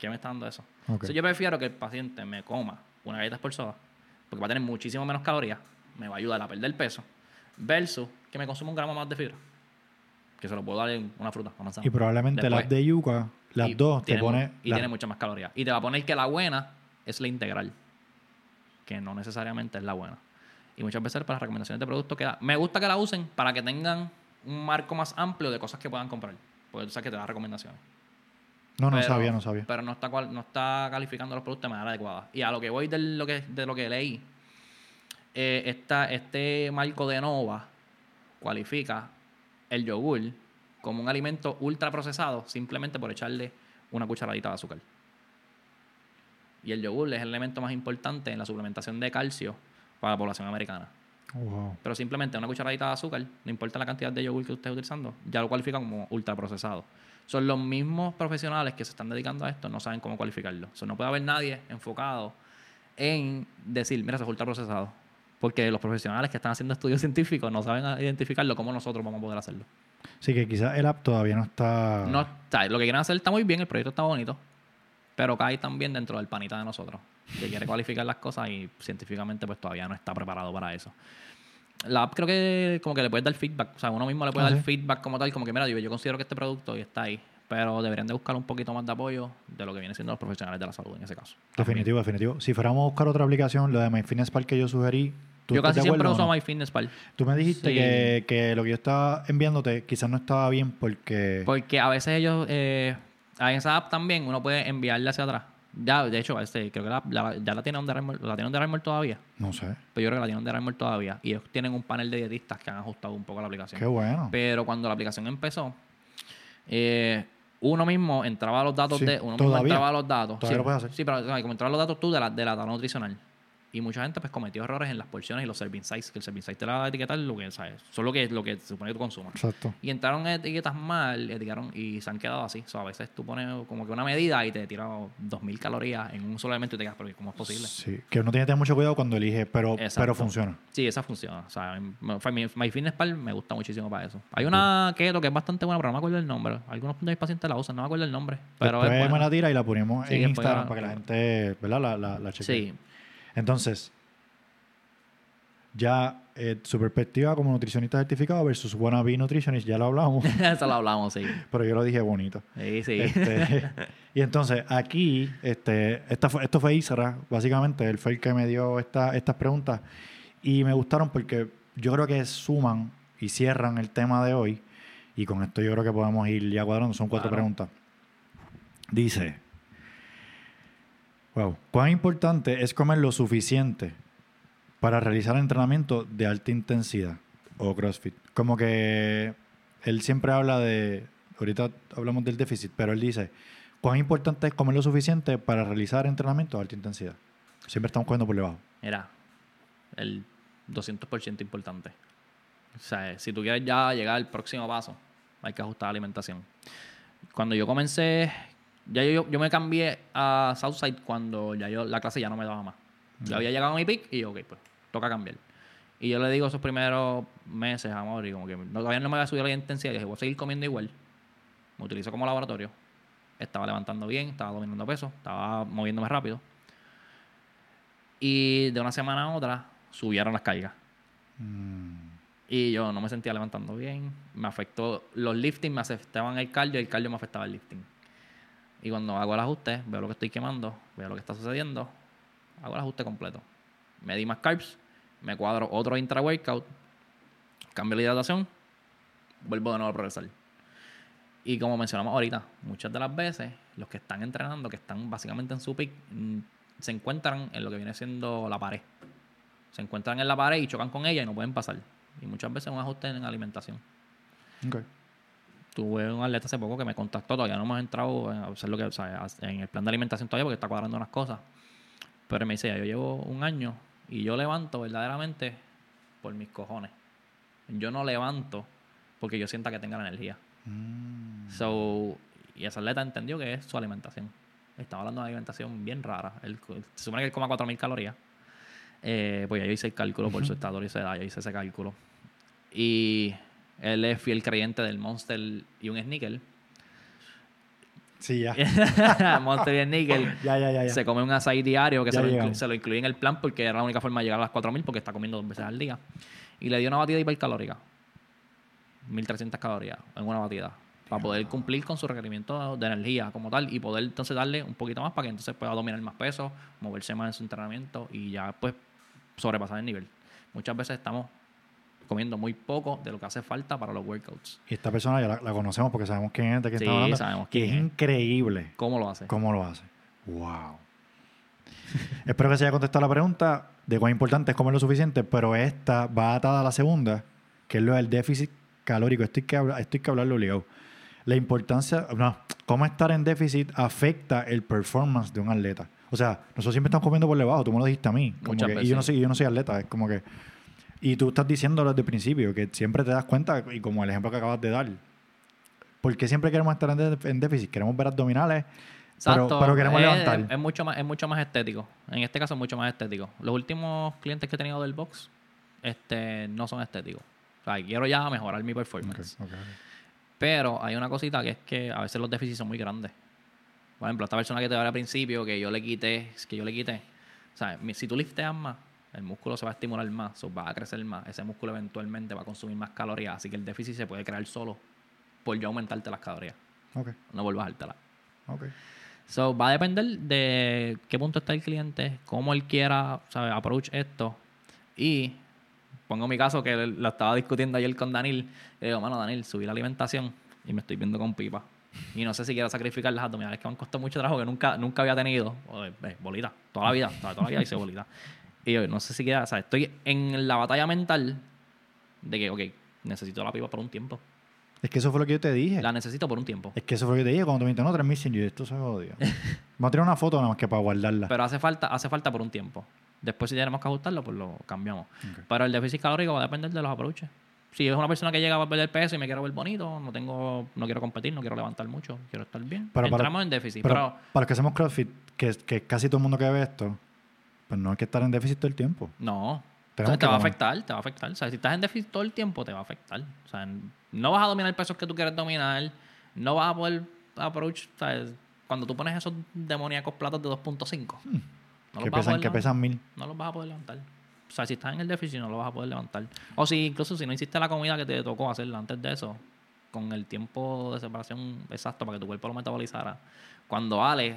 ¿Qué me está dando eso? ok. Entonces yo prefiero que el paciente me coma una galleta por soda, porque va a tener muchísimo menos calorías, me va a ayudar a perder peso, versus que me consuma un gramo más de fibra, que se lo puedo dar en una fruta, una manzana. Y probablemente Después. app de Yuca, las dos, te tiene pone... Y la- tiene muchas más calorías. Y te va a poner que la buena es la integral, que no necesariamente es la buena. Y muchas veces para las recomendaciones de productos que da- me gusta que la usen para que tengan un marco más amplio de cosas que puedan comprar. Porque tú sabes que te da recomendaciones. No, no Pero- sabía, no sabía. Pero no está, cual- no está calificando los productos de manera adecuada. Y a lo que voy de lo que, de lo que leí, eh, esta- este marco de Nova cualifica el yogur como un alimento ultra procesado simplemente por echarle una cucharadita de azúcar. Y el yogur es el elemento más importante en la suplementación de calcio para la población americana. Wow. Pero simplemente una cucharadita de azúcar, no importa la cantidad de yogur que usted esté utilizando, ya lo cualifica como ultraprocesado. Son los mismos profesionales que se están dedicando a esto, no saben cómo cualificarlo. O sea, no puede haber nadie enfocado en decir, mira, eso es ultraprocesado. Porque los profesionales que están haciendo estudios científicos no saben identificarlo como nosotros vamos a poder hacerlo. Sí, que quizás el app todavía no está... No, sea, lo que quieren hacer está muy bien, el proyecto está bonito, pero cae también dentro del panita de nosotros, que quiere cualificar las cosas y científicamente pues todavía no está preparado para eso. la app creo que como que le puedes dar feedback. O sea, uno mismo le puede Ah, dar ¿sí? feedback como tal, como que mira, yo, yo considero que este producto y está ahí. Pero deberían de buscar un poquito más de apoyo de lo que vienen siendo los profesionales de la salud en ese caso. Definitivo, definitivo. Si fuéramos a buscar otra aplicación, lo de MyFitnessPal que yo sugerí, ¿tú Yo casi siempre uso no? MyFitnessPal. Tú me dijiste Sí. que, que lo que yo estaba enviándote quizás no estaba bien porque... Porque a veces ellos, eh, en esa app también uno puede enviarle hacia atrás. Ya, de hecho, este, creo que la, la- ya la tiene Armour, la tiene todavía. No sé. Pero yo creo que la tiene Armour todavía. Y ellos tienen un panel de dietistas que han ajustado un poco la aplicación. Qué bueno. Pero cuando la aplicación empezó, eh, uno mismo entraba a los datos Sí, de. Uno mismo entraba a los datos. Sí, lo puedes hacer. Sí, pero como entraban los datos tú de la, de la tabla nutricional. Y mucha gente pues cometió errores en las porciones y los serving size, que el serving size te la va a etiquetar lo que, ¿sabes? Son lo que, lo que se supone que tú consumas. Exacto. Y entraron etiquetas mal, etiquetaron y se han quedado así. O sea, a veces tú pones como que una medida y te tira 2000 calorías en un solo elemento y te quedas, pero ¿cómo es posible? Sí, que uno tiene que tener mucho cuidado cuando elige, pero, Exacto. pero funciona. Sí, esa funciona. O sea, me- My, MyFitnessPal me gusta muchísimo para eso. Hay una keto que es bastante buena, pero no me acuerdo el nombre. Algunos de mis pacientes la usan, no me acuerdo el nombre. Pero Después es me la tira y la ponemos Sí, en Instagram la- para que la gente, ¿verdad? La, la, la chequee. Sí. Entonces, ya eh, su perspectiva como nutricionista certificado versus wannabe nutritionist, ya lo hablamos, Eso lo hablamos, sí. pero yo lo dije bonito. Sí, sí. Este, y entonces aquí, este, esta fue, esto fue Isra, básicamente, él fue el que me dio esta, estas preguntas y me gustaron porque yo creo que suman y cierran el tema de hoy y con esto yo creo que podemos ir ya cuadrando, son cuatro Claro. preguntas. Dice, wow, ¿cuán importante es comer lo suficiente para realizar entrenamiento de alta intensidad o CrossFit? Como que él siempre habla de, ahorita hablamos del déficit, pero él dice, ¿cuán importante es comer lo suficiente para realizar entrenamiento de alta intensidad? Siempre estamos cogiendo por debajo. Mira, el 200% importante. O sea, si tú quieres ya llegar al próximo paso, hay que ajustar la alimentación. Cuando yo comencé, ya yo, yo me cambié a Southside cuando ya yo la clase ya no me daba más. Yo había llegado a mi pick y yo, ok, pues toca cambiar. Y yo le digo esos primeros meses, amor, y como que no, todavía no me había subido la intensidad. Y dije, voy a seguir comiendo igual. Me utilizo como laboratorio. Estaba levantando bien, estaba dominando peso, estaba moviéndome rápido. Y de una semana a otra subieron las cargas. Mm, Y yo no me sentía levantando bien. Me afectó. Los lifting me afectaban el cardio y el cardio me afectaba el lifting. Y cuando hago el ajuste, veo lo que estoy quemando, veo lo que está sucediendo, hago el ajuste completo. Me di más carbs, me cuadro otro intra-workout, cambio la hidratación, vuelvo de nuevo a progresar. Y como mencionamos ahorita, muchas de las veces los que están entrenando, que están básicamente en su peak, mm, se encuentran en lo que viene siendo la pared. Se encuentran en la pared y chocan con ella y no pueden pasar. Y muchas veces un ajuste en alimentación. ok. Tuve un atleta hace poco que me contactó, todavía no hemos entrado hacer lo que, o sea, en el plan de alimentación todavía porque está cuadrando unas cosas. Pero me dice, ya, yo llevo un año y yo levanto verdaderamente por mis cojones. Yo no levanto porque yo sienta que tenga la energía. Mm, So, y ese atleta entendió que es su alimentación. Estaba hablando de una alimentación bien rara. Él, se supone que él coma 4.000 calorías. Eh, pues ya yo hice el cálculo por su estado y su edad, yo hice ese cálculo. Y él es fiel creyente del Monster y un Snickers. Sí, ya. Monster y Snickers. ya, ya, ya, ya. Se come un açaí diario que se lo, inclu- se lo en el plan porque era la única forma de llegar a las 4.000 porque está comiendo dos veces al día. Y le dio una batida hipercalórica. 1.300 calorías en una batida. Para poder cumplir con su requerimiento de energía como tal y poder entonces darle un poquito más para que entonces pueda dominar más peso, moverse más en su entrenamiento y ya pues sobrepasar el nivel. Muchas veces estamos comiendo muy poco de lo que hace falta para los workouts. Y esta persona ya la, la conocemos porque sabemos quién es, de quién Sí, estamos hablando. sabemos que quién es es. increíble ¿Cómo lo hace? cómo lo hace. Wow. Espero que se haya contestado la pregunta de cuán importante es comer lo suficiente, pero esta va atada a la segunda, que es lo del déficit calórico. Esto hay que, hablar, esto hay que hablarlo obligado. La importancia, no, cómo estar en déficit afecta el performance de un atleta. O sea, nosotros siempre estamos comiendo por debajo, tú me lo dijiste a mí. Como que- y veces. yo no, soy, yo no soy atleta, es como que... Y tú estás diciéndolo desde el principio, que siempre te das cuenta, y como el ejemplo que acabas de dar, ¿por qué siempre queremos estar en, déficit? Queremos ver abdominales, pero, Exacto. pero queremos Es- levantar. Es, mucho más, es mucho más estético. En este caso es mucho más estético. Los últimos clientes que he tenido del box este, no son estéticos. O sea, quiero ya mejorar mi performance. Pero hay una cosita que es que a veces los déficits son muy grandes. Por ejemplo, esta persona que te hablé al principio, que yo le quité, que yo le quité. O sea, si tú lifteas más, el músculo se va a estimular más, o va a crecer más, ese músculo eventualmente va a consumir más calorías, así que el déficit se puede crear solo por yo aumentarte las calorías, Ok, no por bajártelas. ok. So, va a depender de qué punto está el cliente, cómo él quiera, ¿sabes? Approach esto. Y pongo mi caso que lo estaba discutiendo ayer con Daniel. Y digo, mano, Daniel, subí la alimentación y me estoy viendo con pipa. Y no sé si quiero sacrificar las abdominales que me han costado mucho trabajo que nunca, nunca había tenido. Eh, bolita, toda la vida, toda, toda la vida hice bolita. Y yo, no sé si quiero, o sea, estoy en la batalla mental de que, ok, necesito la pipa por un tiempo. Es que eso fue lo que yo te dije. La necesito por un tiempo. Es que eso fue lo que te dije cuando tú me no, 3100, yo esto se jodió. Vamos a tirar una foto nada más que para guardarla. Pero hace falta, hace falta por un tiempo. Después, si tenemos que ajustarlo, pues lo cambiamos. Ok. Pero el déficit calórico va a depender de los approaches. Si es una persona que llega a perder peso y me quiero ver bonito, no tengo, no quiero competir, no quiero levantar mucho, quiero estar bien. Pero para- Entramos en déficit. Pero, Pero, para los que hacemos CrossFit, que, que casi todo el mundo que ve esto, pues no hay que estar en déficit todo el tiempo. no. Sea, te va a afectar, te va a afectar. O sea, si estás en déficit todo el tiempo, te va a afectar. O sea, no vas a dominar pesos que tú quieres dominar, no vas a poder approach, ¿sabes? Cuando tú pones esos demoníacos platos de 2.5, no, Hmm. que, a pesan, que pesan mil. no los vas a poder levantar. O sea, si estás en el déficit, no lo vas a poder levantar. O si incluso si no hiciste la comida que te tocó hacerla antes de eso, con el tiempo de separación exacto para que tu cuerpo lo metabolizara, cuando vale,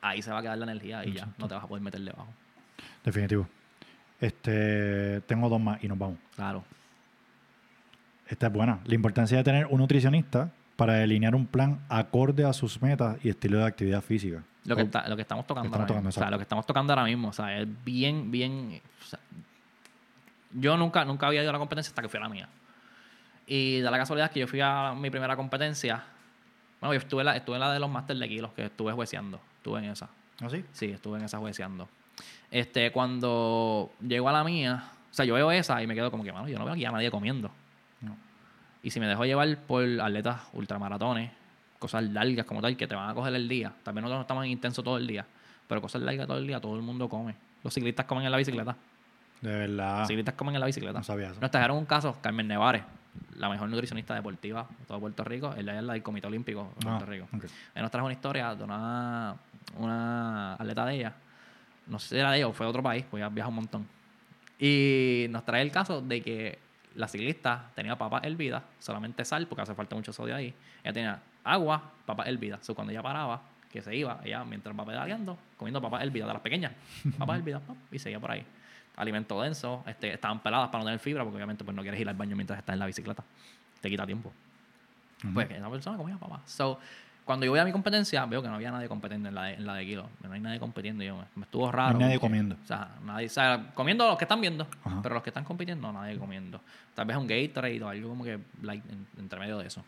ahí se va a quedar la energía y ya, no te vas a poder meter debajo. Definitivo. Este, tengo dos más y nos vamos. Claro. Esta es buena. La importancia de tener un nutricionista para delinear un plan acorde a sus metas y estilo de actividad física. Lo que, está- lo que estamos tocando ahora tocando, mismo. O sea, lo que estamos tocando ahora mismo. O sea, es bien, bien. o sea, yo nunca, nunca había ido a la competencia hasta que fui a la mía. Y da la casualidad que yo fui a mi primera competencia. Bueno, yo estuve en la, estuve en la de los Masters de kilos, que estuve jueceando. Estuve en esa. ¿Ah, sí? Sí, estuve en esa jueceando. Este, cuando llego a la mía, o sea, yo veo esa y me quedo como que, mano, yo no veo aquí a nadie comiendo. No. Y si me dejo llevar por atletas ultramaratones, cosas largas como tal, que te van a coger el día. También nosotros no estamos en intenso todo el día, pero cosas largas todo el día, todo el mundo come. Los ciclistas comen en la bicicleta. De verdad. Los ciclistas comen en la bicicleta. No sabía eso. Nos trajeron un caso, Carmen Nevares, la mejor nutricionista deportiva de todo Puerto Rico. Ella es la del Comité Olímpico de Puerto Ah, Rico. ok. Ella nos trajo una historia de una, una atleta de ella. No sé si era de ella o fue de otro país, pues ella viaja un montón. Y nos trae el caso de que la ciclista tenía papas hervidas, solamente sal, porque hace falta mucho sodio ahí. Ella tenía agua, papas hervidas. So, cuando ella paraba, que se iba, ella mientras va pedaleando, comiendo papas hervidas de las pequeñas. Papas hervidas, y seguía por ahí. Alimento denso, este, estaban peladas para no tener fibra, porque obviamente pues, no quieres ir al baño mientras estás en la bicicleta. Te quita tiempo. Pues esa persona comía papá. So, cuando yo voy a mi competencia, veo que no había nadie competiendo en la de, en la de kilo. No hay nadie compitiendo. Yo, me, me estuvo raro. No hay nadie porque, comiendo. O sea, nadie, o sea, comiendo los que están viendo, Ajá. pero los que están compitiendo, nadie comiendo. Tal vez un Gatorade o algo como que en- entre medio de eso.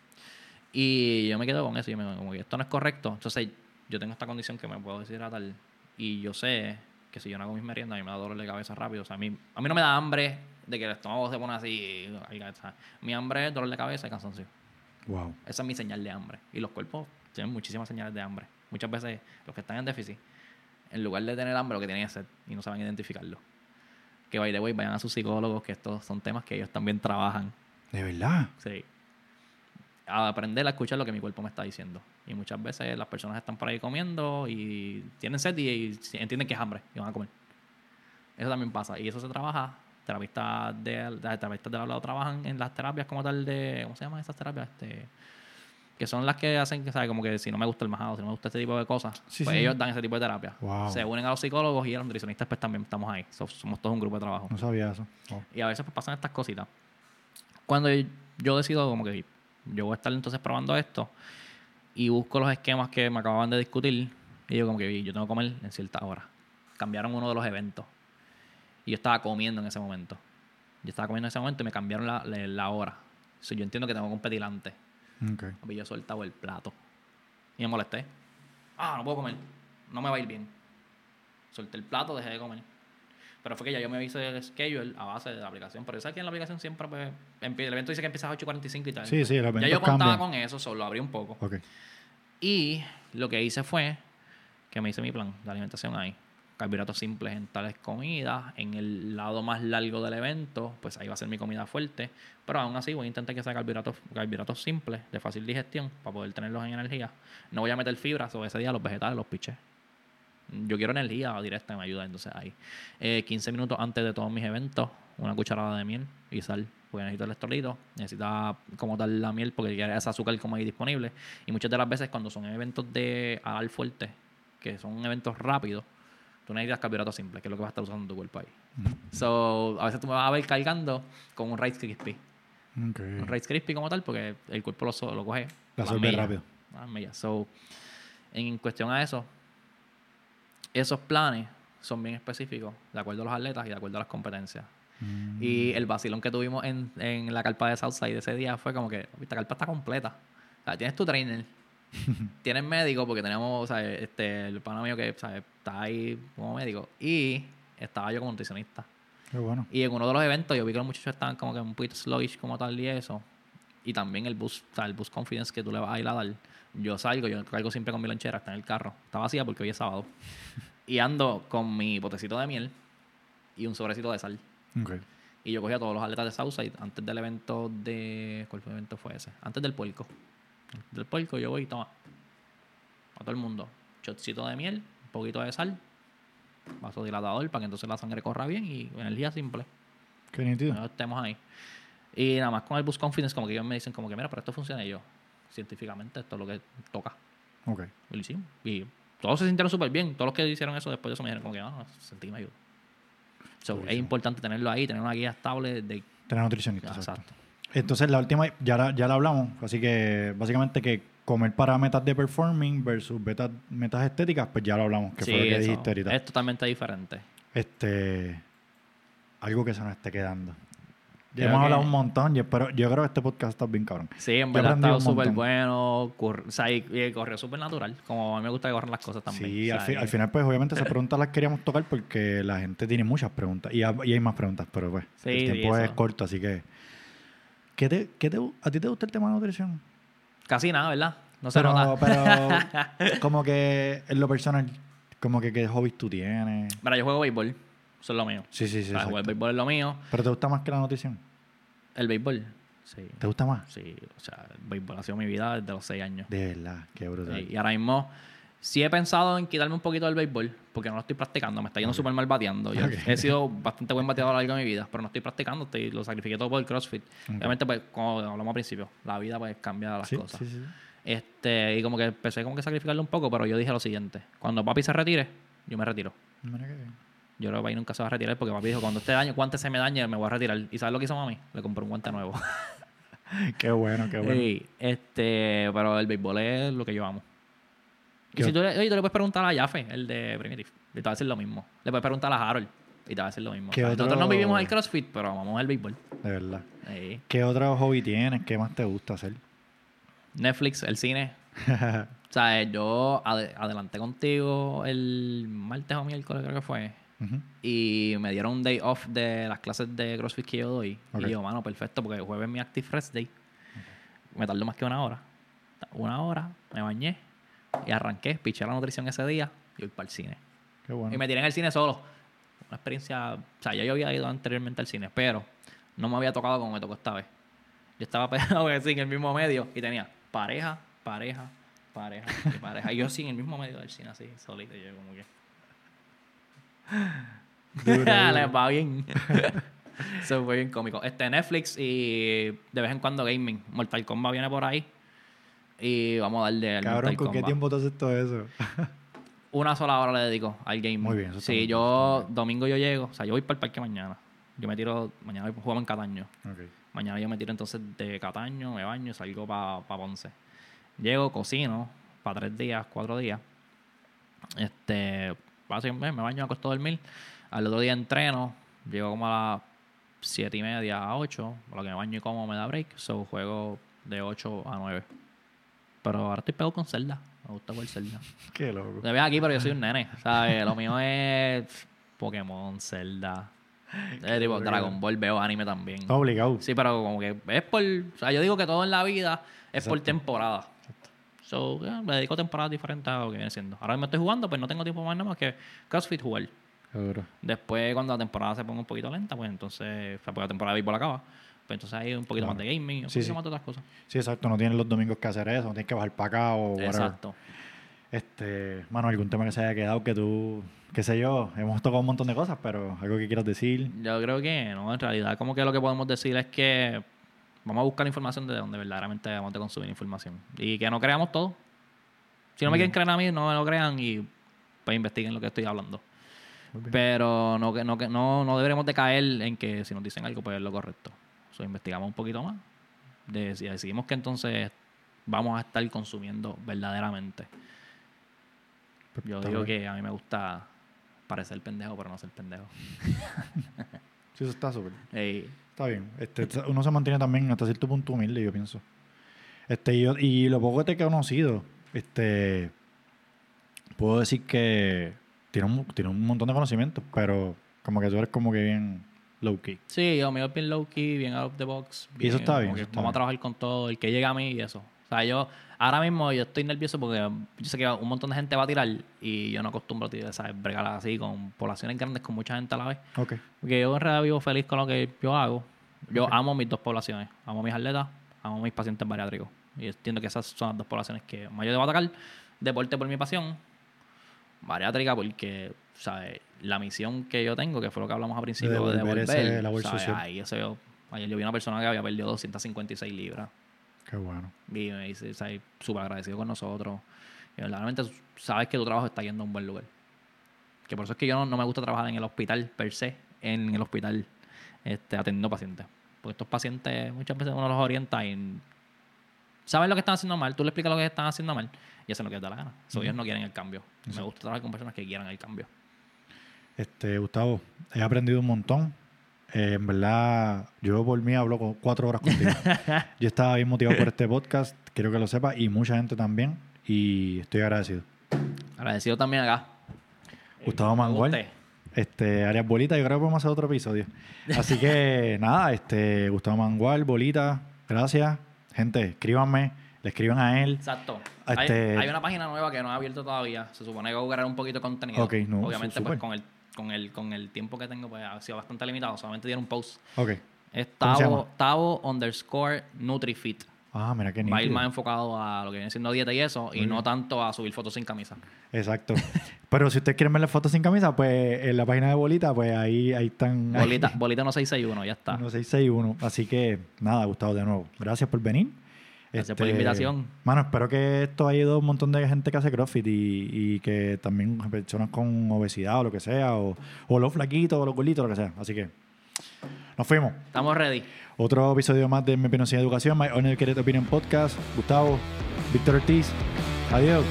Y yo me quedo con eso. Yo me como que esto no es correcto. Entonces, yo tengo esta condición que me puedo deshidratar. Y yo sé que si yo no hago mis meriendas, a mí me da dolor de cabeza rápido. O sea, a mí, a mí no me da hambre de que el estómago se pone así. mi hambre es dolor de cabeza y cansancio. Wow. Esa es mi señal de hambre. Y los cuerpos tienen muchísimas señales de hambre. Muchas veces los que están en déficit, en lugar de tener hambre, lo que tienen es sed y no saben identificarlo. Que by the way, vayan a sus psicólogos, que estos son temas que ellos también trabajan. De verdad. Sí. A aprender a escuchar lo que mi cuerpo me está diciendo. Y muchas veces las personas están por ahí comiendo y tienen sed y, y entienden que es hambre y van a comer. Eso también pasa. Y eso se trabaja. Terapistas de, de, terapistas del hablado trabajan en las terapias como tal de. ¿Cómo se llaman esas terapias? Este, que son las que hacen que, ¿sabes? Como que si no me gusta el majado, si no me gusta este tipo de cosas, Sí, pues sí. ellos dan ese tipo de terapia. Wow. Se unen a los psicólogos y a los nutricionistas, pues también estamos ahí. So- somos todos un grupo de trabajo. No sabía eso. Wow. Y a veces pues, pasan estas cositas. Cuando yo decido como que yo voy a estar entonces probando esto y busco los esquemas que me acababan de discutir y digo como que yo tengo que comer en cierta hora. Cambiaron uno de los eventos y yo estaba comiendo en ese momento. Yo estaba comiendo en ese momento y me cambiaron la, la, la hora. So, yo entiendo que tengo que competir antes. Ok. Y yo soltaba el plato. Y me molesté. Ah, no puedo comer. No me va a ir bien. Solté el plato, dejé de comer. Pero fue que ya yo me hice el schedule a base de la aplicación. Pero sabes que en la aplicación siempre pues, el evento dice que empieza a 8.45 y tal. Sí, sí, los ya eventos yo contaba cambian. con eso, solo abrí un poco. Y lo que hice fue que me hice mi plan de alimentación ahí. Carbohidratos simples en tales comidas. En el lado más largo del evento, pues ahí va a ser mi comida fuerte. Pero aún así voy a intentar que sea carbohidratos, carbohidratos simples, de fácil digestión, para poder tenerlos en energía. No voy a meter fibra sobre ese día los vegetales, los piché. yo quiero energía directa, me ayuda. Entonces ahí, eh, 15 minutos antes de todos mis eventos, una cucharada de miel y sal. Porque necesito electrolitos, necesita como tal la miel porque quiere ese azúcar como ahí disponible. Y muchas de las veces cuando son eventos de al fuerte, que son eventos rápidos, tú necesitas carbohidratos simples, que es lo que vas a estar usando en tu cuerpo ahí. So, a veces tú me vas a ver cargando con un Rice Crispy. Un Rice Crispy como tal, porque el cuerpo lo, lo coge. Lo las absorbe rápido. las. So, en cuestión a eso, esos planes son bien específicos, de acuerdo a los atletas y de acuerdo a las competencias. Mm. Y el vacilón que tuvimos en, en la carpa de Southside ese día fue como que, esta carpa está completa. O sea, tienes tu trainer, tienes médico, porque tenemos, o sea, este, el pana mío que está ahí como médico, y estaba yo como nutricionista. Qué bueno. Y en uno de los eventos yo vi que los muchachos estaban como que un poquito sluggish como tal y eso. Y también el o sea, el boost confidence que tú le vas a ir a dar. Yo salgo, yo cargo siempre con mi lonchera, está en el carro. Está vacía porque hoy es sábado. Y ando con mi potecito de miel y un sobrecito de sal. Ok. Y yo cogí a todos los atletas de Southside antes del evento de... ¿Cuál fue el evento fue ese? Antes del puerco. Del puerco yo voy y toma. A todo el mundo. Shotcito de miel, un poquito de sal, vasodilatador para que entonces la sangre corra bien y energía simple. Qué nítido. No estemos ahí. Y nada más con el Boost Confidence, como que ellos me dicen, como que mira, pero esto funciona y yo. Científicamente, esto es lo que toca. Ok. Y lo hicimos. Y todos se sintieron súper bien. Todos los que hicieron eso después de eso me dijeron, como que, ah, sentí me ayuda. So, es importante tenerlo ahí, tener una guía estable de. Tener nutricionista. exacto. Exacto. Entonces, la última, ya la, ya la hablamos. Así que, básicamente, que comer para metas de performing versus metas, metas estéticas, pues ya lo hablamos, que Sí, fue lo que eso dijiste ahorita. Es totalmente diferente. Este. Algo que se nos esté quedando. Ya hemos que- hablado un montón. Yo, espero, yo creo que este podcast está bien cabrón. Sí, en verdad ha estado súper bueno. cur- O sea, y, y corrió súper natural. Como a mí me gusta que corran las cosas también. Sí, O al, fi- y- al final, pues obviamente esas preguntas las queríamos tocar porque la gente tiene muchas preguntas y, ha- y hay más preguntas, pero pues Sí, el tiempo es corto, así que. ¿Qué te, qué te, ¿A ti te gusta el tema de nutrición? Casi nada, ¿verdad? No se pero, nota. pero como que en lo personal, como que qué hobbies tú tienes. Mira, yo juego béisbol. Eso es lo mío. Sí, sí, sí. O sea, exacto. béisbol es lo mío. Pero te gusta más que la nutrición. El béisbol. Sí. ¿Te gusta más? Sí, o sea, el béisbol ha sido mi vida desde los seis años. De verdad, qué brutal. Sí, y ahora mismo sí he pensado en quitarme un poquito del béisbol porque no lo estoy practicando. Me está yendo súper mal bateando. Yo he sido bastante buen bateador a lo largo de mi vida, pero no estoy practicando. Estoy, lo sacrifiqué todo por el CrossFit. Ok. Obviamente, pues, como hablamos al principio, la vida pues cambia las sí, cosas. sí, sí. Este, y como que empecé como que a sacrificarlo un poco, pero yo dije lo siguiente. Cuando papi se retire, yo me retiro. Yo creo que papi nunca se va a retirar porque papi dijo, cuando este año guante se me dañe, me voy a retirar. ¿Y sabes lo que hizo mami? Le compré un guante nuevo. Qué bueno, qué bueno. Sí, este, pero el béisbol es lo que yo amo. Y ¿Qué- si tú le, oye, tú le puedes preguntar a Jaffe, el de Primitive, y te va a decir lo mismo. Le puedes preguntar a Harold, y te va a decir lo mismo. O ¿Qué sea, otro- Nosotros no vivimos el CrossFit, pero amamos el béisbol. De verdad. Sí. ¿Qué otro hobby tienes? ¿Qué más te gusta hacer? Netflix, el cine. O sea, yo ade- adelanté contigo el martes o miércoles, creo que fue. Y me dieron un day off de las clases de CrossFit que yo doy. Y yo, mano, perfecto, porque jueves es mi Active Rest Day. Me tardó más que una hora. Una hora, me bañé y arranqué, piché la nutrición ese día y voy para el cine. Qué bueno. Y me tiré en el cine solo. Una experiencia, o sea, ya yo había ido anteriormente al cine, pero no me había tocado como me tocó esta vez. Yo estaba pegado así en el mismo medio y tenía pareja, pareja, pareja y pareja. Y yo así en el mismo medio del cine, así, solito. Y yo como que... Duro. Le va bien. Eso fue bien cómico. Este Netflix y de vez en cuando gaming. Mortal Kombat viene por ahí. Y vamos a darle al Cabrón, ¿con qué tiempo te haces todo eso? Una sola hora le dedico al gaming. Muy bien, eso está Sí, bien, yo domingo yo llego. O sea, yo voy para el parque mañana. Yo me tiro, mañana jugamos en Cataño. Mañana yo me tiro entonces de Cataño, me baño y salgo para Ponce. Llego, cocino para tres días, cuatro días. Este, básicamente me baño, me acuesto a dormir. Al otro día entreno, llego como a las siete y media a ocho. Por lo que me baño y como me da break. So juego de 8 a 9. Pero ahora estoy pegado con Zelda. Me gusta jugar Zelda. Qué loco. Te ves aquí, pero yo soy un nene, ¿sabes? Lo mío es Pokémon, Zelda. Eh, tipo. Dragon Ball, veo anime también. Está obligado. Sí, pero como que es por... O sea, yo digo que todo en la vida es por Exacto. temporada. So, me dedico a temporadas diferentes a lo que viene siendo. Ahora me estoy jugando, pues no tengo tiempo más nada más que CrossFit jugar. Seguro. Después, cuando la temporada se ponga un poquito lenta, pues entonces... O sea, porque la temporada de béisbol acaba. Pues entonces hay un poquito Claro. más de gaming, un Sí, poquito sí. más de otras cosas. Sí, exacto. No tienes los domingos que hacer eso. No tienes que bajar para acá o whatever. Exacto. Este, mano, algún tema que se haya quedado que tú, qué sé yo, hemos tocado un montón de cosas, pero algo que quieras decir. Yo creo que no, en realidad como que lo que podemos decir es que vamos a buscar información de donde verdaderamente vamos a consumir información. Y que no creamos todo. Si no me quieren creer a mí, no me lo crean y pues investiguen lo que estoy hablando. Pero no, que- no, que- no, no deberemos de caer en que si nos dicen algo, pues es lo correcto. So, investigamos un poquito más. De, decidimos que entonces vamos a estar consumiendo verdaderamente. Yo Está digo bien. que a mí me gusta parecer pendejo, pero no ser pendejo. Sí, eso está súper. Está bien. Este, uno se mantiene también hasta cierto punto humilde, yo pienso. Este, y, yo- y lo poco que te he conocido, este, puedo decir que tiene un, tiene un montón de conocimientos, pero como que tú eres como que bien low key. Sí, yo mío es bien low key, bien out of the box. Y eso está bien, eso está vamos bien. a trabajar con todo, el que llega a mí y eso. O sea, yo ahora mismo yo estoy nervioso porque yo sé que un montón de gente va a tirar y yo no acostumbro a ¿sabes? bregar así con poblaciones grandes, con mucha gente a la vez. Ok. Porque yo en realidad vivo feliz con lo que yo hago. Yo amo mis dos poblaciones. Amo mis atletas, amo mis pacientes bariátricos. Y entiendo que esas son las dos poblaciones que más yo debo atacar. Deporte por mi pasión. Bariátrica porque, ¿sabes? La misión que yo tengo, que fue lo que hablamos al principio, de devolver devolver. ese labor ¿sabes? social. Ahí yo- ayer yo vi una persona que había perdido 256 libras. Qué bueno. Y me dice. Súper agradecido con nosotros. Y verdaderamente sabes que tu trabajo está yendo a un buen lugar. Que por eso es que yo no, no me gusta trabajar en el hospital per se, en el hospital este, atendiendo pacientes. Porque estos pacientes muchas veces uno los orienta y saben lo que están haciendo mal, tú le explicas lo que están haciendo mal y hacen lo que da la gana. So, Ellos no quieren el cambio. Me gusta trabajar con personas que quieran el cambio. Este, Gustavo, he aprendido un montón. Eh, en verdad, yo por mí hablo cuatro horas contigo. yo estaba bien motivado por este podcast, quiero que lo sepas, y mucha gente también, y estoy agradecido. Agradecido también acá. Gustavo Mangual, este, Arias Bolita, yo creo que podemos hacer otro episodio. Así que nada, este, Gustavo Mangual, Bolita, gracias. Gente, escríbanme, le escriban a él. Exacto. Este- Hay, hay una página nueva que no he abierto todavía. Se supone que voy a crear un poquito de contenido. Ok, no, Obviamente, su- pues con el, con, el, con el tiempo que tengo, pues ha sido bastante limitado. Solamente tiene un post. Ok. Es ¿Cómo se Tavo? Tavo underscore NutriFit. Ah, mira qué Va a ir más enfocado a lo que viene siendo dieta y eso, y no tanto a subir fotos sin camisa. Exacto. Pero si ustedes quieren ver las fotos sin camisa, pues en la página de Bolita, pues ahí, ahí están. Bolita, bolita no 661, ya está. 1661. Así que nada, Gustavo, de nuevo. Gracias por venir. Este, Gracias por la invitación. Mano, espero que esto haya ido a un montón de gente que hace CrossFit y, y que también personas con obesidad o lo que sea, o, o los flaquitos o los gorditos, lo que sea. Así que nos fuimos. Estamos ready. Otro episodio más de Mi Opinión Sin Educación, My Uneducated Opinion Podcast. Gustavo, Víctor Ortiz. Adiós.